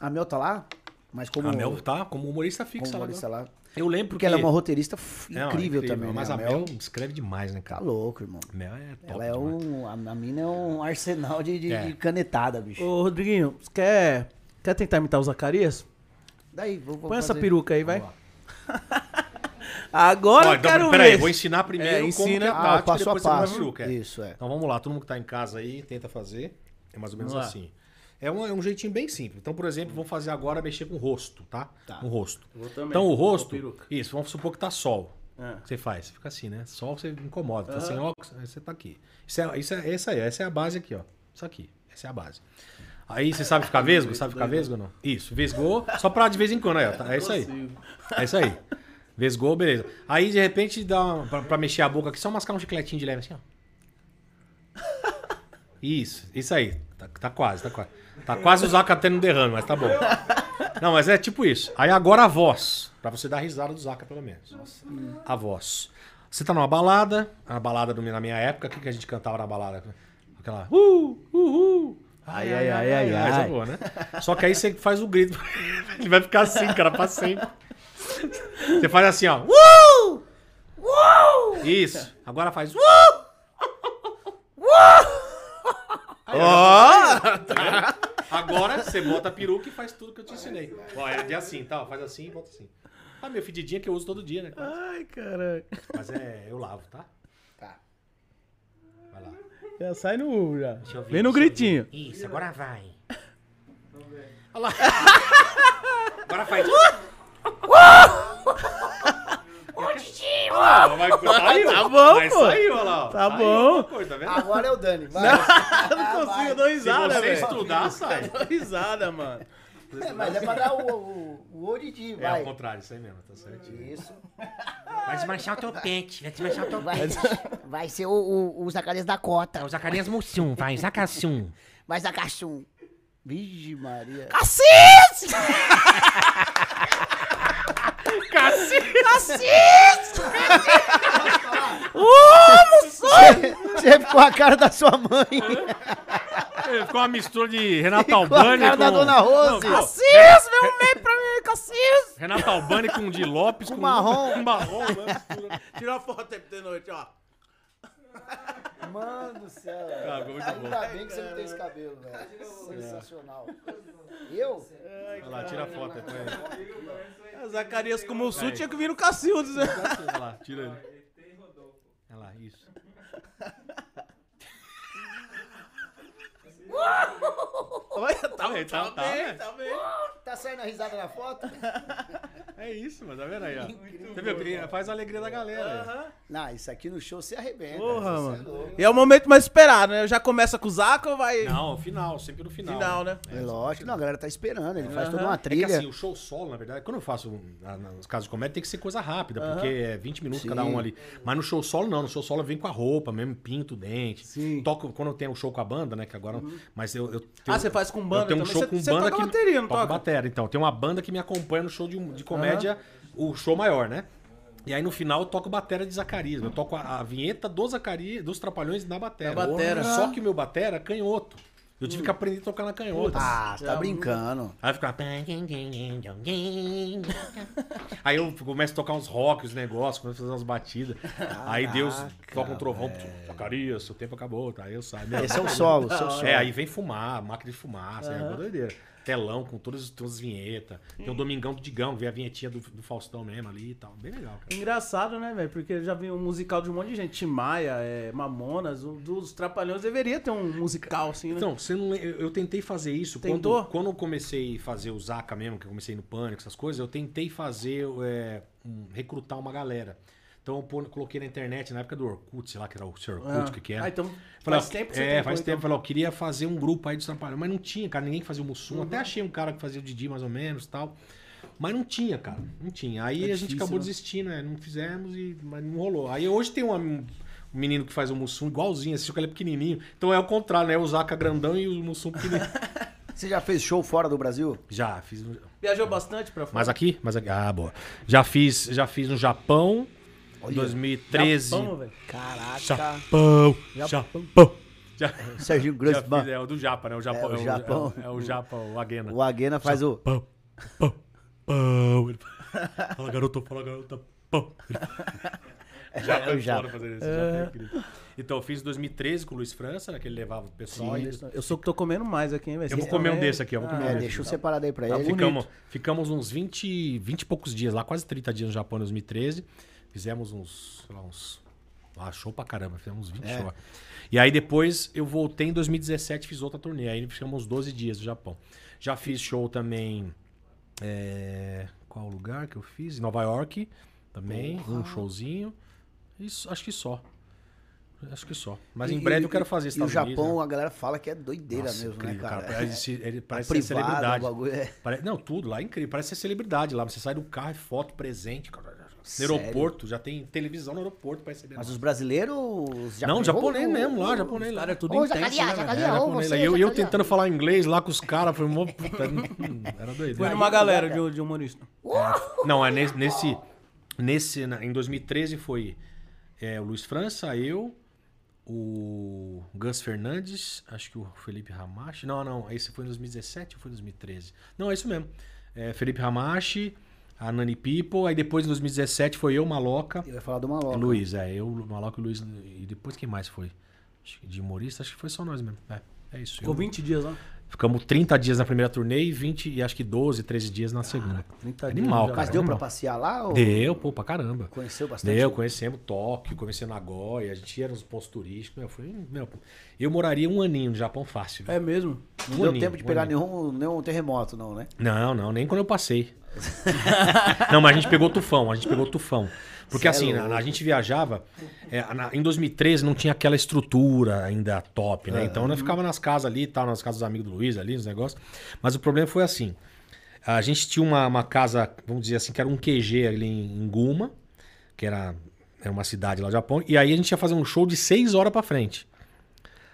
A Mel tá lá? Mas como, A Mel tá como humorista fixa como lá. humorista agora. lá. Eu lembro Porque ela é uma roteirista f- Não, é incrível, também, né? Mas a Mel escreve demais, né, Tá cara? louco, irmão. Mel é top Ela é demais. um... A, a mina é um arsenal de, de- É. de canetada, bicho. Ô, Rodriguinho, você quer, quer tentar imitar o Zacarias? Daí, vou, vou Põe essa fazer. peruca aí, vai. (laughs) Agora Ó, eu então, quero peraí, ver. vou ensinar primeiro É, como ensina. que é a Ah, passo a passo. é. Isso, é. Então vamos lá, todo mundo que tá em casa aí, tenta fazer. É mais ou menos Vamos lá. assim. É um, é um jeitinho bem simples. Então, por exemplo, vamos fazer agora mexer com o rosto, tá? Tá. Com o rosto. Vou também, Então o rosto, isso, vamos supor que tá sol. O que você faz? Você fica assim, né? Sol você incomoda. Tá sem óculos, aí você tá aqui. Isso é, isso é essa aí, essa é a base aqui, ó. Isso aqui. Essa é a base. Aí você sabe ficar (laughs) vesgo? Sabe ficar vesgo ou não? Isso, vesgou, só pra de vez em quando, aí, ó. tá? É isso aí. É isso aí. (laughs) Vesgou, beleza. Aí, de repente, dá uma, pra, pra mexer a boca aqui, só mascar um chicletinho de leve assim, ó. Isso, isso aí. Tá, tá quase, tá quase. Tá quase o Zaca tendo um derrame, mas tá bom. Não, mas é tipo isso. Aí agora a voz. Pra você dar risada do Zaca, pelo menos. A voz. Você tá numa balada, a balada do, na minha época, o que, que a gente cantava na balada? Aquela. Uh, uh, uh. Ai, ai, ai, ai, é ai. boa, né? Só que aí você faz o grito. (laughs) Ele vai ficar assim, cara, pra sempre. Você faz assim, ó. Uh! Uh! Isso. Agora faz. Uh! Agora você bota a peruca e faz tudo que eu te ensinei. Ó, é de assim, tá? Ó, Faz assim e volta assim. Ah, meu fedidinha que eu uso todo dia, né? Ai, caralho. Mas é, eu lavo, tá? Tá. Vai lá. Já sai no já. Deixa eu ver, Vem no gritinho. Isso, agora vai. Olha lá. (laughs) Agora faz. (laughs) Ah, vai, (laughs) saiu. Tá bom, Mas pô. saiu, olha lá. ó. Tá Saiu bom. alguma Coisa, tá vendo? Agora é o Dani. Vai. Eu não consigo, eu dou Se risada, você velho. estudar, (laughs) sai. Eu dou risada, mano. É, mas é pra dar o, o, o Odidi, É ao vai. contrário, isso aí mesmo, tá certinho. Isso. Vai desmanchar o topete, vai desmanchar o topete. Vai, vai ser o, o, o Zacarias da É Cota. o Zacarias Mussum, vai, Zacassum. Vai Zacachum. Vixe, Maria. Assis! Você ficou a cara da sua mãe. É, Ficou uma mistura de Renato Ficou a Albani cara com... da Dona Rose. Não, pô, Assis, vem um meio pra mim, Cassis! Renato Albani com o de Lopes com, marrom. Com marrom, né? mistura. Tira uma foto aí de noite, ó. Mano do céu. Ah, muito bom. Ainda bem que você não tem esse cabelo, velho. Sensacional. Eu? Olha lá, tira a foto aí. põe aí. É, Zacarias com o Mussu tinha que vir no Cacildes, né? Olha lá, tira ele. Olha lá, isso. Olha, tá, (laughs) tá- tá, tá, bem, né? tá bem. Tá saindo a risada na foto? (laughs) É isso, mas tá vendo aí, ó. Você viu? Faz a alegria da galera. Não, isso aqui no show você arrebenta. Porra, Você mano. é. E é o momento mais esperado, né? Já começa com o Zaca ou vai... Não, final, sempre no final. Final, né? É lógico, não, a galera tá esperando. Ele faz toda uma É que trilha. assim, o show solo, na verdade, quando eu faço um- nos casos de comédia, tem que ser coisa rápida, porque é 20 minutos cada um ali. Mas no show solo, não. No show solo eu venho com a roupa mesmo, pinto o dente. Sim. Toco quando eu tenho o show com a banda, né? Que agora. Mas eu. eu tenho- Ah, você faz com banda Eu tenho um também? show Você- com você banda toca que. bateria, não toca? bateria. Então, tem uma banda que me acompanha no show de, de comédia, o show maior, né? E aí no final eu toco bateria de Zacarias. Eu toco a, a vinheta do Zacarias, dos Trapalhões na bateria. Na batera. Só que o meu batera é canhoto. Eu tive que aprender a tocar na canhota. Ah, você tá brincando. Aí fica. (laughs) Aí eu começo a tocar uns rock, os negócios, começo a fazer umas batidas. Aí Deus toca um trovão, Zacarias, seu tempo acabou, tá? Aí eu saio. Meu, Esse é o solo, seu solo. É, aí vem fumar, máquina de fumaça, é uma doideira. Telão com todas, as vinhetas. Tem o Domingão do Digão, vê a vinhetinha do, do Faustão mesmo ali e tal. Bem legal, cara. Engraçado, né, velho? Porque eu já vi um musical de um monte de gente. Tim Maia, é, Mamonas, um dos Trapalhões deveria ter um musical, assim, né? Então, você não, eu, eu tentei fazer isso Tentou? quando, quando eu comecei a fazer o Zaca mesmo, que eu comecei no Pânico, essas coisas, eu tentei fazer, é, um- recrutar uma galera. Então eu pô- coloquei na internet, na época do Orkut, sei lá que era o seu Orkut, o que que era. Ah, então Falei, faz ó, tempo que você É, faz então. tempo. Falei, ó, eu queria fazer um grupo aí dos Trapalhões, mas não tinha, cara, ninguém que fazia o Mussum. Uhum. Até achei um cara que fazia o Didi mais ou menos tal. Mas não tinha, cara, não tinha. Aí É a gente difícil, acabou né? desistindo, né? Não fizemos, e, mas não rolou. Aí hoje tem um, um menino que faz o Mussum igualzinho, assim, só que ele é pequenininho. Então é o contrário, né? O Zaca grandão e o Mussum pequenininho. (laughs) Você já fez show fora do Brasil? já, fiz... Viajou bastante pra fora? Mas aqui? Mas aqui. Ah, boa. Já fiz, já fiz no Japão, em 2013. Japão, velho. Caraca. Japão. Japão. Já, Serginho já Grossman. é o do Japa, né? O Japão. É, o Japão. É, o- é o Japa, o Aguena. O Aguena faz o. Pão, pão, pão. Ele Fala, garoto, fala, garota, pão. (laughs) Já É, o Japa. fazer isso, é incrível. Então, eu fiz em 2013 com o Luiz França, né? Que ele levava o pessoal. e- Eu sou que tô comendo mais aqui, hein, velho? Eu vou comer um desse aqui, ó. Vou comer um É, desse. deixa um separado aí pra ele. Ficamos, ficamos uns 20, 20 e poucos dias lá, quase 30 dias no Japão em 2013. Fizemos uns, sei lá, uns. Ah, show pra caramba, fizemos uns 20 É. shows. E aí depois eu voltei em 2017 fiz outra turnê. Aí ficamos uns 12 dias no Japão. Já fiz show também. é, Qual lugar que eu fiz? Em Nova York também, um showzinho. Isso, acho que só. Acho que só. Mas em E- breve e- eu quero fazer E o Estados Japão, Unidos, né? a galera fala que é doideira Nossa, mesmo, incrível, né, cara? Parece, ele (laughs) parece A ser privada, celebridade. é- Não, tudo lá é incrível. Parece ser celebridade lá. Você sai do carro, é foto, presente. cara. Sério? aeroporto, já tem televisão no aeroporto pra receber. Mas nós. os brasileiros. já Não, japonês mesmo, lá, japonês lá. Cara, é tudo Ô, intenso, Jacaria, né? Jacaria, É, japonês você. E eu, eu tentando falar inglês lá com os caras, foi hum, (laughs) Era doido. Foi numa galera de, de humorista. Não, é nesse. nesse, nesse na- em 2013 foi é, o Luiz França, eu, o Gus Fernandes, acho que o Felipe Ramache. Não, não, esse foi em 2017 ou foi em 2013? Não, é isso mesmo. É, Felipe Ramache, a Nani People, aí depois em 2017 foi eu, Maloca. Eu ia falar do Maloca. Luiz, é, eu, Maloca e Luiz. E depois quem mais foi? Acho que de humorista, acho que foi só nós mesmo. É, é isso. Ficou eu- 20 dias lá. Ficamos 30 dias na primeira turnê e 20, e acho que 12, 13 dias na segunda. 30 dias Animal, já. cara. Mas deu pra animal. passear lá? Ou... Deu, pô, pra caramba. Conheceu bastante? Deu, conhecemos Tóquio, conhecemos Nagoya, a gente ia nos pontos turísticos. Meu, foi, meu, eu moraria um aninho no Japão fácil. viu? É mesmo? Um Não deu aninho, tempo de um pegar aninho. nenhum, nenhum terremoto, não, né? Não, não, nem quando eu passei. (laughs) não, mas a gente pegou tufão, a gente pegou tufão. Porque Cê é assim, louco. a, a gente viajava, é, na- em 2013 não tinha aquela estrutura ainda top, né? Então nós ficava nas casas ali, e tal, nas casas dos amigos do Luiz ali, nos negócios. Mas o problema foi assim, a gente tinha uma, uma casa, vamos dizer assim, que era um QG ali em, em Guma, que era, era uma cidade lá do Japão, e aí a gente ia fazer um show de seis horas pra frente.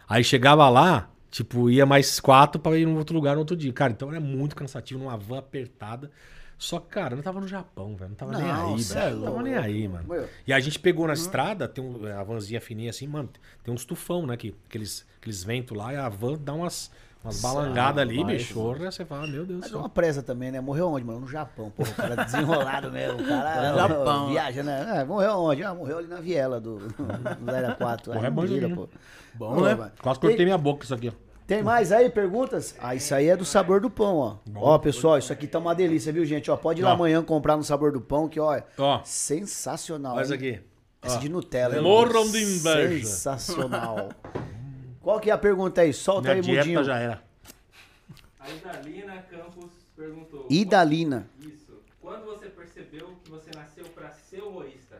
Aí chegava lá, tipo, ia mais quatro pra ir em outro lugar no outro dia. Cara, então era muito cansativo, numa van apertada. Só que, cara, eu não tava no Japão, velho. Não tava nem Não, aí, cê é velho. Não tava nem aí, mano. Meu. E a gente pegou na estrada, tem um, a vanzinha fininha assim, mano, tem uns tufão, né? Que, aqueles, aqueles ventos lá, e a van dá umas, umas balangadas ali, vai, bicho. Porra, Você fala, meu Deus do Mas é céu. uma presa também, né? Morreu onde, mano? No Japão, pô. O cara desenrolado mesmo. O cara (laughs) No Japão. viaja, né? É, morreu onde? Ah, morreu ali na viela do, (laughs) do Era 4. Porra, é joguinho. pô. Bom, né? mano. Quase cortei minha boca isso aqui, ó. Tem mais aí perguntas? Ah, isso aí é do sabor do pão, ó. Ó, pessoal, isso aqui tá uma delícia, viu, gente? Ó, pode ir lá Ó. amanhã comprar no sabor do pão, que, ó, Ó. sensacional. Olha aqui. Esse Ó. de Nutella. hein? Morram de inveja. Sensacional. (laughs) Qual que é a pergunta aí? Solta Minha aí, dieta Mudinho. já era. A Idalina Campos perguntou. Idalina. Isso. Quando você percebeu que você nasceu pra ser humorista?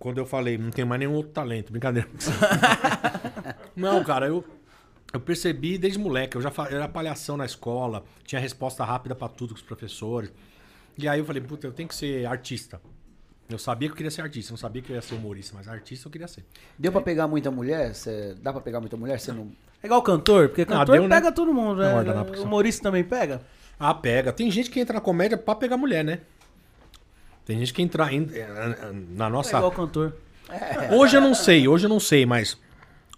Quando eu falei, não tem mais nenhum outro talento, brincadeira. (laughs) não, cara, eu, eu percebi desde moleque. Eu já fa- era palhação na escola, tinha resposta rápida pra tudo com os professores. E aí eu falei, puta, eu tenho que ser artista. Eu sabia que eu queria ser artista, não sabia que eu ia ser humorista, mas artista eu queria ser. Deu pra pegar muita mulher? Cê- Dá pra pegar muita mulher? Você não... É igual cantor, porque cantor deu, né? pega todo mundo, Não, né? que só. Humorista também pega? Ah, pega. Tem gente que entra na comédia pra pegar mulher, né? Tem gente que entra em- eh, na É nossa. igual cantor. Hoje eu não sei, hoje eu não sei, mas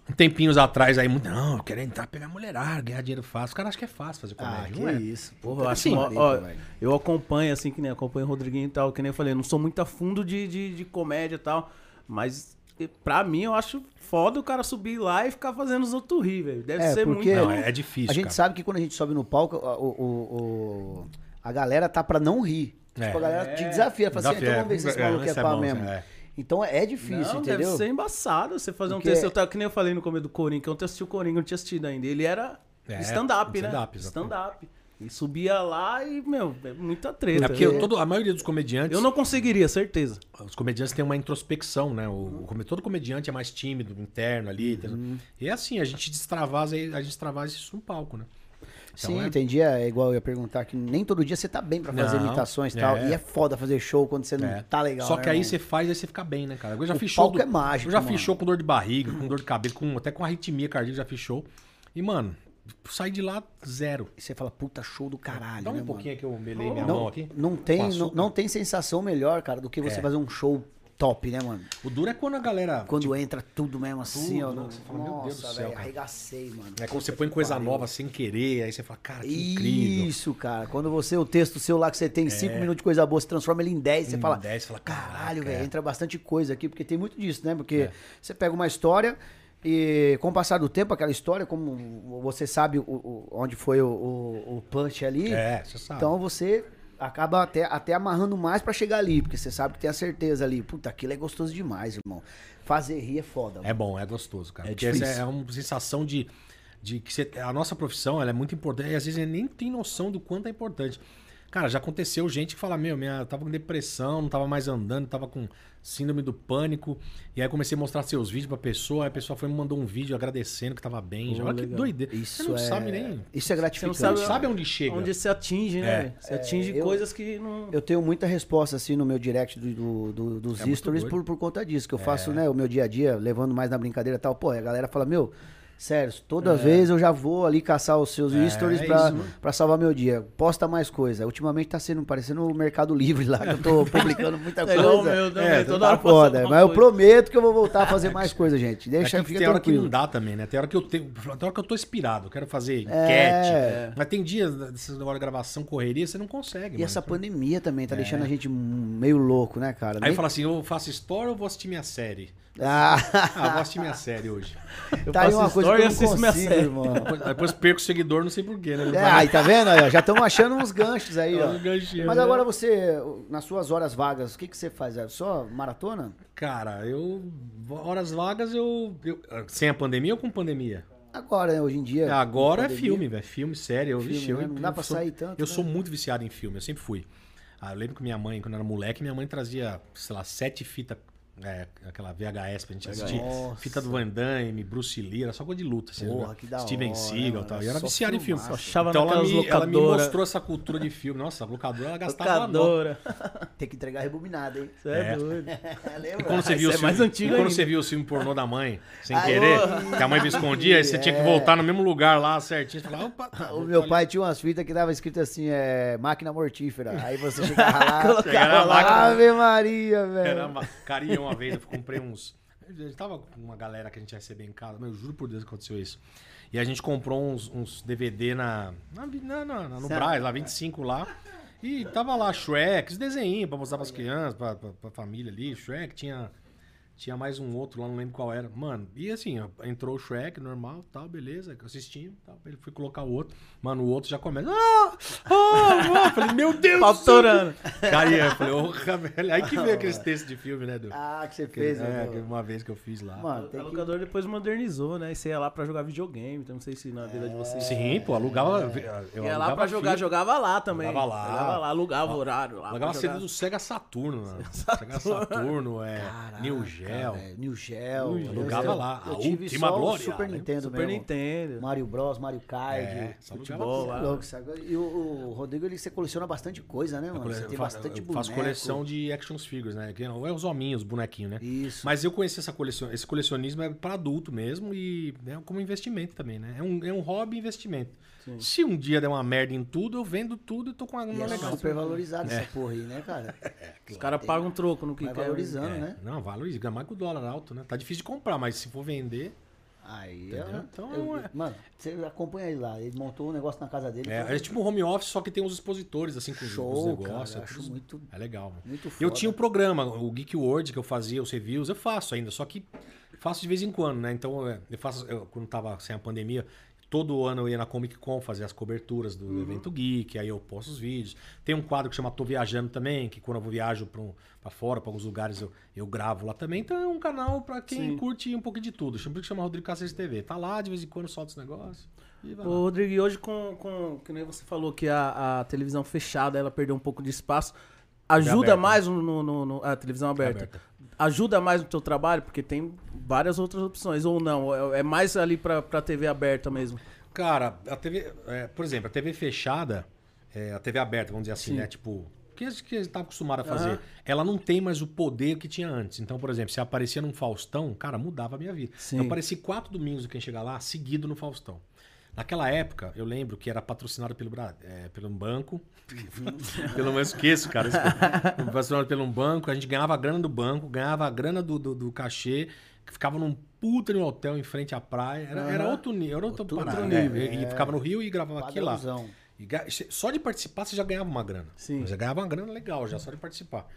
um tempinhos atrás aí, muito, não, eu quero entrar, pegar mulherada, ganhar dinheiro fácil. Os caras acham que é fácil fazer Ah, comédia, que não é? isso. Porra, eu acho Sim. mó- Marica, ó, velho. eu acompanho, assim, que nem acompanho o Rodriguinho e tal, que nem eu falei, eu não sou muito a fundo de, de, de comédia e tal, mas pra mim eu acho foda o cara subir lá e ficar fazendo os outros rir, velho. Deve É, ser porque- muito... Não, é, é difícil, A gente cara. sabe que quando a gente sobe no palco, a- o, o- o- a galera tá pra não rir. É. Tipo, a galera te desafia, fala assim, então vamos ver se esse é, maluco é, é pá bom, mesmo. é. Então é difícil, Não, entendeu? deve ser embaçado você fazer Porque- um texto. Eu tava, que nem eu falei no começo do Coringa, que eu ontem assisti o Coringa, eu não tinha assistido ainda. Ele era É, stand-up, né? stand-up. Stand-up. E subia lá e, meu, é muita treta. É porque eu, todo, a maioria dos comediantes, eu não conseguiria, certeza. os comediantes têm uma introspecção, né? O, o todo comediante é mais tímido, interno ali. Uhum. E é assim, a gente destravasa, a gente isso no palco, né? Então Sim, é- tem dia, é igual eu ia perguntar, que nem todo dia você tá bem pra fazer Não, imitações e tal. é. E é foda fazer show quando você não É. tá legal. Só né, que aí irmão? você faz, aí você fica bem, né, cara? Eu já O fiz show. palco é mágico, Eu já mano. fiz show com dor de barriga, com dor de cabelo, com, até com arritmia cardíaca, já fiz show. E, mano, saí de lá zero. E você fala, puta, show do caralho, Dá um né, pouquinho mano? que eu melei minha Não, mão aqui. não tem, não, não tem sensação melhor, cara, do que você É. fazer um show top, né, mano? O duro é quando a galera. Quando entra tudo mesmo assim, Tudo, ó. né? Você fala, meu Deus do Nossa, céu, velho, cara. arregacei, mano. É quando você põe coisa nova sem querer, aí você fala, cara, que incrível. Isso, cara. Quando você, o texto seu lá que você tem 5 minutos de coisa boa, você transforma ele em 10, você Em fala, 10, você fala, caralho, velho, é. entra bastante coisa aqui, porque tem muito disso, né? Porque É. você pega uma história e com o passar do tempo, aquela história, como você sabe o- o- onde foi o, o, o punch ali, É, você sabe. então você acaba até, até amarrando mais pra chegar ali, porque você sabe que tem a certeza ali. Puta, aquilo é gostoso demais, irmão. Fazer rir é foda. É bom, é gostoso, cara. É difícil. é uma sensação de, de que você- a nossa profissão ela é muito importante e às vezes a gente nem tem noção do quanto é importante. Cara, já aconteceu gente que fala, meu, minha, eu tava com depressão, não tava mais andando, tava com síndrome do pânico. E aí comecei a mostrar seus vídeos pra pessoa, aí a pessoa foi e me mandou um vídeo agradecendo que tava bem. já. Olha que legal. doideira. Isso Você não é, sabe nem. Isso é Você gratificante. não Não sabe, sabe onde chega. onde você atinge, né? É. Você atinge eu- coisas que não. Eu tenho muita resposta assim no meu direct do, do- do- dos É stories por, por conta disso, que eu faço, né, o meu dia a dia, levando mais na brincadeira e tal. Pô, a galera fala, meu, sério, toda vez eu já vou ali caçar os seus É, stories é pra, isso, mano. pra salvar meu dia. Posta mais coisa. Ultimamente tá sendo parecendo o Mercado Livre lá, que eu tô (laughs) publicando muita É coisa. meu também, É, toda Tá foda, mas eu coisa. prometo que eu vou voltar a fazer mais coisa, gente. Deixa, É que fica tem hora que não dá também, né? Tem hora que eu tenho. Tem hora que eu tô inspirado, eu quero fazer enquete. É. Mas tem dias dessas hora de gravação, correria, você não consegue. E mano. essa pandemia também tá deixando a gente meio louco, né, cara? Aí eu falo assim, eu faço story ou vou assistir minha série? Ah, Ah, vou assistir minha série hoje. (laughs) tá aí uma coisa que eu e não assisto minha consigo, série. irmão. (laughs) Depois, perco o seguidor, não sei porquê, né? É, aí tá vendo? Aí, ó, já estamos achando uns ganchos aí, (laughs) ó. Mas né? agora você, nas suas horas vagas, o que, que você faz? É Só maratona? Cara, eu. Horas vagas eu, eu- Sem a pandemia ou com pandemia? Agora, né, hoje em dia. Agora é filme, velho. Filme, série. Eu, Filme, vixe, eu, né? Não dá eu pra sou- sair tanto, Eu né? sou muito viciado em filme, eu sempre fui. Ah, eu lembro que minha mãe, quando eu era moleque, minha mãe trazia, sei lá, sete fitas. É, aquela VHS pra gente assistir. Nossa. Fita do Van Damme, Bruce Lee, era só coisa de luta. Assim, Porra, né? que da Steven hora, Seagal e tal. E era Só viciado em filme. filmaço. Achava Então ela me, ela me mostrou essa cultura de filme. Nossa, a locadora ela gastava. Locadora. (laughs) Tem que entregar rebobinado, hein? Você é, É. doido. (laughs) Lembra? Quando você viu isso o é mais filme- antigo quando ainda. você viu o filme pornô da mãe, sem Ai, querer, que a mãe me escondia, aí você tinha que É. voltar no mesmo lugar lá certinho. Falava, opa, (laughs) O meu pai tinha umas fitas que dava escrito assim, é, máquina mortífera. Aí você chegava lá, colocava lá. Ave Maria, velho. Era uma... Uma vez, eu comprei uns. A gente tava com uma galera que a gente ia receber em casa, mas eu juro por Deus que aconteceu isso. E a gente comprou uns, uns DVD na, na, na- na- no Certo. Braz, lá, 25 lá. E tava lá Shrek, os desenhinhos pra mostrar pras crianças, pra, pra, pra família ali. Shrek tinha. Tinha mais um outro lá, não lembro qual era. Mano, e assim, ó, entrou o Shrek, normal, tal, beleza, assistindo, tal. Ele foi colocar o outro. Mano, o outro já começa. Ah! Ah! ah! Falei, meu Deus! Pau do céu! torando. Cara, eu falei, porra, velho. Aí que veio aqueles textos de filme, né, Du? Ah, que você fez, é, né? que uma vez que eu fiz lá. Mano, A tem que... depois modernizou, né? E você ia lá pra jogar videogame. Então não sei se na vida de vocês. Sim, pô, alugava. Eu Ia lá pra jogar, jogava lá também. Jogava lá. Jogava lá, alugava o horário lá. Alugava jogar. do Sega Saturno, mano. Sega Saturno, é. New Gel. Cara, New Gel. New Gel. Alugava Eu- lá, Eu a tive última só o glória, Super né? Nintendo Super mesmo. Nintendo. Mario Bros, Mario Kart. É, futebol lá. Você é louco, sabe? E o, o Rodrigo, ele, você coleciona bastante coisa, né, mano? Você Eu tem bastante eu boneco. faço coleção de action figures, né? Que é os hominhos, os bonequinhos, né? Isso. Mas eu conheci essa coleção, esse colecionismo é para adulto mesmo e é como investimento também, né? É um, é um hobby e Se um dia der uma merda em tudo, eu vendo tudo e tô com uma grana é legal. super valorizado essa porra aí, né, cara? (laughs) Os caras pagam um troco no que Vai quer. valorizando, É, né? Não, valoriza, ainda mais com o dólar alto, né? Tá difícil de comprar, mas se for vender. Aí, Entendeu? é, Então, eu- é- Mano, você acompanha ele lá. Ele montou um negócio na casa dele. É, foi é tipo um home office, só que tem os expositores, assim, com os- Show, os negócios. cara, é acho tudo- muito- É legal, mano. muito Eu foda. tinha o programa, o Geek World, que eu fazia os reviews, eu faço ainda, só que faço de vez em quando, né? Então, é, eu faço, eu, quando tava sem a pandemia, todo ano eu ia na Comic Con fazer as coberturas do evento geek, aí eu posto os vídeos. Tem um quadro que chama Tô Viajando também, que quando eu viajo pra, um, pra fora, pra alguns lugares, eu, eu gravo lá também. Então é um canal pra quem Sim. curte um pouco de tudo. Chama, chama Rodrigo Cáceres TV. Tá lá, de vez em quando solta os negócios. Ô. Rodrigo, e hoje com, com. Que nem você falou que a, a televisão fechada, ela perdeu um pouco de espaço. Ajuda mais no, no, no- no- A televisão aberta. aberta. Ajuda mais no teu trabalho, porque tem várias outras opções. Ou não, é, é mais ali pra, pra TV aberta mesmo. Cara, a TV, é, por exemplo, a TV fechada, é, a TV aberta, vamos dizer assim, Sim. né? Tipo, que a gente estava acostumado a fazer, Aham. ela não tem mais o poder que tinha antes. Então, por exemplo, se aparecia num Faustão, cara, mudava a minha vida. Sim. Eu apareci quatro domingos do Quem Chega Lá, seguido no Faustão. Naquela época, eu lembro que era patrocinado pelo, é, pelo um banco. (laughs) pelo menos esqueço, cara. patrocinado pelo um banco, a gente ganhava a grana do banco, ganhava a grana do, do, do cachê, que ficava num puta um hotel em frente à praia. Era, era Aham. outro nível, era outro, Outro parada, nível, né? E, e ficava no Rio e gravava aqui lá. E só de participar você já ganhava uma grana. Sim. Você já ganhava uma grana legal, já só de participar.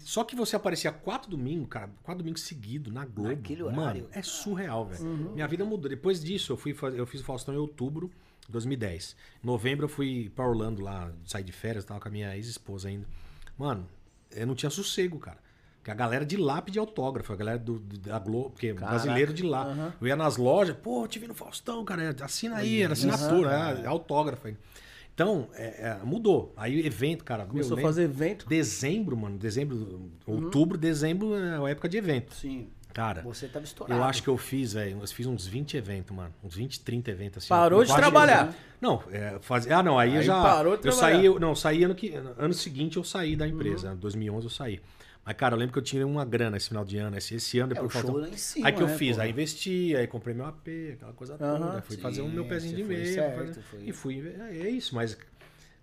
Só que você aparecia quatro domingos, cara, quatro domingos seguidos na Globo. Naquele Mano, horário. é surreal, velho. Uhum. Minha vida mudou. Depois disso, eu fui eu fiz o Faustão em outubro de 2010. Em novembro eu fui pra Orlando lá, saí de férias, tava com a minha ex-esposa ainda. Mano, eu não tinha sossego, cara. Porque a galera de lá pedia autógrafo, a galera do, do- da Globo, porque brasileiro de lá. Aham. Eu ia nas lojas, pô, te vi no Faustão, cara, assina aí, era assinatura, é, autógrafo aí. Então, é, é, mudou. Aí evento, cara. Começou a lembro- fazer evento. Dezembro, mano. Dezembro, Uhum. outubro, dezembro é a época de evento. Sim. Cara, Você tava estourado. eu acho que eu fiz, velho. Eu fiz uns 20 eventos, mano. Uns 20, 30 eventos assim. Parou Eu de trabalhar. Não, é, faz... ah, não, aí, eu Aí já. parou de eu trabalhar. saí, eu- não, saí ano que. Ano seguinte eu saí da Uhum. empresa. Em 2011 eu saí. Mas, cara, eu lembro que eu tinha uma grana esse final de ano. Esse, esse ano, É, depois o show faltou- lá em cima, Aí que eu né, fiz, pô? aí investi, aí comprei meu AP, aquela coisa toda. Aham. fui Sim, fazer o meu pezinho de meia. certo, fazer- foi- E fui. É, é isso, mas.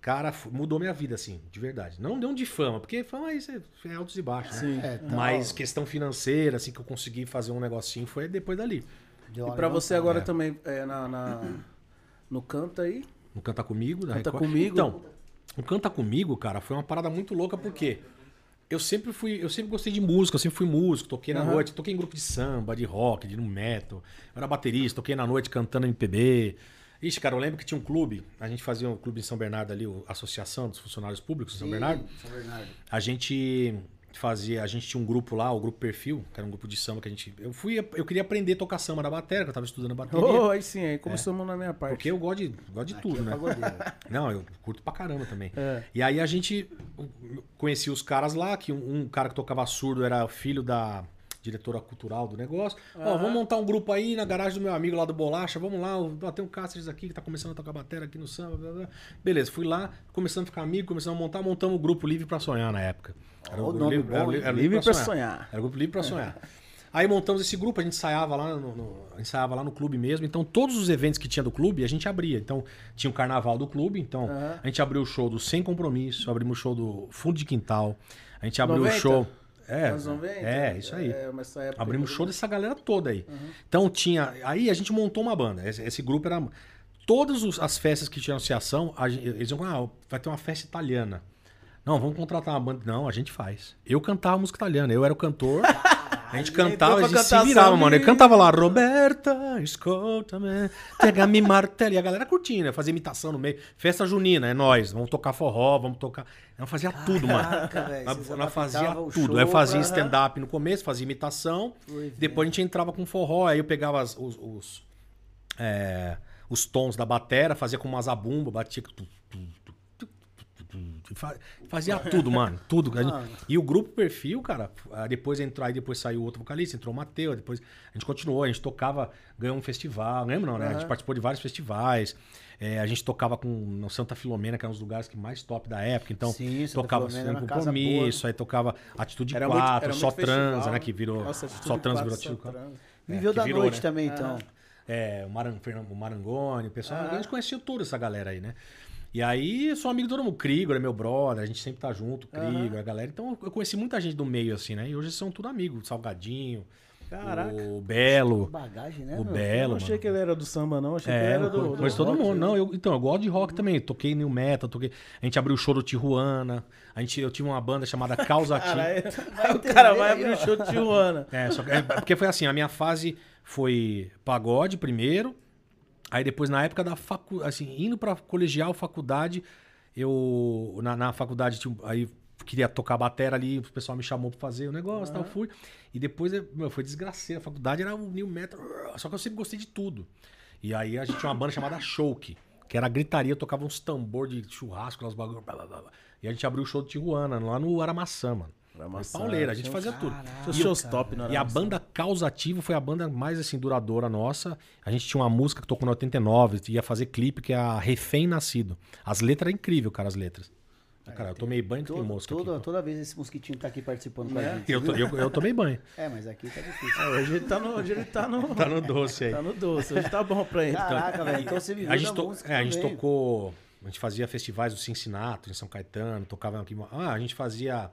Cara, mudou minha vida, assim, de verdade. Não deu de fama, porque fama aí é altos e baixos, né? Sim. É. Mas questão financeira, assim, que eu consegui fazer um negocinho foi depois dali. Deu E pra você agora também, é, na, na- no Canta aí. No Canta Comigo, da Canta Record. Comigo. Então, o Canta Comigo, cara, foi uma parada muito louca, porque eu sempre fui, eu sempre gostei de música, eu sempre fui músico, toquei na Aham. noite, toquei em grupo de samba, de rock, de no metal. Eu era baterista, toquei na noite cantando MPB. Ixi, cara, eu lembro que tinha um clube, a gente fazia um clube em São Bernardo ali, a Associação dos Funcionários Públicos de São Sim, Bernardo. São Bernardo. A gente fazia, a gente tinha um grupo lá, o grupo Perfil, que era um grupo de samba que a gente, eu fui, eu queria aprender a tocar samba na bateria, que eu tava estudando bateria. Oh, aí sim, aí começamos na minha parte. Porque eu gosto de, gosto de Aqui tudo, é né? (laughs) Não, eu curto pra caramba também. É. E aí a gente conhecia os caras lá, que um, um cara que tocava surdo era filho da diretora cultural do negócio. Ó, vamos montar um grupo aí na garagem do meu amigo lá do Bolacha, vamos lá, ó, tem um Cáceres aqui que tá começando a tocar bateria aqui no samba. blá, blá. Beleza, fui lá, começando a ficar amigo, começando a montar, montamos o grupo Livre pra Sonhar na época. Era Ó, o nome Livre- era o era o Livre pra sonhar. Era o grupo Livre pra (laughs) Sonhar. Aí montamos esse grupo, a gente ensaiava lá no, no- ensaiava lá no clube mesmo. Então, todos os eventos que tinha do clube, a gente abria. Então, tinha o carnaval do clube. Então, Aham. a gente abriu o show do Sem Compromisso, abrimos o show do Fundo de Quintal. A gente abriu 90? o show. É, Anos 90? é, isso aí. É, Abrimos show dessa galera toda aí. Então tinha. Aí a gente montou uma banda. Esse, esse grupo era. Todas os- as festas que tinham associação, a eles iam, ah, vai ter uma festa italiana. Não, vamos contratar uma banda. Não, a gente faz. Eu cantava música italiana, eu era o cantor. (laughs) A gente cantava, a gente se virava, mano. Eu cantava lá, Roberta, escuta-me, pega-me martelo. E a galera curtindo, né? fazia imitação no meio. Festa junina, é nós. Vamos tocar forró, vamos tocar. Eu fazia tudo, mano. Caraca, Nós, vocês nós fazia tudo. eu fazia pra- stand-up no começo, fazia imitação. Depois a gente entrava com forró, aí eu pegava as- os, os, é, os tons da batera, fazia com uma zabumba, batia. tu, Fazia tudo, mano. Tudo. A gente- E o grupo perfil, cara, ah, depois entrou, aí depois saiu outro vocalista, entrou o Matheus, depois a gente continuou, a gente tocava, ganhou um festival, lembra não, né? A gente participou de vários festivais. é, a gente tocava com no Santa Filomena, que é um dos lugares que mais top da época. Então, Sim, tocava Sem era Compromisso, aí tocava Atitude Era muito- 4, era Só muito festival. Transa, né? Que virou. Nossa, só Transa 4, virou Atitude 4. Transa. Viveu da virou, noite né? também, então. É, o, Maran, Fernando- o Marangoni, o pessoal. Ah. A gente conhecia toda essa galera aí, né? E aí, eu sou amigo de todo mundo. Krigor é meu brother, a gente sempre tá junto, Krigor, a galera. Então, eu conheci muita gente do meio, assim, né? E hoje são tudo amigos. Salgadinho, Caraca. o Belo, Bagagem, né? o meu? Eu Belo, não achei mano. que ele era do samba, não. Achei que ele É, era do. mas do todo rock, mundo. né? Não, eu, então, eu gosto de rock também. Toquei New Metal, toquei. A gente abriu o show do Tijuana. A gente, eu tive uma banda chamada Causa. (laughs) Caralho, (laughs) o cara vai abrir o show de Tijuana. (laughs) É, só que- é, porque foi assim, a minha fase foi pagode primeiro, aí depois na época da facu, assim, indo pra colegial, faculdade, eu na, na faculdade um- aí queria tocar batera ali, o pessoal me chamou pra fazer o negócio, tal, fui. E depois, meu, foi desgraceira, a faculdade era o new metal, só que eu sempre gostei de tudo. E aí a gente tinha uma banda chamada Showk, que era gritaria, tocava uns tambor de churrasco, lá, os bagulho, blá, blá, blá, blá. E a gente abriu o show de Tijuana, lá no Aramaçã, mano. Aramaçã, Pauleira, a gente tinha fazia tudo. Seus E top, né? e a banda Causativo foi a banda mais assim duradoura nossa. A gente tinha uma música que tocou no 89, ia fazer clipe que é a Refém Nascido. As letras eram incríveis, cara, as letras. Cara, eu tomei banho que tem Todo- mosca toda, aqui. toda vez esse mosquitinho tá aqui participando com a Né? gente. Eu, to- eu, eu tomei banho. (laughs) É, mas aqui tá difícil. É, hoje ele tá no, hoje ele tá no, Tá no doce aí. tá no doce. Hoje tá bom pra ele. Caraca, velho. Então você viveu A gente, to- música é, a gente tocou. A gente fazia festivais do Cincinnati, em São Caetano, tocava aqui. Ah, a gente fazia.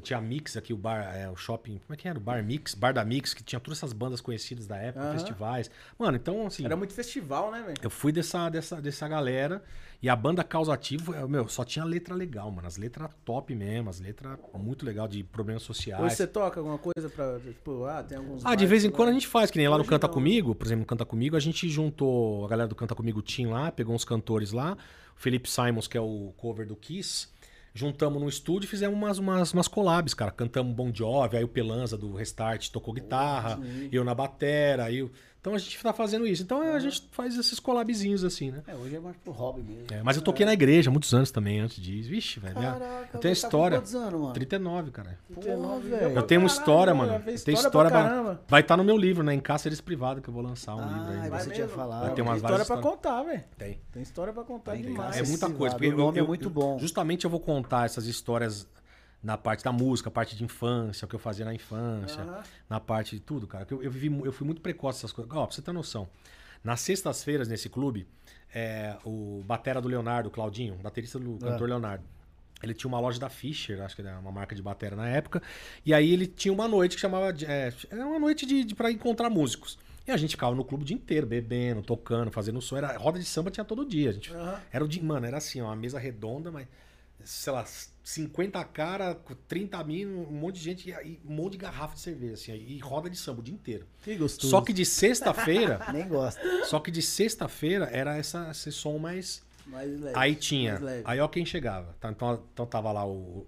Tinha a Mix aqui, o bar, é, o shopping. Como é que era? O Bar Mix, Bar da Mix, que tinha todas essas bandas conhecidas da época, Aham. festivais. Mano, então assim. Era muito festival, né, velho? Eu fui dessa, dessa, dessa galera e a banda Causativo, foi- meu, só tinha letra legal, mano. As letras top mesmo, as letras muito legal de problemas sociais. Hoje você toca alguma coisa pra, tipo, ah, tem alguns... Ah, de vez em quando a gente faz, que nem lá no Canta não. Comigo, por exemplo, no Canta Comigo, a gente juntou a galera do Canta Comigo Team lá, pegou uns cantores lá, o Felipe Simons, que é o cover do Kiss, juntamos no estúdio e fizemos umas, umas, umas collabs, cara. Cantamos Bon Jovi, aí o Pelanza do Restart tocou guitarra, eu na batera, aí o Então a gente tá fazendo isso. Então a gente faz esses collabzinhos assim, né? É, hoje é mais pro hobby mesmo. É, mas eu toquei na igreja há muitos anos também antes disso. Vixe, velho. Caraca, eu tenho tá história. quantos anos, mano? 39, cara. Porra, velho. Eu tenho uma história, mano. tenho história história pra caramba. Vai estar no meu livro, né? Em Cáceres Privado, que eu vou lançar um livro Ah, aí. você Vai tinha mesmo? falado. Vai ter umas História várias pra contar, velho. Tem. Tem história pra contar Tem, demais. É muita coisa. porque O nome é muito bom. Justamente eu vou contar essas histórias na parte da música, parte de infância, o que eu fazia na infância, Aham. na parte de tudo, cara. Eu, eu, vivi, eu fui muito precoce essas coisas. Ó, pra você ter noção. Nas sextas-feiras, nesse clube, é, o batera do Leonardo, o Claudinho, baterista do cantor Leonardo. Ele tinha uma loja da Fischer, acho que era uma marca de batera na época. E aí ele tinha uma noite que chamava. de- é, era uma noite de, de para encontrar músicos. E a gente ficava no clube o dia inteiro, bebendo, tocando, fazendo som. Era, roda de samba tinha todo dia. A gente, Era o dia. Mano, era assim, ó, uma mesa redonda, mas. Sei lá, 50 cara, 30 mil, um monte de gente e um monte de garrafa de cerveja, assim, e roda de samba o dia inteiro. Que gostoso. Só que de sexta-feira, (laughs) Nem gosta. só que de sexta-feira era essa, esse som mais. Mais leve, Aí tinha. mais leve. Aí ó quem chegava. Tá, Então, então tava lá o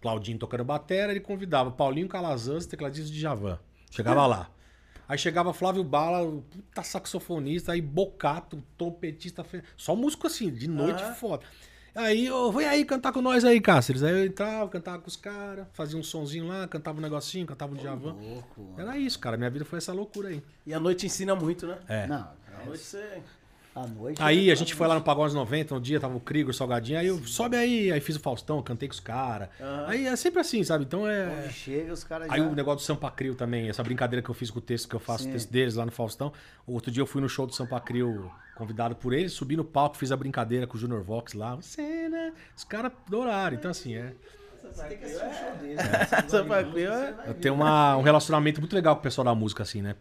Claudinho tocando batera, ele convidava Paulinho Calazans, tecladista de Javan. Chegava lá. Aí chegava Flávio Bala, o puta saxofonista, aí Bocato, trompetista, só músico assim, de noite Ah. foda. Aí, ô, vem aí cantar com nós aí, Cáceres. Aí eu entrava, cantava com os caras, fazia um sonzinho lá, cantava um negocinho, cantava um Javan. Era isso, cara. Minha vida foi essa loucura aí. E a noite ensina muito, né? É. Não, A noite você... Aí é- a gente foi lá no Pagode 90, um dia tava o Krigor, o Salgadinho, aí eu, sobe aí, aí fiz o Faustão, cantei com os caras. Aí é sempre assim, sabe? Então é. Onde chega, os caras Aí já... o negócio do Sampa Crio também, essa brincadeira que eu fiz com o texto, que eu faço o texto deles lá no Faustão. Outro dia eu fui no show do Sampa Crio, convidado por eles, subi no palco, fiz a brincadeira com o Junior Vox lá. Você, né? Os caras adoraram. Então, assim, é. Você tem que assistir o show dele. Sampa Crio é- Eu tenho uma- um relacionamento muito legal com o pessoal da música, assim, né?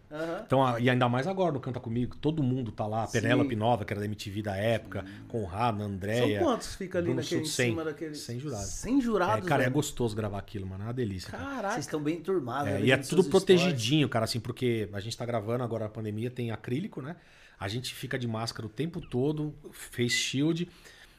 Então, a- e ainda mais agora no Canta Comigo, todo mundo tá lá. Penélope Nova, que era da MTV da época, Conrado, Andréia. São quantos fica ali Bruno naquele, em Sul, 100, cima daquele... 100 jurados. 100 jurados, É, cara, é velho? gostoso gravar aquilo, mano. É uma delícia. cara. Caraca. Vocês estão bem turmados. É, né, e é tudo protegidinho, cara, assim, porque a gente tá gravando agora na pandemia, tem acrílico, né? A gente fica de máscara o tempo todo, face shield.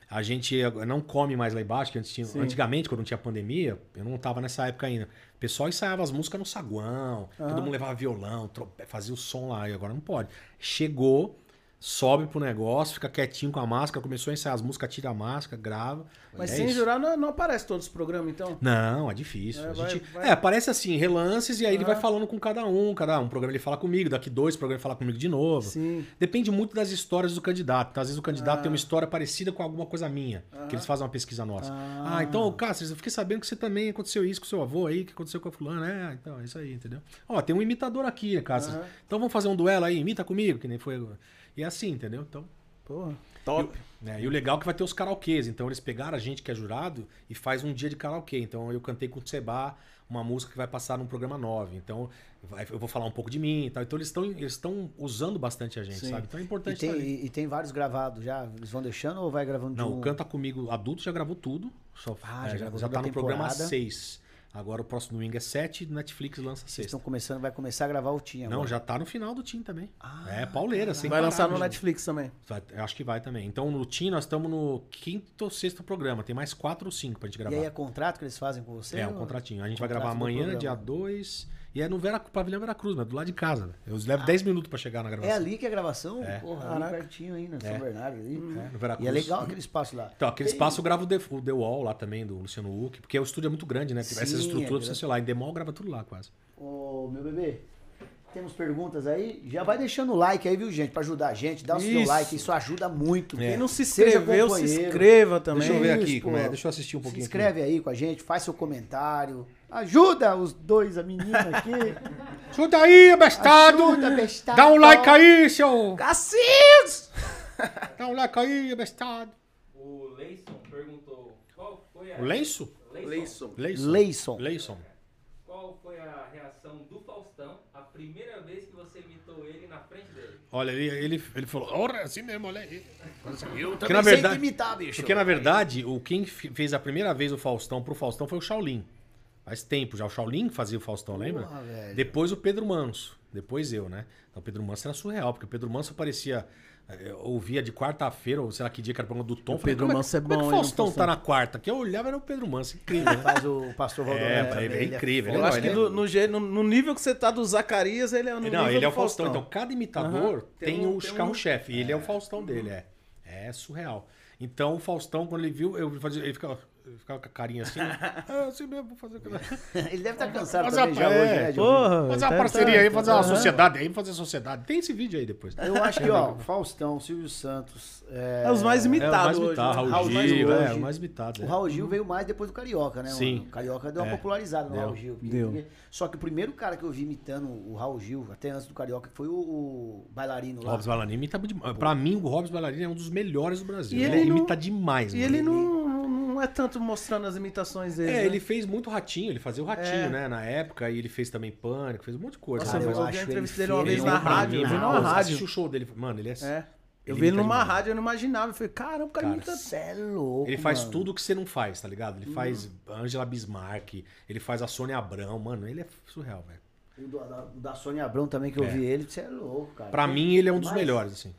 A gente não come mais lá embaixo, que antes tinha, antigamente, quando não tinha pandemia, eu não tava nessa época ainda. O pessoal ensaiava as músicas no saguão, todo mundo levava violão, fazia o som lá, e agora não pode. Chegou, sobe pro negócio, fica quietinho com a máscara, começou a ensaiar as músicas, tira a máscara, grava. Mas É sem isso. jurar não, não aparece todos os programas, então? Não, é difícil. É, vai- gente- vai- É, aparece assim, relances, e aí ele vai falando com cada um. Cada um programa ele fala comigo, daqui dois programas ele fala comigo de novo. Sim. Depende muito das histórias do candidato. Então, às vezes o candidato tem uma história parecida com alguma coisa minha, que eles fazem uma pesquisa nossa. Ah, então, Cáceres, eu fiquei sabendo que você também aconteceu isso com seu avô aí, que aconteceu com a fulana. É, então, é isso aí, entendeu? Ó, tem um imitador aqui, Cáceres. Então vamos fazer um duelo aí, imita comigo, que nem foi. agora. E é assim, entendeu? Então. Porra. Top. E o legal é que vai ter os karaokês. Então eles pegaram a gente que é jurado e faz um dia de karaokê. Então eu cantei com o Seba uma música que vai passar num programa 9. Então vai- eu vou falar um pouco de mim e tal. Então eles estão eles estão usando bastante a gente, Sim. sabe? Então é E importante tem, estar ali. e, e tem vários gravados já? Eles vão deixando ou vai gravando de Não, um? Canta Comigo adulto já gravou tudo. Só, Ah, é, já já, gravou já toda tá no programa temporada. 6. Agora o próximo domingo é 7 e Netflix lança Vocês sexta. estão começando, vai começar a gravar o. Não, agora. já tá no final do Team também. é pauleira, sem Vai parar, lançar no gente. Netflix também. Vai- eu acho que vai também. Então no Team nós estamos no quinto ou sexto programa. Tem mais quatro ou cinco pra gente E gravar. aí é contrato que eles fazem com você? É, um ou- contratinho. A gente vai gravar amanhã, dia 2. E é no Vera, Pavilhão Veracruz, mas do lado de casa. Eu levo 10 minutos pra chegar na gravação. É ali que é a gravação? É. Porra, ali pertinho ainda, São Bernardo ali. É, no Veracruz. E é legal aquele espaço lá. Então, aquele espaço eu gravo o The, o The Wall lá também, do Luciano Huck, porque o estúdio é muito grande, né? Sim, Essas é estruturas, sei lá, em The Mall grava tudo lá quase. Ô, meu bebê, temos perguntas aí? Já vai deixando o like aí, viu, gente? Pra ajudar a gente. Dá o seu Isso. like, isso ajuda muito. Quem não se inscreveu, se inscreva também. Deixa eu ver aqui Isso, como é. Deixa eu assistir um Se pouquinho. aqui. inscreve aí com a gente, faz seu comentário. Ajuda os dois, a menina aqui. (laughs) Ajuda aí, abestado! Ajuda, bestado. Dá um like aí, seu! Cacildes! Dá um like aí, abestado! O Leison perguntou qual foi a. O lenço? Leison. Leison. Leison. Leison. Qual foi a reação do primeira vez que você imitou ele na frente dele? Olha, ele, ele, ele falou, ora, assim mesmo, olha aí. Eu Porque também na sei verdade, imitar, bicho. porque na verdade, o quem fez a primeira vez o Faustão pro Faustão foi o Shaolin. Faz tempo já. O Shaolin fazia o Faustão, lembra? velho. Depois o Pedro Manso. Depois eu, né? Então o Pedro Manso era surreal, porque o Pedro Manso aparecia. eh, Eu ouvia de quarta-feira, ou sei lá que dia que era o programa do Tom. O falei, Pedro como Manso é como é bom, que o hein, no Faustão tá Faustão? na quarta? Que eu olhava era o Pedro Manso, incrível. Ele né? faz o pastor Valdomiro. É, também, é ele incrível, Eu acho é- que no, no- no nível que você tá do Zacarias, ele é no nível Não, ele é o Faustão. Então, cada imitador Aham. tem, Tem um- o tem um- carro-chefe. E ele é o Faustão dele, é. É surreal. Então, o Faustão, quando ele viu, eu fazia, ele ficava, ele ficava com a carinha assim. (laughs) é assim mesmo, vou fazer. (laughs) Ele deve estar cansado Fazer também a- já é, hoje, né? Porra, Fazer uma tá- parceria aí, tá- fazer uma sociedade aí, fazer sociedade. Tem esse vídeo aí depois. Eu acho que, ó, Faustão, Silvio Santos. É, É os mais É o imitados mais hoje. imitado, né? Raul mais Gil, é, o mais imitado. O é. Raul Gil veio mais depois do Carioca, né? Sim. mano? O Carioca deu uma É. popularizada no Deu. Raul Gil. Deu. porque- Só que o primeiro cara que eu vi imitando o Raul Gil, até antes do Carioca, foi o, o bailarino lá. Robson Bailarino imita demais. Pra mim, o Robson Bailarino é um dos melhores do Brasil. E ele ele não- imita demais, E mano. ele não, não é tanto mostrando as imitações dele. É, né? ele fez muito ratinho, ele fazia o ratinho, É. né, na época, e ele fez também pânico, fez um monte de coisa. Nossa, Cara, eu, eu eu vi acho a ele entrevista dele uma vez na rádio. Eu vi numa rádio. o show dele. Mano, ele é. É. Eu ele vi ele numa demais. rádio, eu não imaginava. Eu falei, caramba, o cara Cara, imita. Você é louco, Ele faz mano. tudo que você não faz, tá ligado? Ele faz Angela Bismarck, ele faz a Sônia Abrão, mano, ele é surreal, velho. O da, da Sônia Abrão também, que eu É. vi ele, você é louco, cara. Pra mim, ele é um dos Mas- melhores, assim.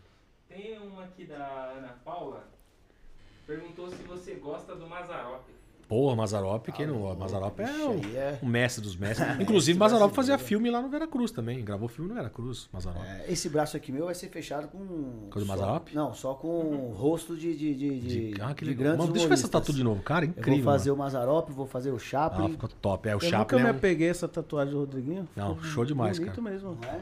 Tem uma aqui da Ana Paula. Perguntou se você gosta do Mazarop. Porra, Mazarop, quem não gosta? Mazarop é o, é- o mestre dos mestres. (laughs) Inclusive, Mazarop fazia filme lá no Veracruz também. Gravou filme no Veracruz, Mazarop. É, esse braço aqui meu vai ser fechado com. Com o Mazarop? Não, só com rosto de, de, de, de, De- ah, que de legal. Mano, deixa eu ver essa tatu de novo, cara. Eu Incrível. vou fazer mano. o Mazarop, vou fazer o Chaplin. Ah, ficou top. É, o Eu nunca Chaplin me é um... apeguei essa tatuagem do Rodriguinho. Não, show demais, bonito cara. mesmo. Não é?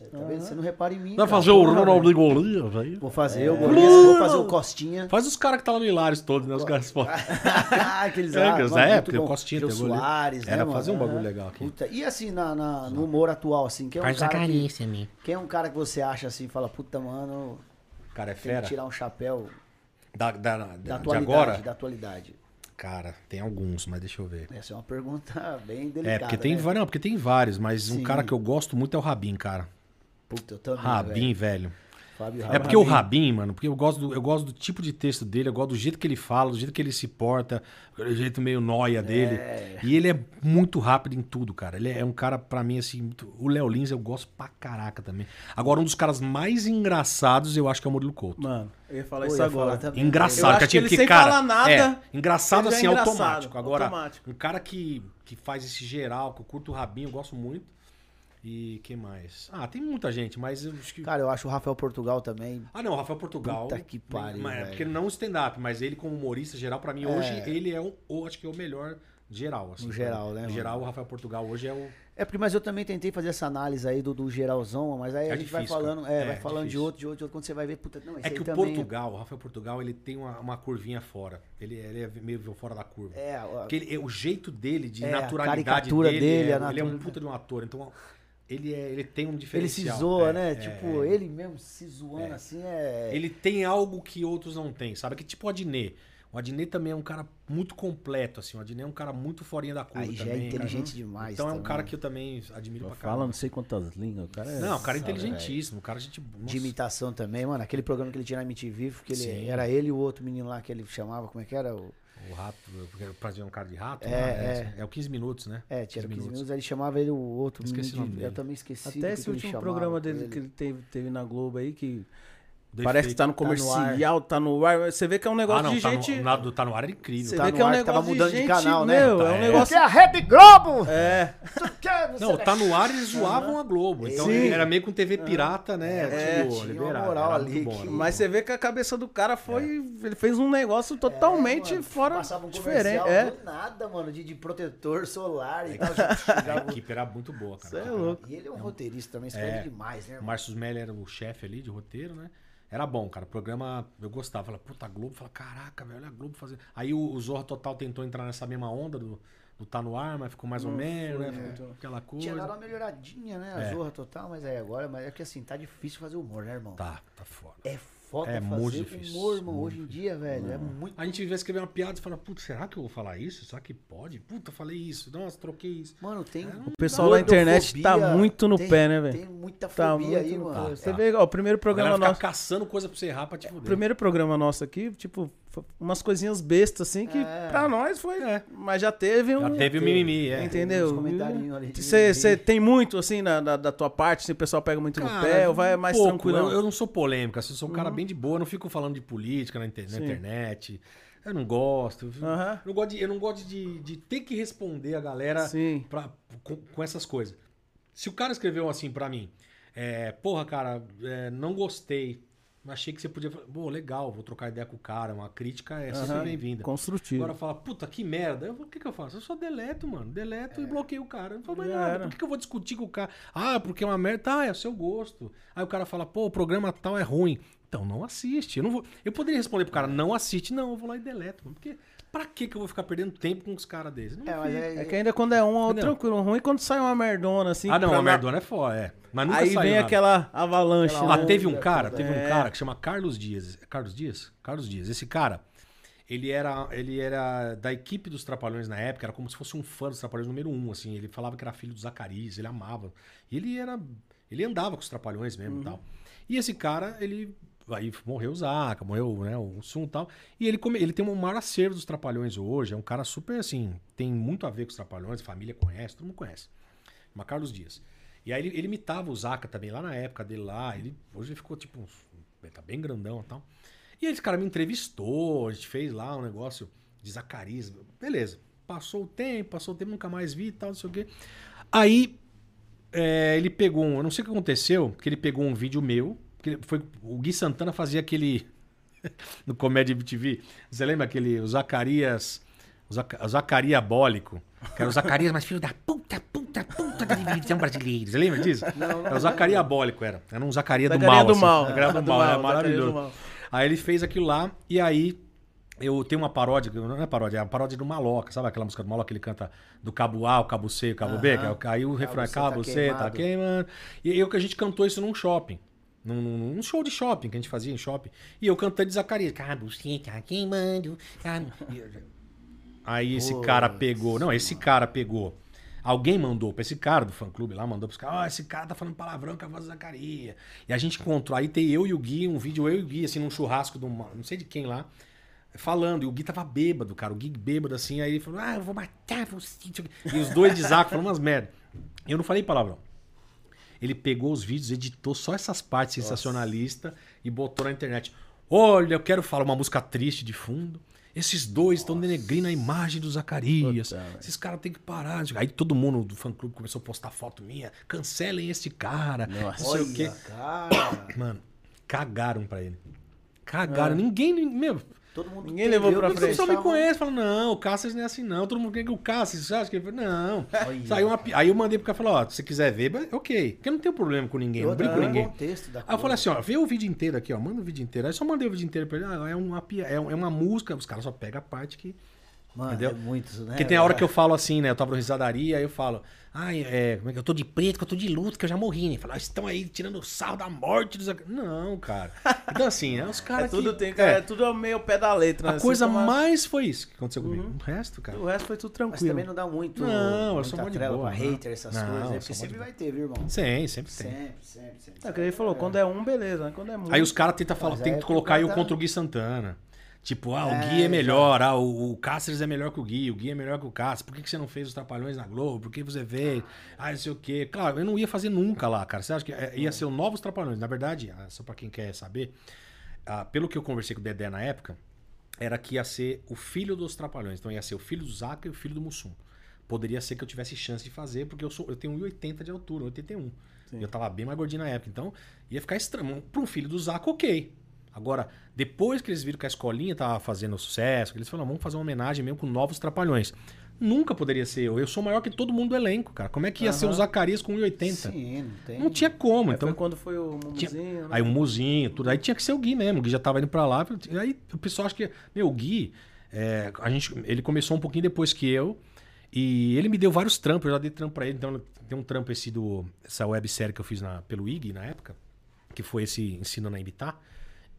Você tá vendo? Você não repara em mim. Vai cara. fazer o Porra, Ronaldinho Golias aí? Vou fazer o Golias, vou fazer o Costinha. Faz os caras que tá lá no Hilários todos, né? Os caras foram. (laughs) Aqueles (laughs) É, lá, da muito época, o Costinha tem. Soares, né, Era mano? fazer um bagulho Aham. legal aqui. Puta, E assim, na, na- no humor atual, assim, quem é um Faz cara que, Zacarias-me. quem é um cara que você acha assim, fala, puta, mano, O cara é tem que fera. tirar um chapéu Da, da, da da, de atualidade, agora? da atualidade. Cara, tem alguns, mas deixa eu ver. Essa é uma pergunta (laughs) bem delicada, É, porque tem, né? vários, não, porque tem vários, mas um Sim. cara que eu gosto muito é o Rabin, cara. Puta, eu também, Rabin, velho. velho. Fábio É Rabin. porque o Rabin, mano, porque eu gosto, do, eu gosto do tipo de texto dele, eu gosto do jeito que ele fala, do jeito que ele se porta, do jeito meio noia dele. E ele é muito rápido em tudo, cara. Ele é um cara, pra mim, assim, muito... o Léo Lins eu gosto pra caraca também. Agora, um dos caras mais engraçados eu acho que é o Murilo Couto. Mano, eu ia falar Pô, isso ia falar agora. também. Engraçado, Eu que ele porque, sem cara, falar nada, é, engraçado é assim, engraçado, automático. Agora, automático. um cara que, que faz esse geral, que eu curto o Rabinho, eu gosto muito. E quem mais? Ah, tem muita gente, mas eu acho que. Cara, eu acho o Rafael Portugal também. Ah, não, o Rafael Portugal. Puta que pariu, Mas, é velho. porque não stand-up, mas ele como humorista geral, pra mim, hoje, ele é o, o- acho que é o melhor geral. Assim, No geral, né, No mano? geral, o Rafael Portugal hoje é o. É porque, mas eu também tentei fazer essa análise aí do, do geralzão, mas aí É a gente vai difícil, falando, cara. é, É, vai falando de outro, de outro, de outro, quando você vai ver, puta, não, esse É que o também... Portugal, o Rafael Portugal, ele tem uma, uma curvinha fora. Ele, ele é meio fora da curva. É, a- ele- o jeito dele, de É, a naturalidade dele, dele, é, ele é um puta de um ator. Então, ele, é, ele tem um ele se diferencial. zoa, É, né? é, tipo, é. ele mesmo se zoando assim é... Ele tem algo que outros não têm, sabe? Que tipo o Adnet. O Adnet também é um cara muito completo, assim. O Adnet é um cara muito forinha da curva Aí já é também. cara. inteligente demais Então é um também. cara que eu também admiro pra Fala caramba. não sei quantas línguas, o cara é... Não, o cara é inteligentíssimo. O cara, a gente. De imitação também, mano. Aquele programa que ele tinha na MTV, que ele, Sim. era ele e o outro menino lá que ele chamava, como é que era? O, O rato, porque pra fazer um cara de rato, É, né? é. é o 15 minutos, né? é, tinha 15 minutos. aí ele chamava ele o outro Esqueci o nome de- eu dele. também esqueci. Até esse último programa dele ele. que ele teve, teve na Globo aí, que Do parece que tá no Tá no comercial, tá no ar. Você vê que é um negócio Ah, não, de tá, gente... no, na- do- tá no ar é incrível. Você Tá vê no que é um ar, negócio tava mudando de gente, canal, né? meu, Tá, é um é. negócio... Porque a Rede Globo! É, Não, tá no ar eles zoavam a Globo. Então Sim. era meio com TV pirata, né? É, tipo, tinha uma liberado. moral ali bom, que- mas você vê que a cabeça do cara foi... Ele fez um negócio É, totalmente mano, fora, Passava um diferente. comercial É, do nada, mano, de, de protetor solar e tal. (laughs) A equipe era muito boa, cara. Cê é louco. E ele é um roteirista também, escreve É. demais, né? O? Márcio Smelly era o chefe ali de roteiro, né? Era bom, cara. O programa eu gostava. Falava, puta, a Globo. Falava, caraca, velho, olha a Globo fazer. Aí o, o Zorro Total tentou entrar nessa mesma onda do, do Tá no Ar, mas ficou mais ou menos, né? Ficou aquela Tinha dado coisa. uma melhoradinha, né? A É. zorra total, mas aí agora, mas é que assim, tá difícil fazer humor, né, irmão? Tá, tá foda. É foda É fazer muito difícil, humor, irmão. muito Hoje em dia, velho, é muito. A gente vê escrever uma piada e fala, puta, será que eu vou falar isso? Será que pode? Puta, falei isso. Nossa, troquei isso. Mano, tem. O pessoal da internet tá muito no pé, né, velho? Tem muita Tá fobia aí, no mano. pé. Você vê, ó, o primeiro programa nosso... caçando coisa pra você errar pra te O primeiro programa nosso aqui, tipo, umas coisinhas bestas, assim, que É. pra nós foi. É. Mas já teve um. Já teve o mimimi, é. Entendeu? Você tem muito, assim, na, da, da tua parte, se o pessoal pega muito no Cara, pé, ou vai mais pouco. tranquilo? Eu, eu não sou polêmico, assim, eu sou um cara bem de boa, eu não fico falando de política na, inter- na internet. Eu não gosto. eu- Aham. Eu não gosto, de, eu não gosto de, de ter que responder a galera Sim. pra- com, com essas coisas. Se o cara escreveu assim pra mim, é, porra, cara, é, não gostei. Achei que você podia falar, pô, legal, vou trocar ideia com o cara. Uma crítica é sempre Aham. bem-vinda. Construtivo. Agora fala, puta, que merda. Eu, o que, que eu faço? Eu só deleto, mano. Deleto e bloqueio o cara. Eu não falo mais É. Já nada. era. Por que, que eu vou discutir com o cara? Ah, porque é uma merda. Tá, é o seu gosto. Aí o cara fala, pô, o programa tal é ruim. Então não assiste. Eu, não vou... eu poderia responder pro cara, não assiste. Não, eu vou lá e deleto. Mano. Porque pra que, que eu vou ficar perdendo tempo com os caras desses? Não É, mas é, É que ainda quando é um, é Entendeu? tranquilo. Ruim quando sai uma merdona, assim. Ah, não, pra a na- merdona é foda, é. Mas nunca Aí saiu vem nada. aquela avalanche. Aquela Ah, né? teve um cara, teve um É. cara que chama Carlos Dias. É Carlos Dias? Carlos Dias. Esse cara, ele era, ele era da equipe dos Trapalhões na época, era como se fosse um fã dos Trapalhões número um, assim. Ele falava que era filho do Zacarias, ele amava. E ele era, ele andava com os Trapalhões mesmo e tal. E esse cara, ele aí morreu o Zaca, morreu, né, o Sum e tal. E ele come, ele tem um maior acervo dos Trapalhões hoje, é um cara super assim, tem muito a ver com os Trapalhões, família conhece, todo mundo conhece. Chama Carlos Dias. E aí ele, ele imitava o Zaca também, lá na época dele lá. Ele, hoje ele ficou tipo. Ele tá bem grandão e tal. E aí esse cara me entrevistou, a gente fez lá um negócio de Zacarias. Beleza. Passou o tempo, passou o tempo, nunca mais vi e tal, não sei o quê. Aí é, ele pegou um. Eu não sei o que aconteceu, porque ele pegou um vídeo meu. Que foi, o Gui Santana fazia aquele. (laughs) no Comédia MTV. Você lembra aquele. O Zacarias. O, Zaca, o Zacariabólico. Que era o Zacarias, mas filho da puta, puta, puta da divisão brasileira. Você lembra disso? Não, Era o Zacariabólico, era. Era um Zacaria do mal. do assim. mal. Zacaria do Do mal, era Zacaria maravilhoso. mal. Aí ele fez aquilo lá, e aí eu tenho uma paródia, não é paródia, é uma paródia do Maloca, sabe aquela música do Maloca que ele canta do cabo A, o cabo C, o cabo B? Que é o- aí o refrão é C tá cabo C, tá queimando. E eu que a gente cantou isso num shopping. Num, num- show de shopping que a gente fazia em shopping. E eu cantando de Zacarias. Cabo tá queimando. eu- Aí esse cara pegou. Não, esse cara pegou. Alguém mandou pra esse cara do fã clube lá, mandou pros caras, ó, esse cara tá falando palavrão com a voz do Zacarias. E a gente encontrou, aí tem eu e o Gui, um vídeo eu e o Gui, assim, num churrasco de uma, não sei de quem lá, falando. E o Gui tava bêbado, cara. O Gui bêbado, assim, aí ele falou, ah, eu vou matar você. E os dois de Zaco falando umas merda. Eu não falei palavrão. Ele pegou os vídeos, editou só essas partes sensacionalistas e botou na internet. Olha, eu quero falar uma música triste de fundo. Esses dois estão denegrindo a imagem do Zacarias. Esses caras têm que parar. Aí todo mundo do fã clube começou a postar foto minha. Cancelem esse cara. Não sei o quê. Cara. (coughs) Mano, cagaram pra ele. Cagaram. Ninguém. Meu, Todo mundo Ninguém levou pra o frente. pessoal me conhece, fala, não, o Cássio não é assim, não. Todo mundo quer que o Cássio, você acha que ele Não. Saiu uma Aí eu mandei pro cara e falei, ó, se você quiser ver, ok. Porque eu não tenho problema com ninguém, não brinco com ninguém. contexto da Aí eu falei assim, ó, vê o vídeo inteiro aqui, ó, manda o vídeo inteiro. Aí eu só mandei o vídeo inteiro pra ele, ah, é uma, pia- é é uma música, os caras só pegam a parte que... Mano, Entendeu? é muito, né? Porque tem a hora que eu falo assim, né? Eu tava no risadaria, aí eu falo, ai, é, como é que eu tô de preto, que eu tô de luto, que eu já morri, né? Fala, ah, estão aí tirando o sal da morte dos. Não, cara. Então, assim, é os (laughs) É caras. tudo, que, tem, é, é tudo meio pé da letra. né? A Você coisa toma- mais foi isso que aconteceu comigo. O resto, cara. O resto foi tudo Mas tranquilo. também não dá muito. Não, eu sou trela boa, pra não. hater, essas Não, coisas. né? Porque sempre vai ter, viu, irmão? Sim, sempre tem. Sempre, sempre, sempre. É, que ele falou, quando é um, beleza. né? Quando é muito. Aí os caras tentam falar, Mas tem é que colocar o eu cara tá- contra o Gui Santana. Tipo, ah, o É, Gui é melhor, ah, o, o Cáceres é melhor que o Gui, o Gui é melhor que o Cáceres, por que, que você não fez os Trapalhões na Globo? Por que você veio? Ah, não sei o quê. Claro, eu não ia fazer nunca lá, cara. Você acha que é, ia ser o Novos Trapalhões? Na verdade, ah, só pra quem quer saber, ah, pelo que eu conversei com o Dedé na época, era que ia ser o filho dos Trapalhões. Então ia ser o filho do Zaca e o filho do Mussum. Poderia ser que eu tivesse chance de fazer, porque eu, sou, eu tenho 1,80 de altura, 81. E eu tava bem mais gordinho na época. Então ia ficar estranho. Para um filho do Zaca, ok. Agora, depois que eles viram que a escolinha tava fazendo sucesso, eles falaram, vamos fazer uma homenagem mesmo com novos trapalhões. Nunca poderia ser eu. Eu sou maior que todo mundo do elenco, cara. Como é que ia ser o Zacarias com 1,80? Sim, não tem. Não tinha como. Aí Então, foi quando foi o tinha- Mumuzinho. né? Aí o Muzinho, tudo. Aí tinha que ser o Gui mesmo. O Gui já tava indo pra lá. Aí o pessoal acha que. Meu, o Gui, é, a gente, ele começou um pouquinho depois que eu. E ele me deu vários trampos. Eu já dei trampo pra ele. Então tem um trampo esse do. Essa websérie que eu fiz na, pelo IG na época. Que foi esse Ensino na Imitar.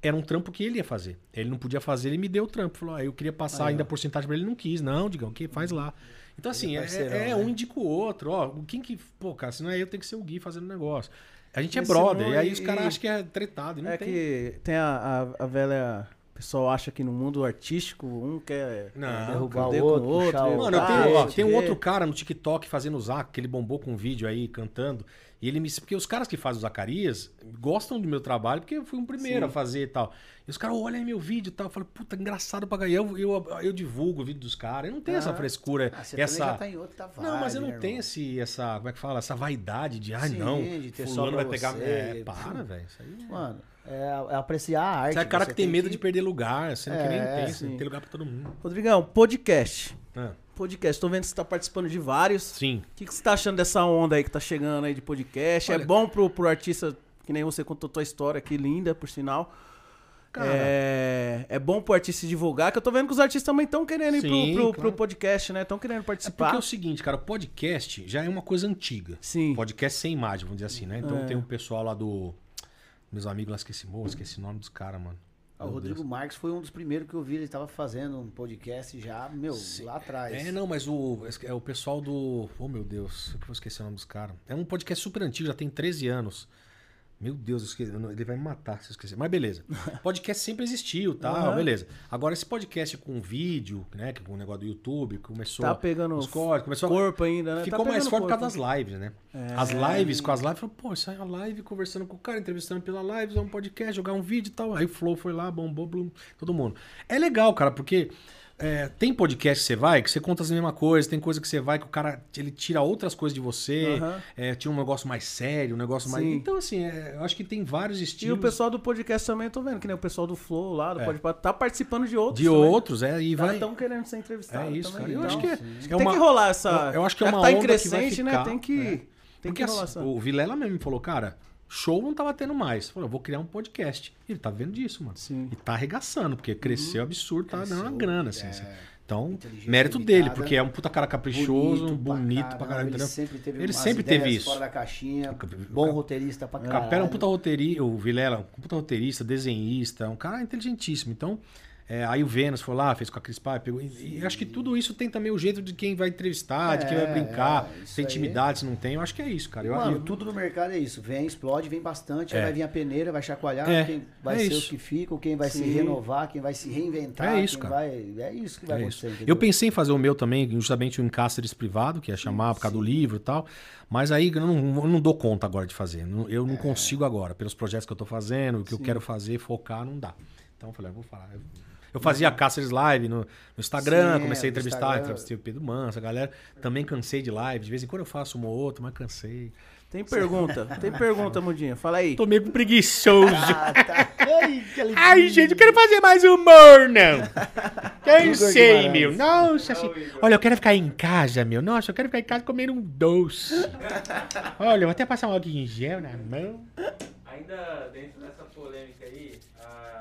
Era um trampo que ele ia fazer. Ele não podia fazer, ele me deu o trampo. Falou, ah, eu queria passar ainda a porcentagem pra ele, não quis. Não, digam, que faz lá. Então, assim, é, parceirão, é né? um indica o outro. Ó, quem que. Pô, cara, se não é eu, tem que ser o Gui fazendo negócio. A gente é brother. não, E aí os caras acham que é tretado. Não É tem. que tem a, a, a velha O pessoal acha que no mundo artístico um quer Não, derrubar o outro, puxar o Mano, eu ah, tenho, ó, é, tem um é. outro cara no TikTok fazendo o Zac, que ele bombou com um vídeo aí, cantando. E ele me. Porque os caras que fazem o Zacarias gostam do meu trabalho, porque eu fui o primeiro a fazer e tal. E os caras, olha aí meu vídeo e tal. Eu falo, puta, engraçado pra caralho. Eu, eu, eu divulgo o vídeo dos caras. Eu não tenho essa frescura. Ah, você essa... tá em outra vibe, Não, mas eu né, não irmão? tenho esse, essa. Como é que fala? Essa vaidade de, ai Sim, não. de ter fulano vai pegar. você. É, para, velho. Isso aí. é- Mano, é, é apreciar a arte. Você é cara você que tem medo de perder lugar, sendo que nem É, tem, você sim. tem lugar pra todo mundo. Rodrigão, podcast. Ah, Podcast, tô vendo que você tá participando de vários. sim. O que, que você tá achando dessa onda aí que tá chegando aí de podcast? Olha- É bom pro, pro artista, que nem você contou tua história aqui, linda, por sinal. Cara. É, é bom pro artista divulgar, que eu tô vendo que os artistas também estão querendo ir Sim, pro, pro, pro claro. podcast, né? Estão querendo É porque participar. é o seguinte, cara, o podcast já é uma coisa antiga. Sim. Podcast sem imagem, vamos dizer assim, né? Então É. tem um pessoal lá do. Meus amigos lá, esqueci, morro, esqueci o nome dos caras, mano. Ah, o Meu Rodrigo Deus. Marques foi um dos primeiros que eu vi. Ele tava fazendo um podcast já, meu, lá atrás. É, não, mas o, é o pessoal do. Oh, meu Deus, eu que vou esquecer o nome dos caras. É um podcast super antigo, já tem 13 anos. Meu Deus, eu esqueci, ele vai me matar se eu esquecer. Mas beleza. (laughs) Podcast sempre existiu, tal, Aham. beleza. Agora, esse podcast com vídeo, né? Que com o negócio do YouTube, começou. Tá pegando os cortes, começou corpo ainda, né? Ficou Tá mais forte por causa das lives, né? É. As lives, com as lives, falou, pô, sai a live conversando com o cara, entrevistando pela live, fazer um podcast, jogar um vídeo e tal. Aí o Flow foi lá, bombou, blum, todo mundo. É legal, cara, porque é, tem podcast que você vai, que você conta as mesmas coisas, tem coisa que você vai que o cara ele tira outras coisas de você, Aham. é, tira um negócio mais sério, um negócio mais. Sim. Então, assim, é, eu acho que tem vários E estilos. o pessoal do podcast também, eu tô vendo, que nem o pessoal do Flow lá, do É. Podpah, tá participando de outros de também. outros, é, e vai. Estão querendo ser entrevistados É isso, também. cara. Eu então, acho que é, é tem uma- que rolar essa... eu- eu acho que é uma tá onda que vai crescente, né? ficar, Tem que, tem Porque que rolar assim, essa... o Vilela mesmo me falou, cara, show não tava tendo mais. Falou, eu vou criar um podcast. Ele tá vendo disso, mano. Sim. E tá arregaçando, porque cresceu absurdo, tá dando uma grana, assim. é. assim. Então, mérito limitada. dele, porque é um puta cara caprichoso, Bonito bonito, pra pra caramba, caralho, Ele sempre teve Ele sempre teve isso. fora da caixinha. Ca- Bom roteirista pra caralho. Capela é um puta roteirista, o Vilela, um puta roteirista, desenhista, um cara inteligentíssimo. Então, é, aí o Vênus foi lá, fez com a Cris Paiva, pegou. E, e acho que tudo isso tem também o jeito de quem vai entrevistar, de quem vai É, brincar, é, isso tem aí. intimidade, se não tem. Eu acho que é isso, cara. Eu, Mano, eu- tudo no mercado é isso. Vem, explode, vem bastante, aí É. vai vir a peneira, vai chacoalhar, É, quem vai é ser isso. o que fica, quem vai se Sim. renovar, quem vai se reinventar. É isso, quem cara. Vai... É isso que vai É isso. acontecer. entendeu? Eu pensei em fazer o meu também, justamente um encastres privado, que ia chamar por causa do livro e tal. Mas aí eu não, eu não dou conta agora de fazer. Eu É. não consigo agora. Pelos projetos que eu tô fazendo, o que eu quero fazer, focar, não dá. Então eu falei, eu vou falar. Eu, eu fazia Cáceres Live no, no Instagram, Sim, comecei a entrevistar, entrevistei o Pedro Manso, a galera. Também cansei de live. De vez em quando eu faço uma ou outra, mas cansei. Tem pergunta, tem pergunta, Mudinha. Fala aí. Tô meio preguiçoso. Ah, tá. Ai. Ai, gente, eu quero fazer mais humor, não. (laughs) Cansei, meu. Nossa, assim, olha, eu quero ficar em casa, meu. Nossa, eu quero ficar em casa comendo um doce. (laughs) Olha, eu vou até passar um álcool em gel na mão. Ainda dentro dessa polêmica aí.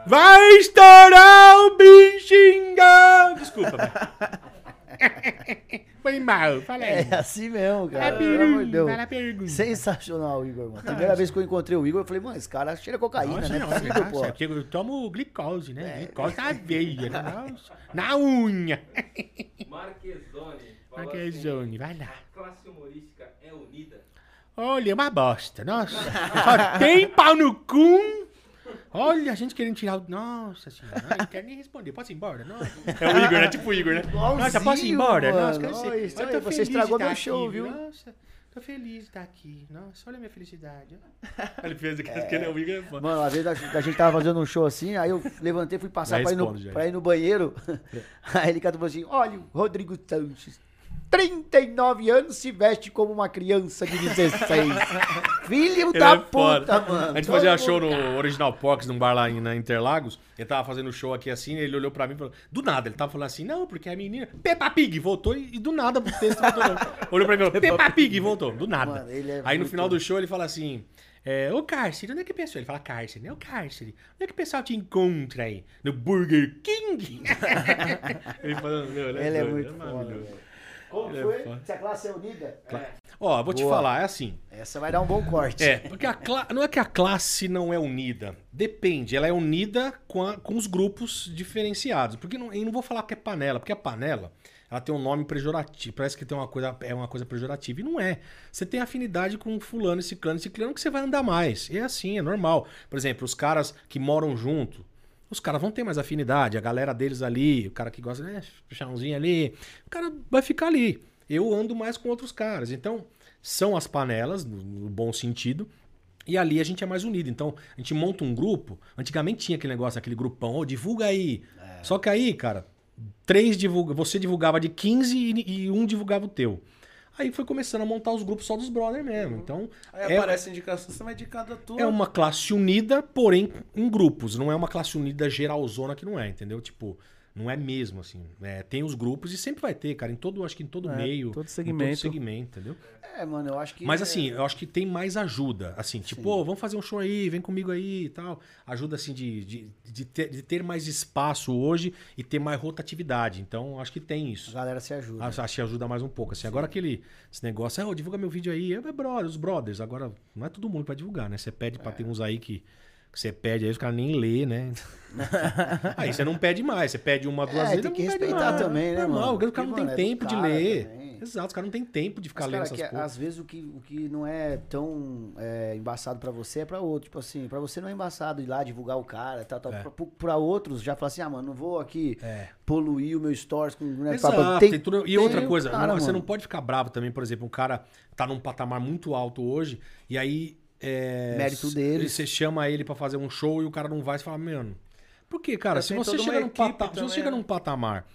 Vai estourar o bichinho! Desculpa. Foi mal, fala aí. É assim mesmo, cara. Pelo pergunta. Sensacional, Igor, mano. Primeira vez que eu encontrei o Igor, eu falei, mano, esse cara cheira cocaína, Nossa, né? não, Possível, nossa, pô. porque eu tomo glicose, né? É. Glicose na veia, né? Nossa, na unha. Marquezone Marquezone, vai lá. assim, a classe humorística é unida? Olha, é uma bosta. Nossa, só tem pau no cu. Olha, a gente querendo tirar o. Nossa senhora, não quero nem responder. Posso ir embora? Nossa. É o Igor, né? Tipo o Igor, né? Nossa, posso ir embora? Igualzinho, Nossa, quero mano. ser. Olha, Olha, você estragou de meu show, aqui, viu? Nossa, tô feliz de estar aqui. Nossa, olha a minha felicidade. (laughs) Ele fez aquilo que ele é o Igor. é foda. Mano, uma vez a, a gente tava fazendo um show assim, aí eu levantei, fui passar Já pra ir, no, respondo, pra ir no banheiro. (laughs) Aí ele cantou assim: olha, o Rodrigo Sanches, 39 anos, se veste como uma criança de 16. (laughs) Filho Ele da é foda. puta, mano. A gente fazia show no Original Pox, num bar lá em, na Interlagos. Ele tava fazendo show aqui assim, ele olhou pra mim e falou. Do nada, ele tava falando assim, não, porque a menina. Peppa Pig voltou e, e do nada o texto voltou. Olhou pra mim e falou, Peppa Pig voltou, do nada. Mano, ele é Aí no final do show ele fala assim. É, ô cárcere, onde é que o pessoal? Ele fala cárcere, né? Ô cárcere, onde é que o pessoal te encontra aí? No Burger King? (laughs) ele falando, meu, Ele é doido, muito foda, maravilhoso. velho. Como Ele é foi? foda. Se a classe é unida? Ó, vou te Boa. falar, é assim. Essa vai dar um bom corte. É, porque a cla- não é que a classe não é unida. Depende, ela é unida com, a- com os grupos diferenciados. Porque não, eu não vou falar que é panela, porque a panela ela tem um nome pejorativo. Parece que tem uma coisa, é uma coisa pejorativa. E não é. Você tem afinidade com fulano, ciclano e ciclano que você vai andar mais. E é assim, é normal. Por exemplo, os caras que moram junto. Os caras vão ter mais afinidade, a galera deles ali, o cara que gosta, né, puxãozinho ali, o cara vai ficar ali. Eu ando mais com outros caras. Então, são as panelas, no, bom sentido, e ali a gente é mais unido. Então, a gente monta um grupo. Antigamente tinha aquele negócio, aquele grupão, ô, divulga aí. Só que aí, cara, três divulga, você divulgava de 15 e, e um divulgava o teu. Aí foi começando a montar os grupos só dos brothers mesmo. Então, Aí é, aparece a indicação, você vai indicar da tua. é uma classe unida, porém em grupos. Não é uma classe unida geralzona que não é, entendeu? Tipo, não é mesmo, assim. É, tem os grupos e sempre vai ter, cara. Em todo, acho que em todo É, meio. todo Em segmento. todo segmento, entendeu? É, mano, eu acho que. Mas é- assim, eu acho que tem mais ajuda. Assim, tipo, "Ô, vamos fazer um show aí, vem comigo aí e tal. Ajuda, assim, de, de, de, ter, de ter mais espaço hoje e ter mais rotatividade. Então, acho que tem A isso. galera se ajuda. Acho acho que ajuda mais um pouco. Assim, agora aquele esse negócio, ah, divulga meu vídeo aí, é brother, os brothers. Agora, não é todo mundo vai divulgar, né? Você pede pra ter uns aí que você pede aí, os caras nem lê, né? (laughs) aí você não pede mais, você pede uma, duas É, vezes. tem que respeitar mais. também, né, Normal, mano? O cara não Porque, tem é tempo de ler. também. Exato, os caras não tem tempo de ficar Mas, lendo cara, essas que, porra. às vezes o que, o que não é tão é, embaçado pra você é pra outro. Tipo assim, pra você não é embaçado ir lá divulgar o cara, tal, tal. É. Pra, pra outros já fala assim, ah, mano, não vou aqui É. poluir o meu stories com... Né, Exato, pra- tem tudo- E tem outra coisa, cara, não- você não pode ficar bravo também, por exemplo, um cara tá num patamar muito alto hoje, e aí. É, Mérito dele. Você chama ele pra fazer um show e o cara não vai, você fala, mano. Por quê, cara? Já Se tem você, chega num, equipe pata- se também, você chega né? num patamar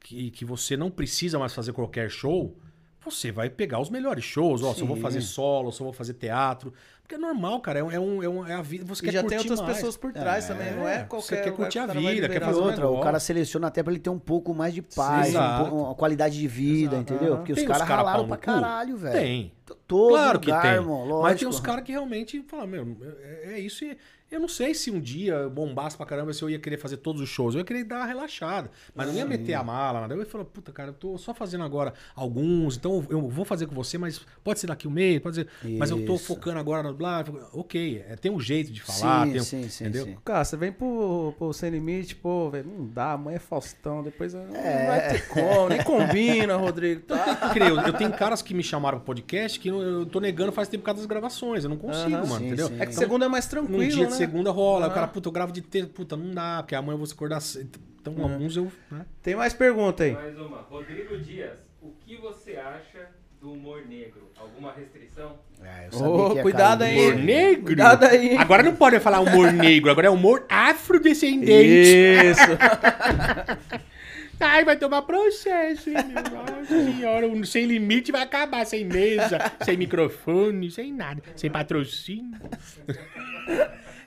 que, que você não precisa mais fazer qualquer show, você vai pegar os melhores shows. Ó, se eu vou fazer solo, se eu vou fazer teatro. Porque é normal, cara. É, um- é, um, é, é a vida. Você E quer já tem curtir outras mais. pessoas por trás também, não é qualquer Você quer curtir que a vida, quer fazer um outra, o cara seleciona até pra ele ter um pouco mais de paz, Sim, um exato. pouco- uma qualidade de vida, entendeu? Porque os Tem caras cara ralaram pra caralho, velho. Tem. Todo Claro que lugar, tem. irmão, lógico. Mas tem uns caras que realmente falam, meu, é, é isso e eu não sei se um dia eu bombasse pra caramba se eu ia querer fazer todos os shows. Eu ia querer dar uma relaxada. Mas não ia meter a mala, nada. Eu ia falar, puta, cara, eu tô só fazendo agora alguns, então eu vou fazer com você, mas pode ser daqui um mês, pode ser. Mas eu tô Isso. focando agora no blá. Ok, é, tem um jeito de falar, Sim, tem um- sim, sim, entendeu? sim. Cara, você vem pro, pro Sem Limite, pô, velho, não dá, amanhã é Faustão, depois não É. vai ter como, nem combina, Rodrigo. Tá? Eu, (laughs) creio, eu tenho caras que me chamaram pro podcast que eu- eu tô negando faz tempo por causa das gravações. Eu não consigo, Aham. mano, Sim, entendeu? sim. É que Então, segunda é mais Num tranquilo, dia né? de segunda rola, o Aham. cara, puta, eu gravo de terça, puta, não dá, porque amanhã eu vou acordar cedo. Então, alguns eu. Né? Tem mais pergunta aí. Mais uma. Rodrigo Dias, o que você acha do humor negro? Alguma restrição? É, eu Ô, sabia que ia cuidado cair aí. nisso. Humor negro? Cuidado aí. Agora não pode falar humor negro, agora é humor afrodescendente. Isso. (laughs) Ai, vai tomar processo, hein, meu Nossa senhora. O Sem limite vai acabar sem mesa, sem microfone, sem nada, sem patrocínio.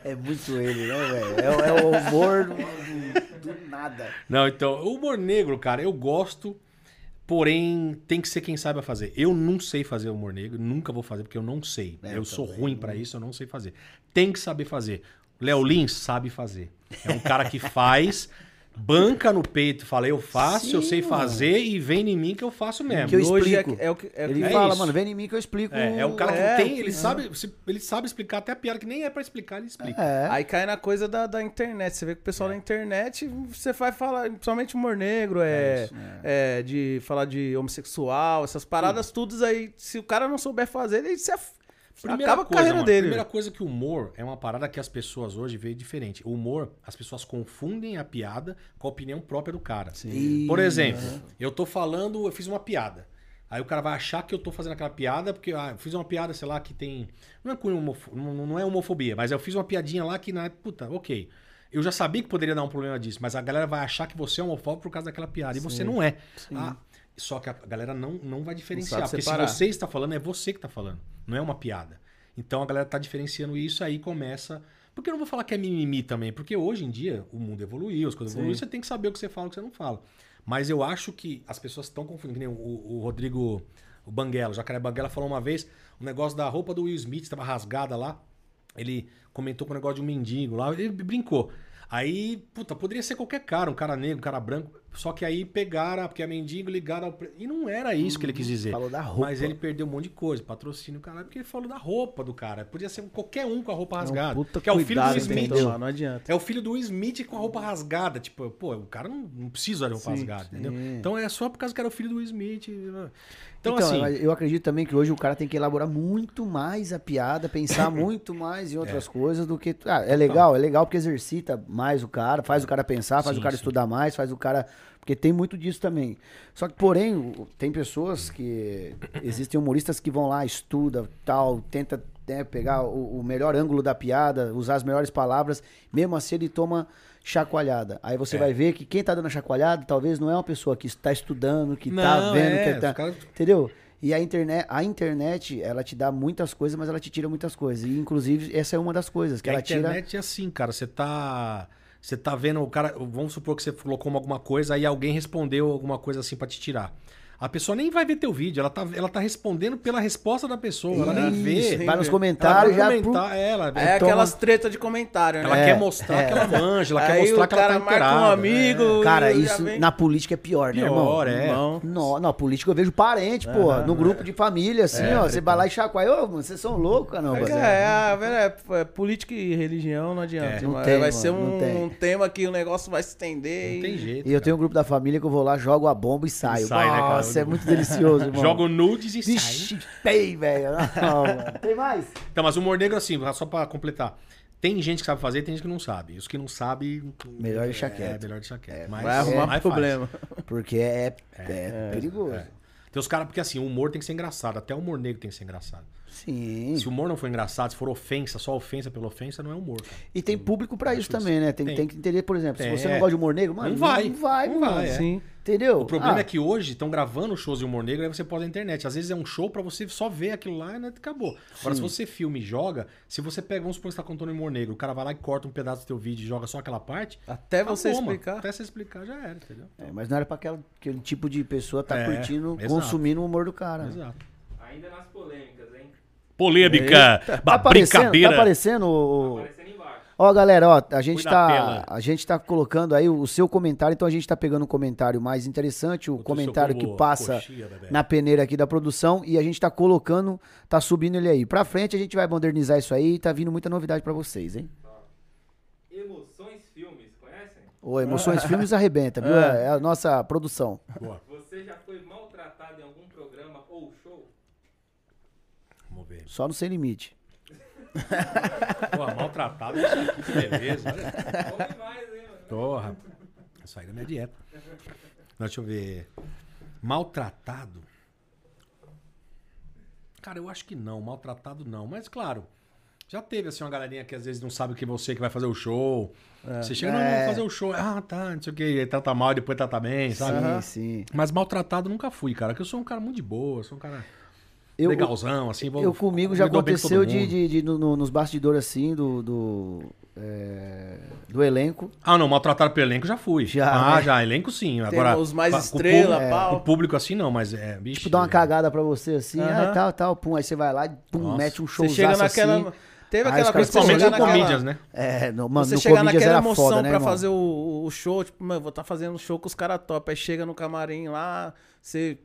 É muito ele, né, velho? É, o- é o humor do, do- nada. Não, então, o humor negro, cara, eu gosto, porém tem que ser quem saiba fazer. Eu não sei fazer humor negro, nunca vou fazer porque eu não sei. É, eu eu sou ruim pra isso, eu não sei fazer. Tem que saber fazer. Léo Lins sabe fazer. É um cara que faz, banca no peito, fala, eu faço, eu Sim, sei mano. fazer e vem em mim que eu faço mesmo. Que eu Hoje é, explico. é o que. É o Ele que- É fala, isso. mano, vem em mim que eu explico. É, é um cara que É, tem, o ele que- sabe, se- ele sabe explicar até a piada que nem é pra explicar, ele explica. É. Aí cai na coisa da, da internet. Você vê que o pessoal da internet, você vai falar, principalmente humor negro, é, é, de falar de homossexual, essas paradas, todas aí. Se o cara não souber fazer, ele se af... Primeira acaba com a coisa, carreira mano, dele. Primeira coisa que o humor é uma parada que as pessoas hoje veem diferente. O humor, as pessoas confundem a piada com a opinião própria do cara. Sim. Por exemplo, eu tô falando, eu fiz uma piada. Aí o cara vai achar que eu tô fazendo aquela piada porque ah, eu fiz uma piada, sei lá, que tem. Não é, com homofo- não, é homofobia, mas eu fiz uma piadinha lá que na puta, ok. Eu já sabia que poderia dar um problema disso, mas a galera vai achar que você é homofóbico por causa daquela piada. E você não é. Ah, só que a galera não, não vai diferenciar. sabe porque se você está falando, é você que tá falando. Não é uma piada. Então a galera tá diferenciando isso aí começa. Porque eu não vou falar que é mimimi também, porque hoje em dia o mundo evoluiu, as coisas evoluíram, você tem que saber o que você fala e o que você não fala. Mas eu acho que as pessoas estão confundindo. Que nem o, o Rodrigo o Banguela, o Jacaré Banguela falou uma vez o negócio da roupa do Will Smith estava rasgada lá. Ele comentou com o negócio de um mendigo lá, ele brincou. Aí, puta, poderia ser qualquer cara, um cara negro, um cara branco. Só que aí pegaram, porque é mendigo, ligaram ao. pre- E não era isso que ele quis dizer. Falou da roupa. Mas ele perdeu um monte de coisa, patrocínio, caralho, porque ele falou da roupa do cara. Podia ser qualquer um com a roupa rasgada. Puta que é o filho do cuidado Smith. tomar, não adianta. É o filho do Will Smith com a roupa rasgada. Tipo, pô, o cara não, não precisa de roupa Sim, rasgada, entendeu? Então é só por causa que era o filho do Will Smith. Então, Então, assim. eu acredito também que hoje o cara tem que elaborar muito mais a piada, pensar (laughs) muito mais em outras coisas do que. Ah, é legal, é legal porque exercita mais o cara, faz o cara pensar, faz Sim, o cara sim. estudar mais, faz o cara. Porque tem muito disso também. Só que, porém, tem pessoas que. Existem humoristas que vão lá, estuda, tal, tenta né, pegar o, o melhor ângulo da piada, usar as melhores palavras, mesmo assim ele toma chacoalhada. Aí você É. vai ver que quem tá dando a chacoalhada talvez não é uma pessoa que está estudando, que tá Não, vendo, é, que tá. caras- Entendeu? E a internet, a internet, ela te dá muitas coisas, mas ela te tira muitas coisas. E, inclusive, essa é uma das coisas, que a ela tira. internet é assim, cara. Você tá. Você tá vendo o cara. Vamos supor que você colocou alguma coisa, aí alguém respondeu alguma coisa assim pra te tirar. A pessoa nem vai ver teu vídeo, ela tá, ela tá respondendo pela resposta da pessoa. Ela nem vê. Isso, vai nos Ela comentários já. vai comentar, ela, É toma- aquelas tretas de comentário, né? ela É, quer mostrar é. que ela manja, ela quer Aí mostrar o que ela cara tá marca um amigo. Cara, já isso vem- na política é pior, né, irmão? Pior, é. Não. Não, na política eu vejo parente, porra, no grupo de família, assim, ó. Você vai lá e chacoalha, ô, mano, vocês são loucos, caramba. É, é, é, é, política e religião não adianta. É. Não tem, vai ser não um, tem. tema que o negócio vai se estender. Não tem e- jeito. E eu tenho um grupo da família que eu vou lá, jogo a bomba e saio. sai, né, cara? Nossa, é muito delicioso, irmão. Joga o nudes e sai. Vixe, tem, velho. Mano. Tem mais? Então, mas o humor negro, assim, só pra completar. Tem gente que sabe fazer, tem gente que não sabe. Os que não sabe. Melhor deixar É, quieto. melhor deixar quieto. Mas- Vai arrumar mas faz. problema. Porque é, é, perigoso. É. Tem os caras, porque assim, o humor tem que ser engraçado. Até o humor negro tem que ser engraçado. Sim. Se o humor não for engraçado, se for ofensa, só ofensa pela ofensa, não é humor. cara. E tem público pra isso também, né? Tem, Tem. tem que entender, por exemplo, Tem, se você é. não gosta de humor negro, mano, Não vai. Não vai, Não mano. vai, é. Sim. Entendeu? O problema Ah, é que hoje estão gravando shows de humor negro, aí você pode na internet. Às vezes é um show pra você só ver aquilo lá e né, acabou. Agora, se você filma e joga, se você pega, vamos supor que você tá contando humor negro, o cara vai lá e corta um pedaço do teu vídeo e joga só aquela parte. Até você acabou, mano. explicar. Até você explicar já era, entendeu? é, mas não era pra aquela, aquele tipo de pessoa tá É, curtindo, exato. consumindo o humor do cara. Exato. Ainda nas polêmicas, Polêmica, Tá aparecendo, tá aparecendo o... Aparecendo embaixo. Ó, galera, ó, a gente tá, a gente tá colocando aí o seu comentário, então a gente tá pegando um comentário mais interessante, o teu comentário que passa coxinha, na peneira aqui da produção e a gente tá colocando, tá subindo ele aí. Pra frente a gente vai modernizar isso aí, tá vindo muita novidade pra vocês, hein? Emoções Filmes, conhecem? Ô, Emoções (laughs) Filmes arrebenta, viu? É, é a nossa produção. Boa. Você já foi maltratado em algum programa ou show? Vamos ver. Só no Sem Limite. (laughs) Pô, maltratado, isso aqui, que beleza. Olha. Come mais, hein, mano? Porra. Isso aí da minha dieta. Não, Deixa eu ver. Maltratado? Cara, eu acho que não. Maltratado não. Mas, claro, já teve assim uma galerinha que às vezes não sabe que você que vai fazer o show. Você chega, não, É. vou fazer o show. Ah, tá, não sei o que. Trata mal, depois trata bem, sabe? Sim, sim. Mas maltratado nunca fui, cara. Porque eu sou um cara muito de boa, sou um cara Eu, legalzão, assim. vou- eu comigo já aconteceu de, de, de- no- no- nos bastidores assim do do, é, do elenco. Ah, não, maltratado pelo elenco já fui. Já, Ah, né? já, elenco sim. Tem Agora, os mais com o estrela, público- pau. O público assim não, mas é, bicho. Tipo, dá uma é- cagada pra você assim, Aham. ah, tal, tal, pum, aí você vai lá e pum, Nossa. mete um Você showzaço chega naquela. assim. Teve aquela coisa que você Principalmente chega no naquela. Comedians, né? É, no, mano, você no chega Comedians naquela emoção foda, né, pra irmão? fazer o, o show, tipo, mano, vou estar fazendo show com os caras top. Aí chega no camarim lá, você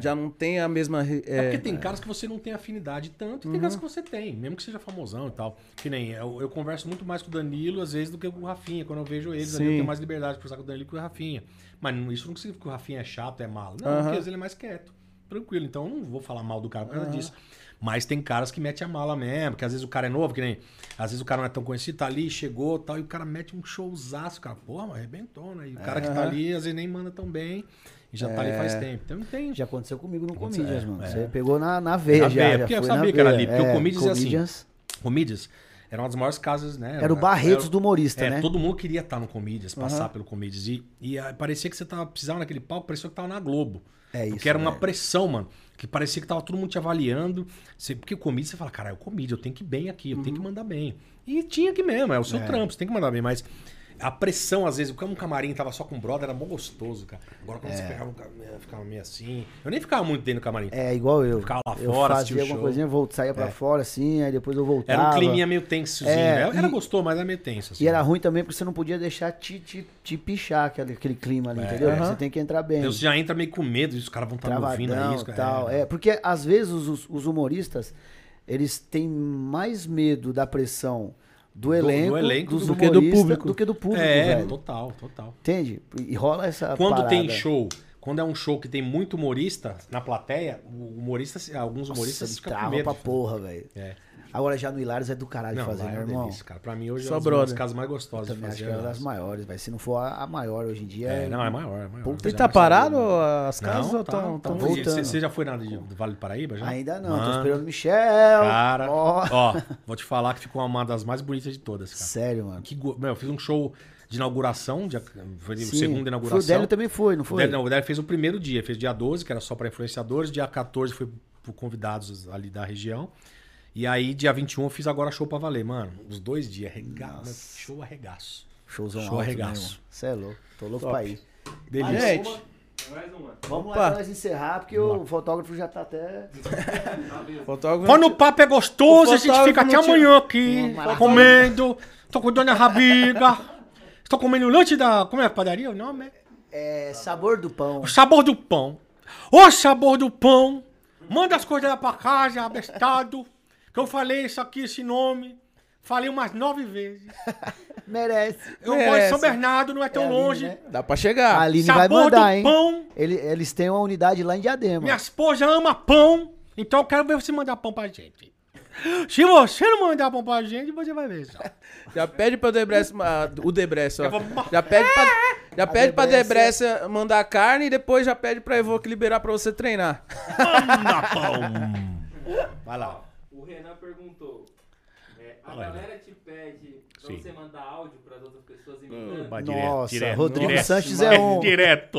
já não tem a mesma. É É, porque tem caras que você não tem afinidade tanto e tem caras que você tem, mesmo que seja famosão e tal. Que nem eu, eu converso muito mais com o Danilo, às vezes, do que com o Rafinha. Quando eu vejo eles, ali, eu tenho mais liberdade de conversar com o Danilo que com o Rafinha. Mas isso não significa que o Rafinha é chato, é malo. Não, Aham. porque às vezes ele é mais quieto, tranquilo. Então eu não vou falar mal do cara por causa disso. Mas tem caras que metem a mala mesmo, que às vezes o cara é novo, que nem. Às vezes o cara não é tão conhecido, tá ali, chegou tal, e o cara mete um showzaço, cara. Porra, arrebentou, né? E o cara que tá ali, às vezes nem manda tão bem e já tá ali faz tempo. Então não tem. Já aconteceu comigo no Aconteceu, Comedians, é, mano. é. Você pegou na, na veia Na já. veia, já porque eu sabia que era ali, porque o Comedians é assim. Comedians Comedians era uma das maiores casas, né? Era o Barretos do humorista, é, né? todo mundo queria estar no Comedians, passar pelo Comedians. E, e ah, parecia que você tava pisando naquele palco, parecia que tava na Globo. É isso, Porque era uma velho. pressão, mano. Que parecia que tava todo mundo te avaliando. Você, porque o Comedians, você fala, cara, é o Comedians, eu tenho que ir bem aqui, eu tenho Uhum. que mandar bem. E tinha que mesmo, é o seu trampo, você tem que mandar bem. Mas A pressão, às vezes, como um camarim tava só com o brother, era mó gostoso, cara. Agora É. quando você pegava um camarim, ficava meio assim. Eu nem ficava muito dentro do camarim. É, igual eu. Ficava lá eu fora, fazia alguma show. coisinha, volta, saía pra É. fora assim, aí depois eu voltava. Era um climinha meio tensozinho, É, né? Era e- gostoso, mas era meio tenso. Assim. E era ruim também porque você não podia deixar te, te, te pichar aquele, aquele clima ali, É. entendeu? Aham. Você tem que entrar bem. Então você já entra meio com medo, e os caras vão estar me ouvindo aí. os e caras- tal. É, porque às vezes os- os humoristas, eles têm mais medo da pressão do elenco, elenco dos do que do público. do que do público, É, velho. total, total. Entende? E rola essa Quando parada. tem show, quando é um show que tem muito humorista na plateia, o humorista, alguns humoristas Nossa, ficam com medo. pra porra, velho. É. Agora já no Hilários é do caralho Não, fazer, é meu uma irmão. delícia, cara. Pra mim hoje Só é uma das casas mais gostosas de Também acho fazer. que é uma é das maiores, vai. Se não for a, a maior hoje em dia. É, não, é maior, é maior. Puta E tá parado as casas Não, ou tá, tão, tá tão- voltando. Você, você já foi nada de, do Vale do Paraíba? Já? Ainda não, tô Mano, esperando o Michel. Cara, Ó. ó, vou te falar que ficou uma das mais bonitas de todas, cara. Sério, mano. Que, meu, eu fiz um show de inauguração, dia- foi o Sim. segundo Foi, inauguração. o Délio também foi, não O foi? Délio, não, o Délio fez o primeiro dia, fez dia 12, que era só para influenciadores, dia 14 foi por convidados ali da região. E aí, dia 21, eu fiz agora show pra valer, mano. Os dois dias, arrega... show arregaço. Showzão Show alto, arregaço. Você é louco. Tô louco Top. pra ir. Delícia. Gente, Mais uma. Vamos Opa. lá pra nós encerrar, porque o fotógrafo já tá até. (laughs) fotógrafo. Quando o papo é gostoso, a gente fica até amanhã aqui, comendo. Tô com dor na rabiga. Estou comendo o lanche da. Como é a padaria? O nome é? É, sabor do pão. O sabor do pão. O sabor do pão. Manda as coisas lá pra casa, abestado. Que eu falei isso aqui, esse nome. Falei umas nove vezes. (laughs) Merece. Eu moro em Merece. São Bernardo, não é tão É a Aline, longe. né? Dá pra A chegar. Aline Sabor vai mandar, do hein? pão. Ele- eles têm uma unidade lá em Diadema. Minha esposa ama pão. Então eu quero ver você mandar pão pra gente. Se você não mandar pão pra gente, você vai ver só. (laughs) Já pede pra Debreça, o Debreça, vou- Já pede pra, já pede pra Debreça. Debreça mandar carne e depois já pede pra Evoque liberar pra você treinar. Manda pão. Vai lá. O Renan perguntou. é, a aí, galera te pede pra Sim. você mandar áudio pras outras pessoas imitando. Nossa, Rodrigo Sanches é um. Direto.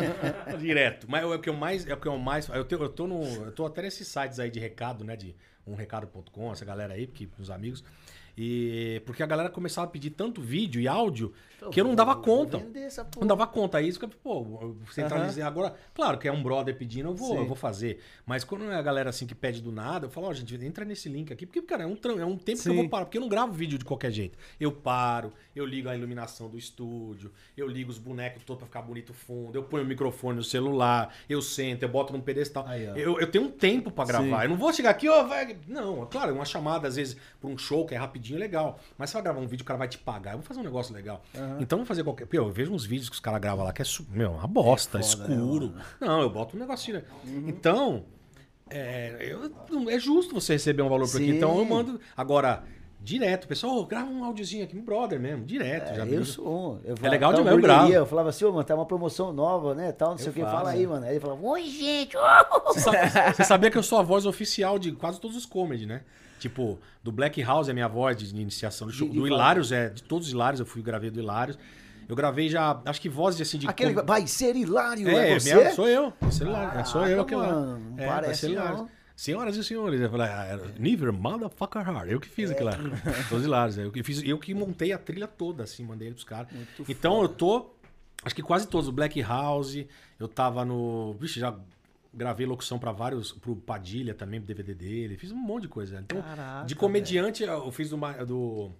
(laughs) Direto. Mas é o que eu mais. É o que eu mais. Eu, tenho- eu tô no. Eu tô até nesses sites aí de recado, né? De umrecado.com, essa galera aí, porque, os amigos. E porque a galera começava a pedir tanto vídeo e áudio que eu não dava conta. Não dava conta. Aí isso que, eu, pô, eu centralizei agora. Claro que é um brother pedindo, eu vou, eu vou fazer. Mas quando é a galera assim que pede do nada, eu falo, ó, gente, entra nesse link aqui. Porque, cara, é um, é um tempo que eu Sim. vou parar. Porque eu não gravo vídeo de qualquer jeito. Eu paro, eu ligo a iluminação do estúdio, eu ligo os bonecos todos pra ficar bonito o fundo, eu ponho o microfone no celular, eu sento, eu boto num pedestal. Aí, eu, eu tenho um tempo pra gravar. Sim. Eu não vou chegar aqui, ó, vai. Não, é claro, uma chamada, às vezes, pra um show que é rapidinho, é legal. Mas você vai gravar um vídeo, o cara vai te pagar. Eu vou fazer um negócio legal. Então, vou fazer qualquer. Pô, eu vejo uns vídeos que os caras gravam lá que é, meu, uma bosta, né, escuro. não, eu boto um negocinho. né? Então, é, eu- é justo você receber um valor por aqui. Então, eu mando. Agora, direto, pessoal, ô, grava um áudiozinho aqui, um brother mesmo, direto. já É, eu sou um. Eu É legal falava, demais, eu "Tá, hamburgueria", gravo. Eu falava assim, ô, mano, tá uma promoção nova, né? Tal, não sei Eu o que. Fala aí, mano. Aí ele falava, oi, gente. Você, sabe- você sabia que eu sou a voz oficial de quase todos os comedy, né? Tipo, do Black House é minha voz de iniciação do show. De- de do. Hilários é, de todos os Hilários, eu fui gravei do Hilários. Eu gravei já, acho que vozes assim de. Aquele com- vai ser hilário, É, é, é você? mesmo, sou eu. Esse é Hilário, é, sou eu aquele lá. mano, não É, vai parece ser Hilários. não. Senhoras e senhores, eu falei, ah, Niver Motherfucker Hard. Eu que fiz aquilo lá. (laughs) Todos hilários. Eu que fiz, eu que montei a trilha toda, assim, mandei ele pros caras. Então eu tô. Acho que quase todos. O Black House, eu tava no. Vixe, já gravei locução pra vários. Pro Padilha também, pro DVD dele. Fiz um monte de coisa. Então, Caraca, de comediante, eu fiz do, ma- do.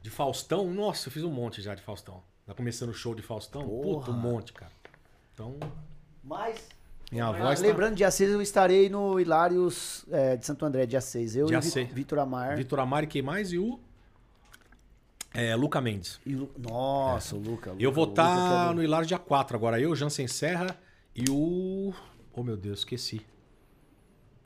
De Faustão. Nossa, eu fiz um monte já de Faustão. Tá começando o show de Faustão. Puta, um monte, cara. Então, Mas, minha ah, voz tá. lembrando, dia 6 eu estarei no Hilários é, de Santo André, dia 6. Eu Dia e o Vi- 6. Vitor Amar. Vitor Amari, quem mais? E o. É, Luca Mendes. E o- Nossa, o Luca. Eu Luca, vou o Luca que é estar do- no Hilário dia 4 agora. Eu, Jansen Serra e o. Oh, meu Deus, esqueci.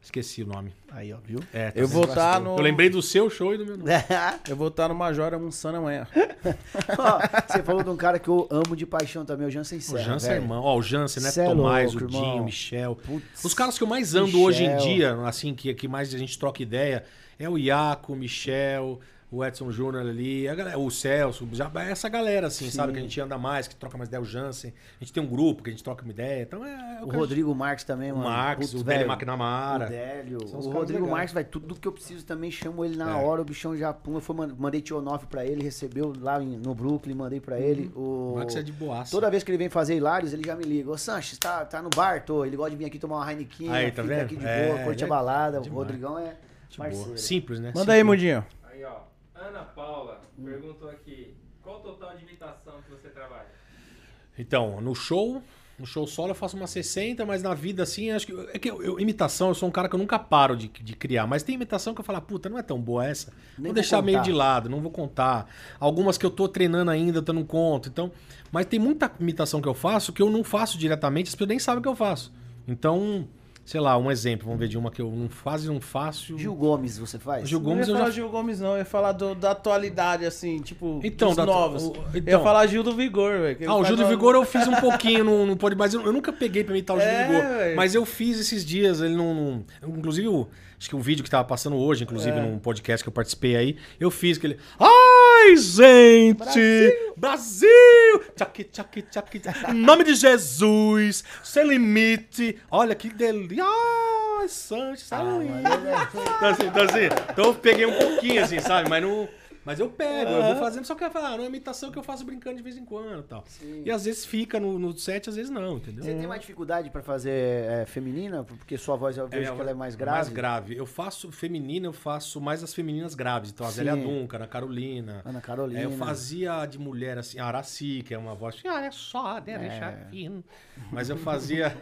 Esqueci o nome. Aí, ó, viu? É, tá Eu vou estar no. Eu lembrei do seu show e do meu. (laughs) Eu vou estar no Major almoçando amanhã. (laughs) Ó, você falou de um cara que eu amo de paixão também, o Jansen O Serra. Jansen é irmão. Ó, o Jansen, né? Cê é Tomás, louco, o Dinho, irmão. o Michel. Putz, Os caras que eu mais ando Michel. hoje em dia, assim, que, que mais a gente troca ideia, é o Iaco, o Michel, o Edson Júnior ali, a galera, o Celso, já, essa galera, assim, sabe? Que a gente anda mais, que troca mais ideia, o Jansen. A gente tem um grupo que a gente troca uma ideia. Então é. é O que a Rodrigo Marques também, gente- mano. o Marcos, Putz, o Délio McNamara. O Délio. O Rodrigo. Marques vai tudo que eu preciso também. Chamo ele na É. hora. O bichão já pum. Eu fui, man- mandei Tionoff pra ele, recebeu lá em- no Brooklyn, mandei pra ele. O O Marcos é de boaça. Toda vez que ele vem fazer Hilários, ele já me liga. Ô, Sanches, tá, tá no bar? Tô. Ele gosta de vir aqui tomar uma Heineken. Aí, tá fica vendo? aqui de É, boa, curte a é balada. O demais. Rodrigão é. Simples, né? Manda aí, Simples. Mundinho. Aí, ó. Ana Paula perguntou aqui: qual o total de imitação que você trabalha? Então, no show, no show solo eu faço umas 60, mas na vida assim, acho que. É que eu, eu- imitação, eu sou um cara que eu nunca paro de, de criar. Mas tem imitação que eu falo, "Ah, puta, não é tão boa essa. Nem vou vou deixar meio de lado, não vou contar. Algumas que eu tô treinando ainda, eu não conto. Então, mas tem muita imitação que eu faço que eu não faço diretamente, as pessoas nem sabem que eu faço. Então, sei lá, um exemplo, vamos ver de uma que eu não quase não faço. Gil Gomes, você faz? Gil Não Gomes ia eu falar já Gil Gomes, não. Eu ia falar do- da atualidade, assim, tipo, Então, dos da- novos. o- Eu então. ia falar Gil do Vigor, velho. que ele Ah, o Gil do Vigor eu fiz um (laughs) pouquinho, não, não pode, mas eu, eu nunca peguei pra imitar o Gil É, do Vigor. velho. Mas eu fiz esses dias, ele não. não- inclusive, o- acho que o vídeo que tava passando hoje, inclusive, É. num podcast que eu participei aí, eu fiz aquele. Ai, gente! Brasil! Tchac, tchac, tchac. Em nome de Jesus, sem limite. Olha que delícia. Ai, Santos, Ah, sabe? Então assim, então assim, então eu peguei um pouquinho, assim, sabe? Mas não. Mas eu pego, eu vou fazendo, só que eu falo, ah, não é imitação que eu faço brincando de vez em quando e tal. E às vezes fica no, no set, às vezes não, entendeu? Você tem mais dificuldade pra fazer é, feminina? Porque sua voz eu vejo É, que ela é mais grave. Mais grave. Eu faço feminina, eu faço mais as femininas graves. Então, a Zélia Sim. Duncan, a Carolina. Ana Carolina. É, eu fazia de mulher assim, a Araci, que é uma voz. Olha só, né, É. deixa fino. Mas eu fazia.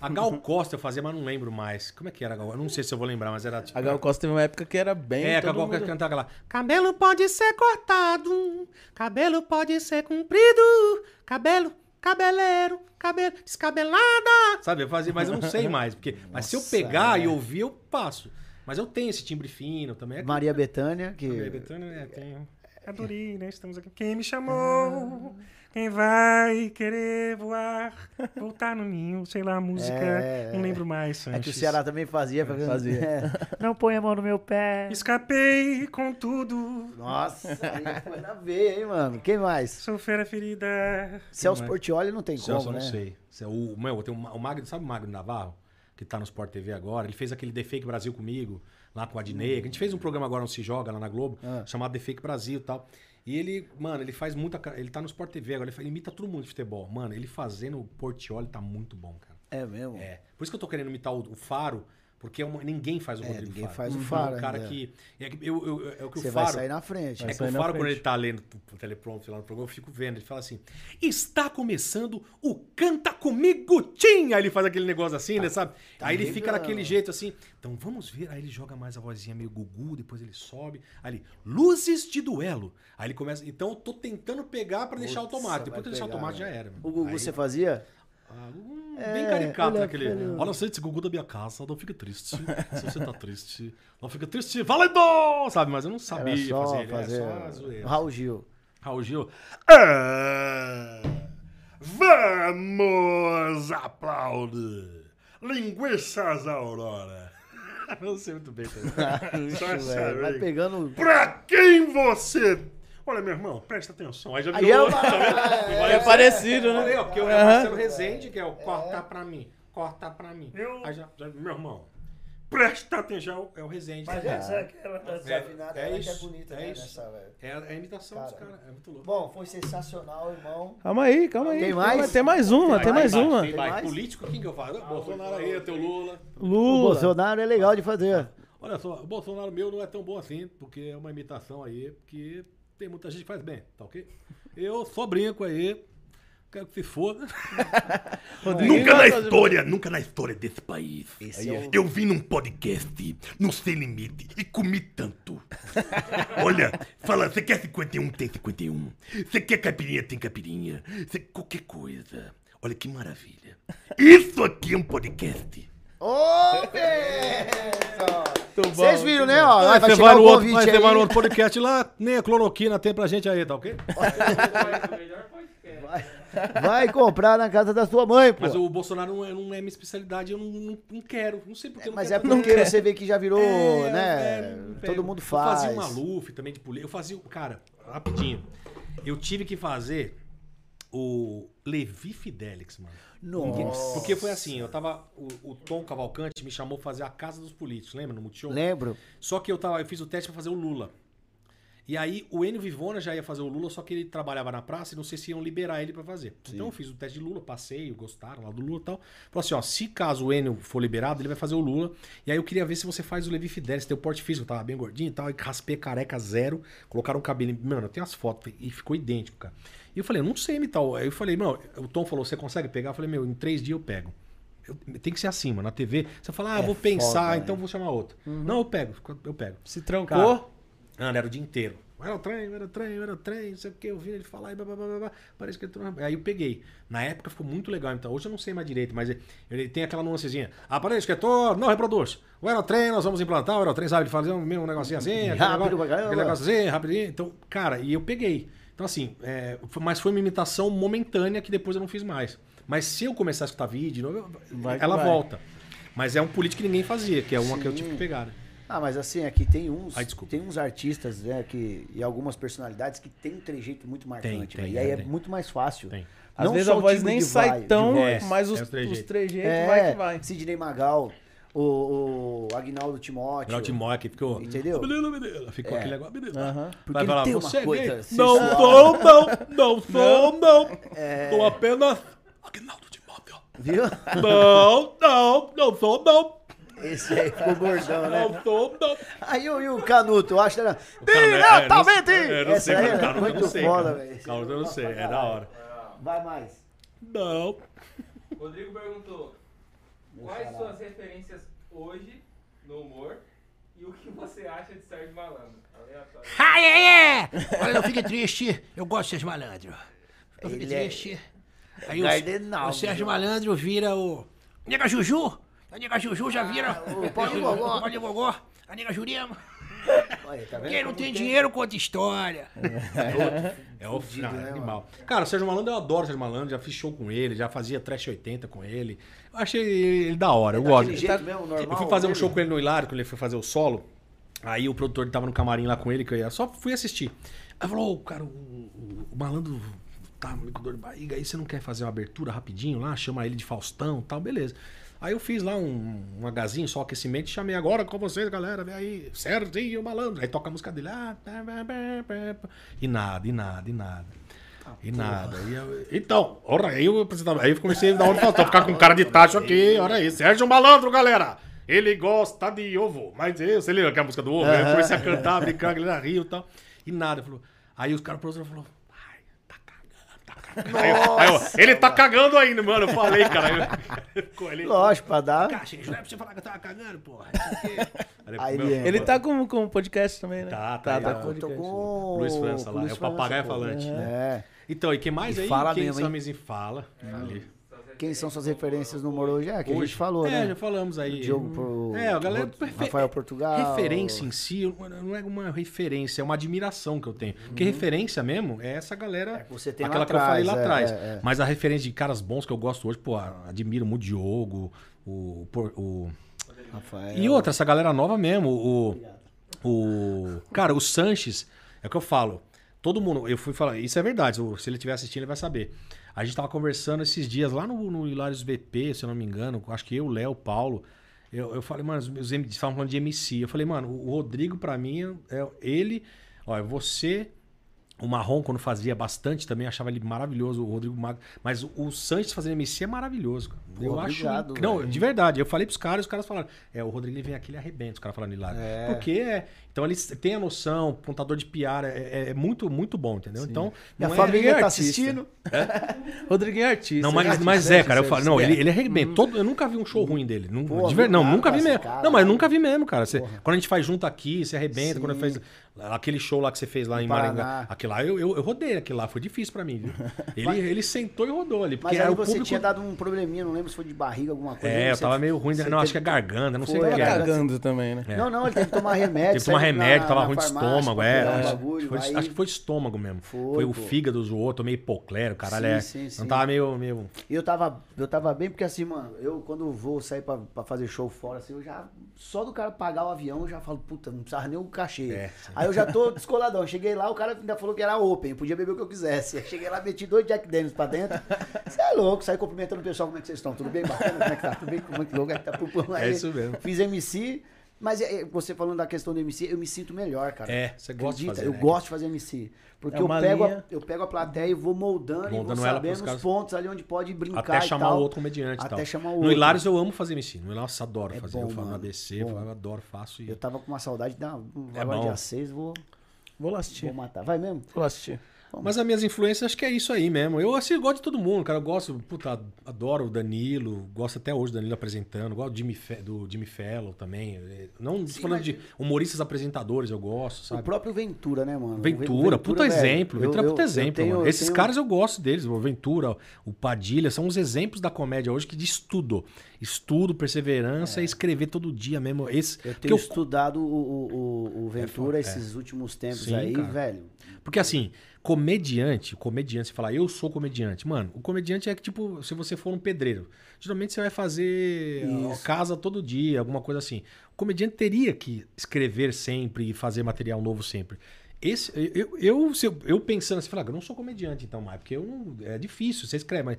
A Gal Costa eu fazia, mas não lembro mais. Como é que era a Gal? Eu não sei se eu vou lembrar, mas era tipo. A Gal Costa teve uma época que era bem. É, a Gal Costa mundo- cantava lá. Cabelo pode ser cortado, cabelo pode ser comprido, cabelo, cabeleiro, cabelo, descabelada. Sabe? Eu fazia, mas eu não sei (laughs) mais. Porque, mas se eu Nossa, pegar é. e ouvir, eu passo. Mas eu tenho esse timbre fino também. É que- Maria Bethânia, que. Maria Bethânia, é, tem. Adorei, né? Estamos aqui. Quem me chamou? Quem vai querer voar? Voltar no ninho, sei lá, a música. É, não lembro mais, É que o Sanches. Ceará também fazia. Fazia. É. (laughs) Não põe a mão no meu pé. Escapei com tudo. Nossa, aí foi na veia, hein, mano? Quem mais? Sou fera ferida. Celso mais? Portioli não tem Celso, como, eu né? não sei. Se é O, meu, tem o Magno, sabe o Magno Navarro? Que tá no Sport TV agora. Ele fez aquele The Fake Brasil comigo, lá com a Adnei. A gente fez um programa agora no Se Joga, lá na Globo, Ah. chamado The Fake Brasil e tal. E ele, mano, ele faz muita. Ele tá no Sport TV agora, ele imita todo mundo de futebol. Mano, ele fazendo o Portioli tá muito bom, cara. É mesmo? É. Por isso que eu tô querendo imitar o, o Faro, porque é uma- ninguém faz o É, Rodrigo ninguém Faro. faz o Uhum. Faro É um cara que. É, eu, eu- é o que Você o vai Faro. sair na frente. É que o Faro, quando ele tá lendo o teleprompter lá no programa, eu fico vendo. Ele fala assim: Está começando o Canta Comigo Tim! Aí ele faz aquele negócio assim, né, sabe? tá aí ele fica legal. daquele jeito assim. Então vamos ver. Aí ele joga mais a vozinha meio gugu, depois ele sobe. Ele, luzes de duelo. Aí ele começa. Então eu tô tentando pegar pra deixar automático. vai Depois que eu deixar automático já velho. era. mano. O Gugu Aí- você fazia? Ah, hum, É, bem caricato, é naquele. filho. Olha, gente, Gugu da minha casa, não fique triste. Se você tá triste, não fica triste, valendo! Sabe, mas eu não sabia só fazer, fazer. é só. Raul Gil. Raul Gil. Ah, vamos aplaudir. Linguiças Aurora. (laughs) não sei muito bem. (laughs) Velho, vai pegando. Pra quem você. Olha, meu irmão, presta atenção. Aí já Aí virou (laughs) é outro uma- também. É parecido, Olha aí, né? ó, porque é o Marcelo Rezende, que é o corta pra mim, corta pra mim. Eu- Aí já, já- meu irmão, presta atenção. É o Rezende. Mas essa é aquela É, desafinada, é ela que é isso, bonita, é né, isso. nessa, velho. É, a- é a imitação dos Cara. caras, é muito louco. Bom, foi sensacional, irmão. Calma aí, calma aí. Tem mais? aí, Tem mais uma, tem mais uma. Tem mais. Político, quem que eu falo? Bolsonaro aí, teu Lula. O Lula. Bolsonaro é legal de fazer. Olha só, o Bolsonaro meu não é tão bom assim, porque é uma imitação aí, porque tem muita gente que faz bem, tá ok? Eu só brinco aí, quero que se foda. (laughs) Nunca na fazer- história, nunca na história desse país. Esse é o- Eu vim num podcast no Sem Limite e comi tanto. (laughs) Olha, fala, você quer 51, tem 51. Você quer caipirinha, tem caipirinha. Você qualquer coisa. Olha que maravilha. Isso aqui é um podcast. Ô! Muito bom, Vocês viram, muito né? Ó, vai, chegar vai o no outro, convite vai, aí. vai outro podcast lá, nem a cloroquina tem pra gente aí, tá ok? podcast. Vai comprar na casa da sua mãe, pô. Mas o Bolsonaro não é, não é minha especialidade, eu não, não, não quero. Não sei porque eu não Mas é porque você vê que já virou, É, né? é, Todo mundo Eu faz. fazia um Maluf também de polícia. Eu fazia. Cara, rapidinho. Eu tive que fazer o Levi Fidelix, mano. Nossa. Porque foi assim, eu tava. O, o Tom Cavalcante me chamou pra fazer a Casa dos Políticos, lembra? No Multishow? Lembro. Só que eu, tava, eu fiz o teste pra fazer o Lula. E aí o Enio Vivona já ia fazer o Lula, só que ele trabalhava na praça e não sei se iam liberar ele pra fazer. Então eu fiz o teste de Lula, passei, gostaram lá do Lula e tal. Falou assim, ó, se caso o Enio for liberado, ele vai fazer o Lula. E aí eu queria ver se você faz o Levi Fidelis, tem o porte físico, eu tava bem gordinho e tal, e raspei careca zero, colocaram um cabelo, mano, eu tenho as fotos, e ficou idêntico, cara. E eu falei, não sei imitar. Aí eu falei, não, o Tom falou, você consegue pegar? Eu falei, meu, em três dias eu pego. Eu- tem que ser assim, mano. Na TV, você fala, ah, É vou pensar, foda, então né? vou chamar outro. Não, eu pego, eu pego. Se trancou. Cara, Mano, era o dia inteiro. Era o trem, era o trem, era o trem, não sei o que, eu vi ele falar e blá, blá, blá, blá, parece que ele... trou- Aí eu peguei. Na época ficou muito legal, então hoje eu não sei mais direito, mas ele- tem aquela nuancezinha. Aparelho escritor, não reproduz. O aerotrem, nós vamos implantar o aerotrem, sabe? Fazia um, um negocinho assim, aquele, Rápido aquele negócio assim, rapidinho. Então, cara, e eu peguei. Então, assim, é, mas foi uma imitação momentânea que depois eu não fiz mais. Mas se eu começar a escutar vídeo, eu- Vai ela vai. volta. Mas é um político que ninguém fazia, que é uma que eu tive que pegar. né? Ah, mas assim, aqui tem uns, Ai, tem uns artistas, né, que, e algumas personalidades que tem um trejeito muito marcante, tem, né? E aí é, é tem. muito mais fácil. Tem. Às Não vezes a voz nem sai vai- tão, voz. mas É, os, os trejeitos. os trejeitos É, vai que vai. Sidney Magal, o, o Agnaldo Timóteo. Grau Timóteo que ficou. Entendeu? Menino, menino. Ficou É. aquele negócio. Menino. Aham. Porque Vai ele falar, tem uma você é sensual. Não sou, não. Não (laughs) sou, não. Tô apenas. Aguinaldo Timóteo. Viu? (laughs) Não, não, não sou, não. Esse aí ficou gordão, né? Aí o, e o Canuto, eu acho que era... É, Diretamente! não- é, eu não Essa sei, aí cara, era Canuto eu muito não sei, foda, velho. Canuto eu não sei, é da hora. Vai mais. Não. Rodrigo perguntou: Quais suas referências hoje no humor e o que você acha de Sérgio Malandro? Aleatório. Ah, é, é! Olha, não fique triste. Eu gosto de Sérgio Malandro. Não fique Ele é- triste. Aí o, o Sérgio viu? Malandro vira o... Nega Juju. A nega Juju já vira... o pau de gogó. O pau de gogó. A nega Jurema. Olha, tá vendo? Quem não como tem dinheiro conta história. (laughs) É o Fudido, não, é né, animal. Cara, o Sérgio Malandro, eu adoro o Sérgio Malandro, já fiz show com ele, já fazia Trash 80 com ele. Eu achei ele da hora, eu gosto. Mesmo, normal. Eu fui fazer um dele? show com ele no Hilário, quando ele foi fazer o solo. Aí o produtor tava no camarim lá com ele, que eu ia, só fui assistir. Aí falou, "Ô, cara, o, o- o malandro tá com dor de barriga, aí você não quer fazer uma abertura rapidinho lá, chama ele de Faustão e tal, beleza. Aí eu fiz lá um, um agazinho, só aquecimento, e chamei agora com vocês, galera, vem aí, Serginho Malandro. Aí toca a música dele, ah, e nada, e nada, e nada. E nada. E eu- então, ora, aí eu, aí eu comecei a dar onde Faustão, ficar com cara de tacho aqui, olha aí, Sérgio Malandro, galera. Ele gosta de ovo. Mas eu, você lembra aquela música do ovo? Aí Eu comecei a cantar, brincar, a galera riu e tal. E nada. Falou. Aí os caras produtores falaram, ai, tá cagando, tá cagando. Aí eu- aí eu, ele tá cagando ainda, mano. Eu falei, cara. Eu, (laughs) ele, Lógico, pra dar. Caixa, não é pra você falar que eu tava cagando, porra. (laughs) Aí meu, ele- Ele tá com, com podcast também, né? Tá, tá, tá tá. com Eu tô podcast. com o Luiz França lá, Luiz é o papagaio falante. É. Então, e quem mais E aí? fala quem mesmo, fala? Falei. Quem são suas referências no humor hoje? É, que a Hoje. gente falou, é, né? já falamos aí. Diogo pro- É, a galera. Rafael Portugal. Referência em si não é uma referência, é uma admiração que eu tenho. Porque referência mesmo é essa galera. que você tem lá aquela que eu atrás, falei lá é, atrás. é, é. Mas a referência de caras bons que eu gosto hoje, pô, admiro muito o Diogo, o. o, o Rafael. e outra, essa galera nova mesmo, o. O. Cara, o Sanches, é o que eu falo. Todo mundo, eu fui falar, isso é verdade, se ele estiver assistindo, ele vai saber. A gente tava conversando esses dias lá no, no Hilários BP, se eu não me engano, acho que eu, Léo, Paulo. Eu, eu falei, mano, os meus MC estavam falando de MC. Eu falei, mano, o Rodrigo, pra mim, é ele. Olha, você. O Marrom, quando fazia bastante, também achava ele maravilhoso, o Rodrigo Magro. Mas o Sanches fazendo MC é maravilhoso. cara. Eu obrigado, acho. Não, de verdade. Eu falei pros caras, os caras falaram. É, o Rodrigo ele vem aqui, ele arrebenta, os caras falando de lá. É. Porque é. Então ele tem a noção, pontador de piara, é, é muito, muito bom, entendeu? Então. Minha é- família é tá artista. assistindo. (laughs) Rodriguinho é artista. Não, mas, mas é, cara, eu falo, não, ele, ele arrebenta. Todo, eu nunca vi um show ruim dele. Não, Pô, de ver- não, nunca, vi mesmo. cara. Não, mas nunca vi mesmo, cara. Você- quando a gente faz junto aqui, você arrebenta. Quando fez aquele show lá que você fez lá em Paraná. Maringá, aquele aquilo lá eu, eu, eu rodei, aquilo lá foi difícil pra mim, viu? (laughs) Ele, ele sentou e rodou ali, porque Mas aí era o você público... tinha dado um probleminha, não lembro se foi de barriga, alguma coisa. É, eu Você- tava meio ruim, não, acho que teve- é garganta, não sei Foi, o que é, era. Cagando também, né? É. Não, não, ele teve que tomar remédio. (laughs) Teve que tomar remédio, na- tava na ruim de estômago, é. um acho, bagulho, foi- aí- acho que foi estômago mesmo. Foi, Foi, o fígado zoou, tomei hipoclero, caralho. Sim, é. sim, sim. Não tava meio. meio... E eu tava, eu tava bem, porque assim, mano, eu quando vou sair pra, pra fazer show fora, assim, eu já. Só do cara pagar o avião, eu já falo, puta, não precisava nem o cachê. É. Aí eu já tô (laughs) descoladão. Cheguei lá, o cara ainda falou que era open, podia beber o que eu quisesse. Aí Cheguei lá, meti dois Jack Daniels pra dentro. Você é louco, saí cumprimentando o pessoal, como é que vocês estão? Tudo bem? Bacana? Como é que tá? Tudo bem? Como é que louco? É tá pupum? É isso mesmo. Fiz MC. Mas é, é, você falando da questão do MC, eu me sinto melhor, cara. É, você gosta de Acredita? fazer, Eu né? gosto de fazer MC. Porque É eu, pego a, eu pego a plateia e vou moldando, e Moldando vou ela sabendo caras- os pontos ali onde pode brincar Até e chamar o outro comediante e Até tal. chamar o No outro. Hilários eu amo fazer MC. No Hilários eu adoro É fazer. bom, eu faço na mano. ABC, Bom. eu adoro, faço. E... Eu tava com uma saudade de um É agora bom. dia 6, vou, Vou lá assistir. vou matar. Vai mesmo? Vou lá Mas as minhas influências, acho que é isso aí mesmo. Eu assim, gosto de todo mundo, cara. Eu gosto, puta, adoro o Danilo, gosto até hoje do Danilo apresentando, gosto do Jimmy, Fe- do Jimmy Fallon também. É, Não tô falando de humoristas apresentadores, eu gosto, O sabe? próprio Ventura, né, mano? O Ventura, puta velho, exemplo. eu- Ventura é eu- puta exemplo. tenho- mano. Esses tenho- caras eu gosto deles. O Ventura, o Padilha, são os exemplos da comédia hoje que de estudo. Estudo, perseverança e escrever todo dia mesmo. Esse, Eu tenho eu- estudado o, o, o- o Ventura É, esses últimos tempos Sim, aí, cara. velho. Porque assim, comediante, comediante, você falar, eu sou comediante. Mano, o comediante é que, tipo, se você for um pedreiro, geralmente você vai fazer Isso. casa todo dia, alguma coisa assim. O comediante teria que escrever sempre e fazer material novo sempre. Esse, eu, eu, eu, eu pensando assim, falar, eu não sou comediante então mais, porque eu não, é difícil, você escreve, mas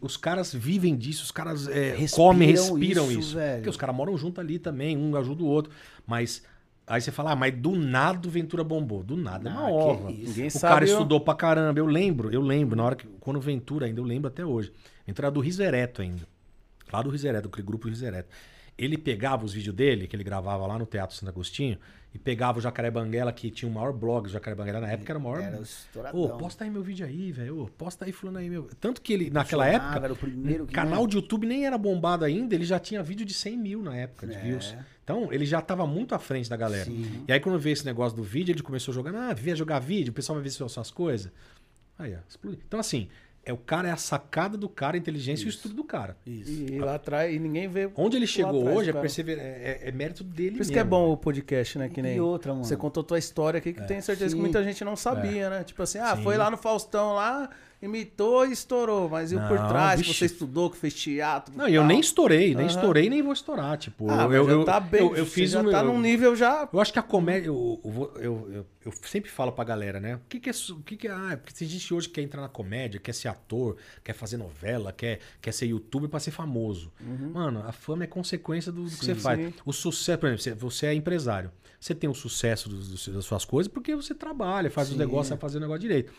os caras vivem disso, os caras é, Respiram comem, respiram isso, isso. Porque os caras moram junto ali também, um ajuda o outro. Mas aí você fala, ah, mas do nada o Ventura bombou. Do nada, é uma Ah, isso. Ninguém O sabe. cara ó. estudou pra caramba. Eu lembro, eu lembro, na hora que. Quando o Ventura ainda, eu lembro até hoje. Ventura era do Riso Ereto ainda. Lá do Riso Ereto, aquele grupo Riso Ereto. Ele pegava os vídeos dele, que ele gravava lá no Teatro Santo Agostinho, e pegava o Jacaré Banguela, que tinha o maior blog do Jacaré Banguela na época, era o maior. Era Ô, estouradão. posta aí meu vídeo aí, velho. Ô, Posta aí fulano aí, meu. Tanto que ele, naquela Funcionava, época, era o primeiro que, canal de YouTube nem era bombado ainda, ele já tinha vídeo de 100 mil na época de É. views. Então, ele já tava muito à frente da galera. Sim. E aí, quando veio esse negócio do vídeo, ele começou jogar, ah, via jogar vídeo, o pessoal vai ver suas, suas coisas. Aí, ó, explodiu. Então, assim, é o cara, é a sacada do cara, a inteligência e o estudo do cara. E lá atrás, e ninguém vê. Onde ele chegou atrás, hoje é, cara. persever... é, é- é mérito dele Por isso mesmo. que é bom o podcast, né? Que nem E outra, mano. você contou tua história aqui, que tenho certeza Sim. que muita gente não sabia, né? Tipo assim, ah, Sim. foi lá no Faustão lá, imitou e estourou. Mas e o por trás, que vixe. você estudou, que fez teatro. Não, e eu nem estourei, nem Aham. estourei, nem vou estourar. Tipo, Ah, eu, eu, tá bem. eu, eu fiz já um. tá num nível já. Eu acho que a comédia, eu, eu, eu, sempre falo pra galera, né? O que, que é. O que, que é. Ah, porque tem gente hoje que quer entrar na comédia, quer ser ator, quer fazer novela, quer, quer ser youtuber pra ser famoso. Mano, a fama é consequência do, do que você faz. Sim. O sucesso, por exemplo, você, é empresário. Você tem o sucesso dos- dos- das suas coisas porque você trabalha, faz os negócios, vai fazer o negócio direito.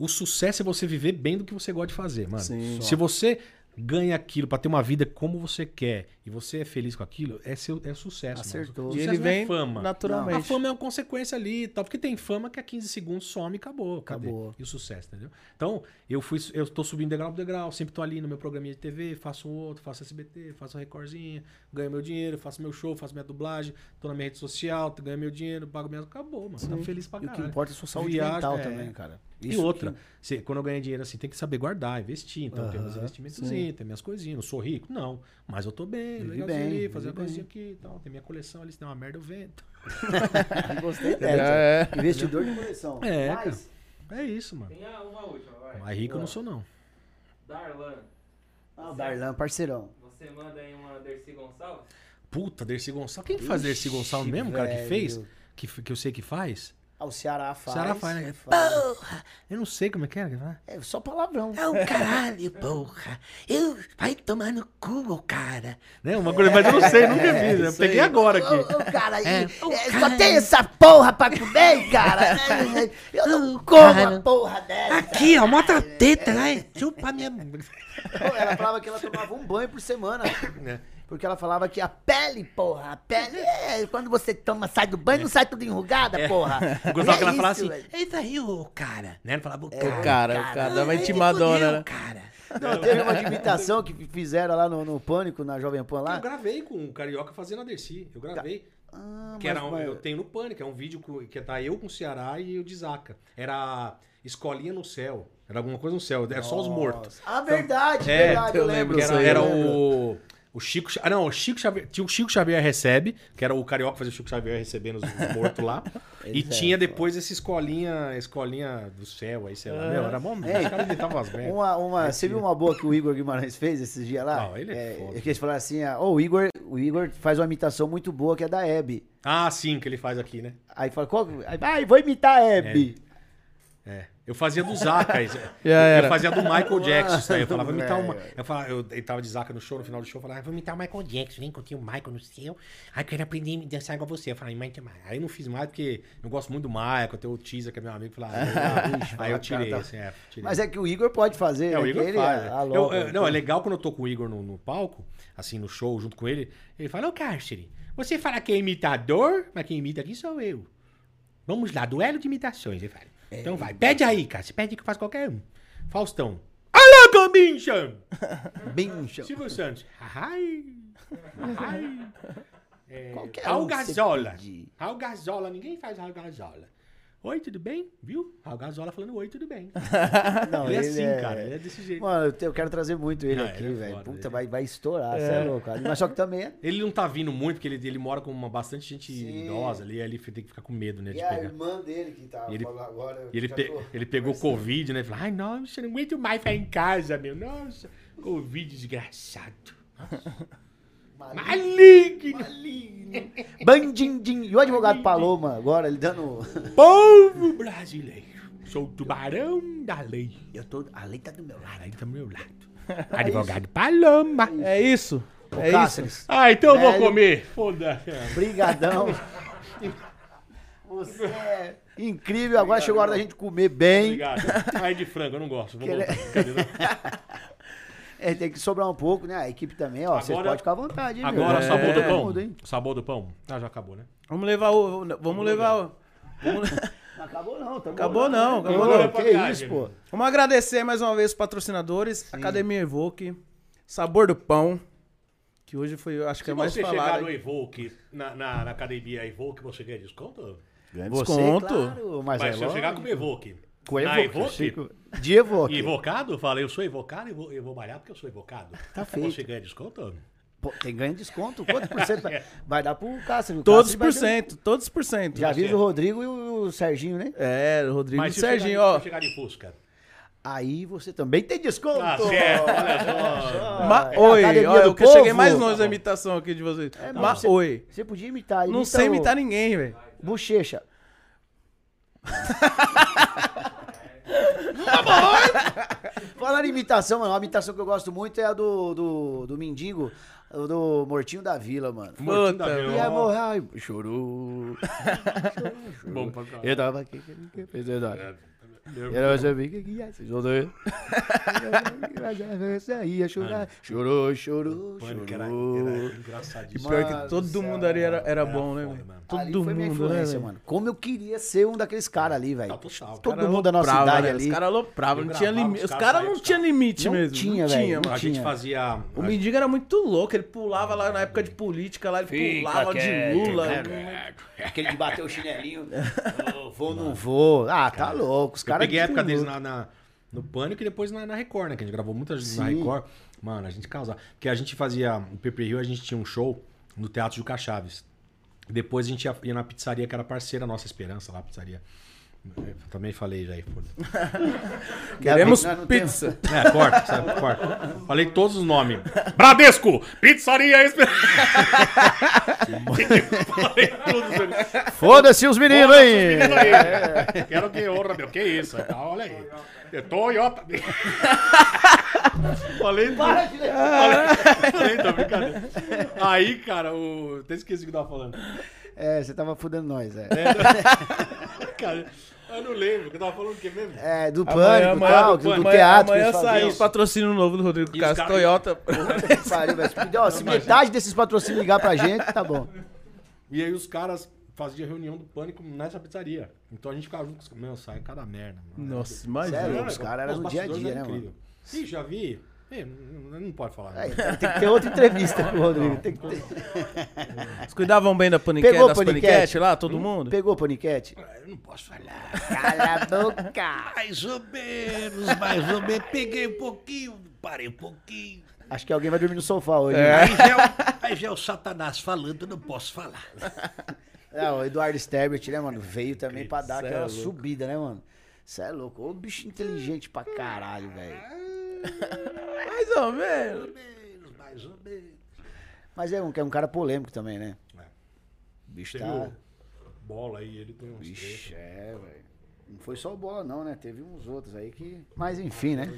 O sucesso é você viver bem do que você gosta de fazer, mano. Sim. Se você ganha aquilo pra ter uma vida como você quer e você é feliz com aquilo, é seu é sucesso. Acertou. Mano. E Sucesso ele é vem fama. naturalmente. A fama é uma consequência ali e tal. Porque tem fama que a 15 segundos some e acabou. Cadê? Acabou. E o sucesso, entendeu? Então, eu fui, eu tô subindo degrau por degrau, sempre tô ali no meu programinha de TV, faço um outro, faço SBT, faço a recordzinha, ganho meu dinheiro, faço meu show, faço minha dublagem, tô na minha rede social, ganho meu dinheiro, pago minhas. Acabou, mano. Tá feliz pra E o caralho. que importa é a sua saúde Viagem, mental é. também, cara. E Isso outra, que- você- quando eu ganho dinheiro assim, tem que saber guardar, investir. Então tem meus investimentos, tem minhas coisinhas. Não sou rico? Não. Mas eu tô bem, Vive legalzinho bem, ali, fazer uma bem. coisinha aqui e tal. Tem minha coleção ali, se tem uma merda eu vendo. (laughs) Gostei É, dessa. é. Investidor de coleção. É, Mas, É isso, mano. Tem a- uma última, vai. Mais rico eu não sou, não. Darlan, ah, o Darlan, parceirão. você manda aí uma Dercy Gonçalves? Puta, Dercy Gonçalves. Quem que faz Dercy Gonçalves mesmo, cara, que fez? Que, que eu sei que faz? Ah, o Ceará faz. Ceará faz, né? faz. Eu não sei como é que é. cara. É só palavrão. É um caralho, porra. Eu... Vai tomar no cu, ô cara. Né? Uma coisa, mas eu não sei, nunca vi. né? Eu peguei agora aqui. Ô, ô, cara, aí, É. é, só tem essa porra pra comer, cara. (laughs) Eu não como cara. a porra dessa. Aqui, ó, mostra a teta, né? Chupa minha. Ela falava que ela tomava um banho por semana. É. Porque ela falava que a Pele, porra, a pele. É, quando você toma, sai do banho, não sai tudo enrugada, porra. (laughs) Eu gostava É que ela isso, assim, velho. É isso aí, ô cara. né? Ela falava, o O cara. cara, o cara dá uma Ai, te intimadona, né? cara. Não, teve uma de imitação que fizeram lá no, no Pânico, na Jovem Pan Eu lá. gravei com o Carioca fazendo a Dercy. Eu gravei. Ah, Que mas- era um- mas- eu tenho no Pânico, é um vídeo que tá eu com o Ceará e o de Zaca. Era Escolinha no Céu. Era alguma coisa no céu, é só os mortos. Ah, verdade, É, verdade, eu, eu lembro. lembro Que era, era eu lembro. o. O Chico. Ah, não, o Chico Xavier. Tinha o Chico Xavier Recebe, que era o carioca fazia o Chico Xavier recebendo os, os (laughs) mortos lá. e Eles tinha é, depois essa escolinha, escolinha do céu aí, sei lá. Meu, era bom. É. Os caras imitavam as merdas. Uma, uma, você viu uma boa que o Igor Guimarães fez esses dias lá? Não, ele é foda. que eles falaram assim, ah, ô, o, Igor, o Igor faz uma imitação muito boa que é da Hebe. Ah, sim, que ele faz aqui, né? Aí fala, qual, aí, vai, vou imitar a Hebe. É. Eu fazia do Zaca. (laughs) eu fazia do Michael Jackson. isso. Eu falava, imitar uma. Velho. Eu, falava, eu, tava de Zaca no show, no final do show, eu falava, ah, vou imitar o Michael Jackson, vem que eu tenho o Michael no céu. Aí eu quero aprender a dançar igual você. Eu falei, mas. Aí eu não fiz mais porque eu gosto muito do Michael, tem o Teaser, que é meu amigo. Falei, ah, (laughs) aí eu tirei, tá- assim, é, tirei. Mas é que o Igor pode fazer, É, o né, Igor ele faz. é é. Eu- eu- não, é legal quando eu tô com o Igor no, no palco, assim, no show, junto com ele. Ele fala, ô Cárcere, você fala que é imitador, mas quem imita aqui sou eu. Vamos lá, duelo de imitações. Ele fala. É. Então vai, pede aí, cara. Você pede que eu faço qualquer um. Faustão. Alô, Gambincha! Bem chão. Silvio Santos. Ai. Ai. (laughs) É, Qualquer um que você Gazola. pedir. Raul Gazola. Ninguém faz Raul Gazola. Oi, tudo bem? Viu? Gazola falando oi, tudo bem. (laughs) Não, ele é assim, cara. Ele é desse jeito. Mano, eu, quero trazer muito ele Não, aqui, ele é velho. Puta, ele- vai, vai estourar, você é louco. cara. Mas só que também é. Ele não tá vindo muito, porque ele, ele mora com uma, bastante gente Sim. idosa ali, aí ele tem que ficar com medo, né, de E a pegar. irmã dele que tá ele- agora. E ele, pe- ele pegou Covid, né? Falou, ai, nossa, não aguento mais ficar em casa, meu. Nossa, Covid desgraçado. (laughs) Maligno! Maligno. Bandindim. E o advogado Paloma agora, ele dando. Povo brasileiro, sou o tubarão da lei. Eu tô. A lei tá do meu lado. Aí tá do meu lado. Advogado Paloma. É isso. Ô, É isso. Ah, então eu vou comer. Foda-se. brigadão. (laughs) Você é incrível. Agora chegou a hora da gente comer bem. Obrigado. Ai, de frango, eu não gosto. Vou? Não. (laughs) É, tem que sobrar um pouco, né? A equipe também, ó. Vocês podem ficar à vontade, hein, Agora, meu? sabor do É, pão. muda, hein? Sabor do pão. Ah, já acabou, né? Vamos levar o. Vamos levar o. Vamos, Não (laughs) acabou não, tá Acabou não, acabou Vamos não. Que isso, pô. vamos agradecer mais uma vez os patrocinadores. Academia Evoque. Sabor do Pão. Que hoje foi, acho que Se é mais você chegar falado. no Evoque, na, na, na academia Evoque, você ganha desconto? Você, desconto. claro, mas, Mas é se eu chegar com o Evoque, Com na Evoque, Evoque, Chico. De Evoque. evocado, fala, eu sou evocado e vou, eu vou malhar porque eu sou evocado. Tá feito. Você ganha desconto? Pô, tem ganho de desconto? Quanto por cento? vai- (laughs) Vai dar pro Cássio. o Todos por cento, todos por cento. Já avisa o Rodrigo e o Serginho, né? É, o Rodrigo e o Mas eu chegar Serginho, se ó. chegar de Fusca. Aí você também tem desconto. Ah, certo, só. Ma- É oi, olha, eu que cheguei Povo. mais longe da imitação aqui de vocês. É, Ma- mas você- oi. Você podia imitar. Não sei o imitar ninguém, velho. Bochecha. (laughs) Falando em imitação, mano, uma imitação que eu gosto muito é a do, do, do Mendigo, o do Mortinho da Vila, mano. Mortinho da Vila. E a morrer, ai, chorou. Bom pra caralho. Eu tava aqui, que que fez eu dar. Eu não sabia o que ia, vocês vão ver. Você ia chorar. Chorou, chorou, era, chorou. era E engraçadíssimo. pior que todo mundo ali era, era Era bom, né. Todo ali foi minha mundo, né, mano. Como eu queria ser um daqueles caras ali, velho. Tá total. Todo mundo da nossa idade né? ali. Os caras alopravam, não tinha limite. os caras caras não tinha limite Não mesmo. tinha, não velho, tinha, não mano. A gente fazia. O mendigo era muito louco, ele pulava lá na época de política, lá ele pulava de Lula. Aquele de bater o chinelinho. Vou, não vou. Ah, tá louco. Os Eu caras. peguei a época deles louco. na, na- no Pânico e depois na, na Record, né? Que a gente gravou muitas vezes na. Record. Mano, a gente causava. Porque a gente fazia. No Pepe Rio, a gente tinha um show no Teatro Juca Chaves. Depois a gente ia, ia na pizzaria que era parceira nossa Esperança lá, pizzaria. Eu também falei já aí, foda. (laughs) Queremos não temos- pizza. É, corta, sabe? Corta. Falei todos os nomes. Bradesco! Pizzaria Esperança! Falei tudo. Foda-se os meninos, hein? Menino aí. Quero que honra, meu. Que isso? Ah, Olha aí. É Toyota. (laughs) Falei. Para de ler. Falei, tô brincadeira. Aí, cara, o. Até esqueci o que eu tava falando. É, você tava fudendo nós, é. (laughs) Cara, eu não lembro. que eu tava falando o que mesmo? É, do Amanhã, pânico amanhã, tal, do do, do amanhã, teatro. que amanhã eles faziam. sai os patrocínios novos do Rodrigo Castro, Toyota. Pariu, velho. Se- ó, Se metade desses patrocínios ligar pra gente, tá bom. E aí os caras faziam reunião do pânico nessa pizzaria. Então a gente ficava junto com os Meu, sai cada merda, mano. Nossa, Sério, imagina. os caras eram no dia a dia, né, mano? incrível. Ih, já vi. É, não, não pode falar. É, né? então tem que ter outra entrevista com o Rodrigo. Tem que ter. Vocês cuidavam bem da paniquete, Pegou das paniquete? paniquete lá, todo mundo? Pegou o paniquete? Eu não posso falar. Cala a boca. Mais ou menos, mais ou menos. Peguei um pouquinho, parei um pouquinho. Acho que alguém vai dormir no sofá hoje. É. né? Aí, já é o, aí já é o Satanás falando, eu não posso falar. É, o Eduardo Sterbert, né, mano? Veio também pra dar Cê é aquela louco. subida, né, mano? Você é louco. Ô, bicho inteligente pra caralho, velho. Mais ou menos. Menos, mais ou menos. Mas é um, é um cara polêmico também, né? É. O bicho Teve tá. Bola aí, ele tem uns Vixe, é, velho. Não foi só o bola, não, né? Teve uns outros aí que. Mas enfim, né?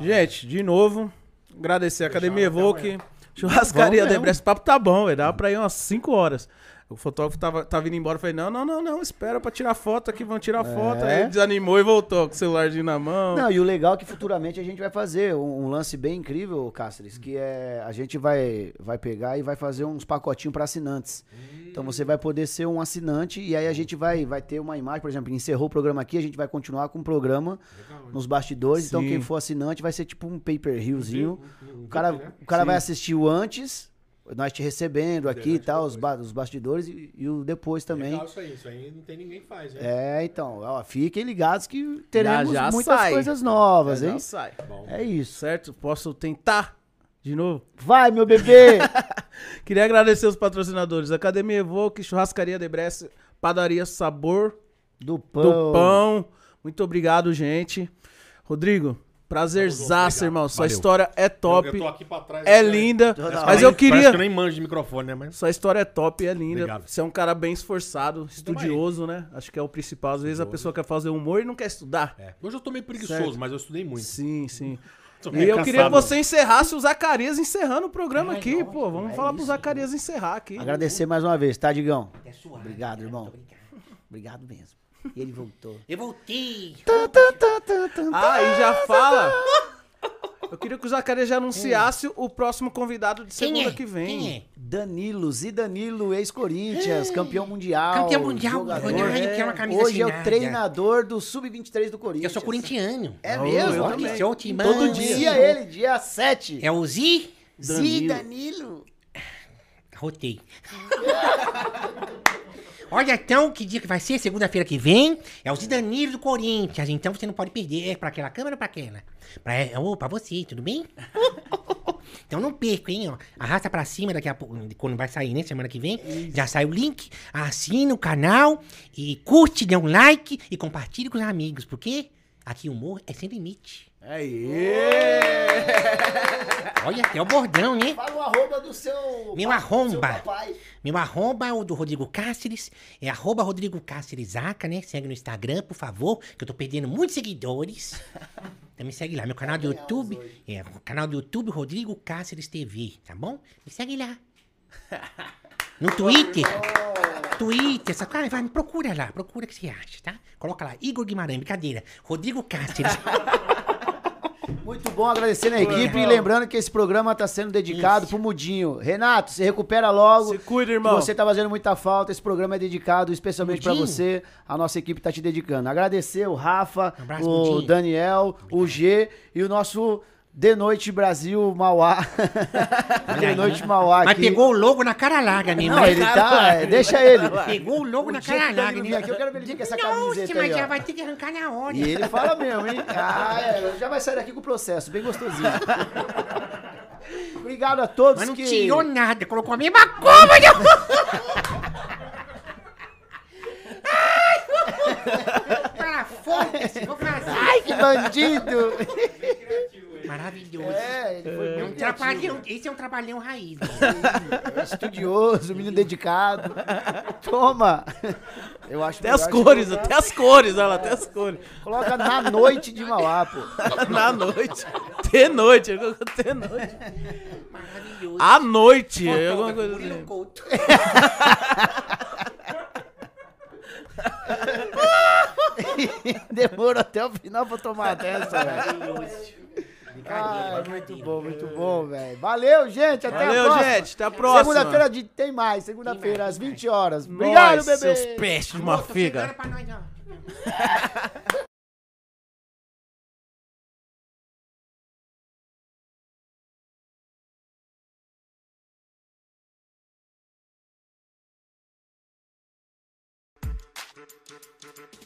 Gente, de novo, agradecer a Academia Evoque, Churrascaria. Debrecht. Esse papo tá bom, velho. Dava pra ir umas 5 horas. O fotógrafo tava, tava vindo embora. Eu falei, não, não, não, não, espera pra tirar foto aqui, vão tirar foto. Aí ele desanimou e voltou com o celularzinho na mão. É? Não, e o legal é que futuramente a gente vai fazer um, um lance bem incrível, Cáceres, que é a gente vai, vai pegar e vai fazer uns pacotinhos para assinantes. Então você vai poder ser um assinante e aí a gente vai, vai ter uma imagem, por exemplo, encerrou o programa aqui, a gente vai continuar com o programa nos bastidores. Então Sim. quem for assinante vai ser tipo um pay-per-viewzinho. um O cara, né? o cara vai assistir o antes, nós te recebendo aqui e tal, os, ba- os bastidores e, e o depois também. Legal isso aí, isso aí não tem ninguém que faz, hein? É, então, ó, fiquem ligados que teremos já muitas sai. coisas novas, Já hein? sai. Bom, É isso. Certo? Posso tentar de novo? Vai, meu bebê! (laughs) Queria agradecer os patrocinadores. Academia Evoque, Churrascaria Debrecht, Padaria Sabor Do pão. do Pão. Muito obrigado, gente. Rodrigo, prazerzaço, irmão. Sua Valeu. história é top. Eu, eu tô aqui pra trás. É linda. Mas hora. eu Parece queria. que eu nem manjo de microfone, né? Mas... Sua história é top, é linda. Obrigado. Você é um cara bem esforçado, estudioso, né? Acho que é o principal. Às vezes a pessoa quer fazer humor e não quer estudar. É. Hoje eu tô meio preguiçoso, Certo. mas eu estudei muito. Sim, sim. (laughs) E eu queria que você encerrasse o Zacarias encerrando o programa aqui, pô. Vamos falar pro Zacarias encerrar aqui. Agradecer mais uma vez, tá, Digão? É suave. Obrigado, cara, irmão. Obrigado. Obrigado mesmo. E ele voltou. Eu voltei. Ah, e já fala. (laughs) Eu queria que o Zacarias já anunciasse o próximo convidado de Quem segunda é? que vem. Quem é? Danilo, Zidanilo, ex-Corinthians, campeão mundial. Campeão mundial. jogador. Uma camisa Hoje é o treinador do Sub-23 do Corinthians. Eu sou corintiano. É Oh, mesmo? eu Olha, timão. Todo dia ele, dia 7. É o Zi? Zidanilo. Rotei. (laughs) Olha, então, que dia que vai ser? Segunda-feira que vem. É o Zidanilo do Corinthians. Então você não pode perder. É pra aquela câmera ou pra aquela? Pra, é, ô, pra você, tudo bem? (laughs) Então não perca, hein? Ó. Arrasta pra cima daqui a pouco, quando vai sair, né? Semana que vem. Já sai o link. Assina o canal. E curte, dê um like. E compartilhe com os amigos. Porque aqui o humor é sem limite. Aê! Olha, até o bordão, né? Fala o arroba do seu... Meu arromba. seu papai. Meu arroba é o do Rodrigo Cáceres. É arroba Rodrigo Cáceres Zaca, né? Segue no Instagram, por favor, que eu tô perdendo muitos seguidores. (laughs) Então me segue lá. Meu canal do YouTube é o canal do YouTube Rodrigo Cáceres TV, tá bom? Me segue lá. (laughs) No Twitter. Twitter, essa cara, vai, me procura lá, procura o que você acha, tá? Coloca lá, Igor Guimarães, brincadeira. Rodrigo Cáceres. (laughs) Muito bom, agradecendo a equipe e lembrando que esse programa tá sendo dedicado pro Mudinho. Renato, se recupera logo. Se cuida, irmão. Você tá fazendo muita falta, esse programa é dedicado especialmente pra Mudinho? você. A nossa equipe tá te dedicando. Agradecer o Rafa, Um abraço, o Mudinho. Daniel, o G e o nosso De Noite Brasil Mauá. de Noite Mauá Mas aqui. pegou o logo na cara larga mesmo. Não, né? ele tá. é, deixa ele. (laughs) Pegou o logo O na que cara Danilo larga. né? aqui, eu quero ver ele com essa Nossa, camiseta mas aí, já vai ter que arrancar na hora. E ele fala mesmo, hein? Ah, é, já vai sair daqui com o processo, bem gostosinho. (laughs) Obrigado a todos Mas não que... tirou nada, colocou a mesma cômoda. Para foda-se, vou fazer. Ai, que bandido! (laughs) Maravilhoso. É, ele foi É um trabalhão, esse é um trabalhão raiz. criativo, estudioso, menino dedicado. Toma! Eu acho Até as cores, colocar- até as cores, olha lá, até as cores. Coloca na noite de Mauá, pô. (laughs) Na noite. De noite, eu coloco de noite. Maravilhoso. À noite. é alguma Fotógrafo, coisa assim. Couto. (laughs) Demorou até o final pra tomar dessa, velho. Ah, muito bom, muito bom, velho. Valeu, gente. Até Valeu, a próxima. gente. Até a próxima. Segunda-feira de... tem mais. Segunda-feira, às 20 horas. Nós, Obrigado, bebê. Seus peixes de uma figa. (laughs)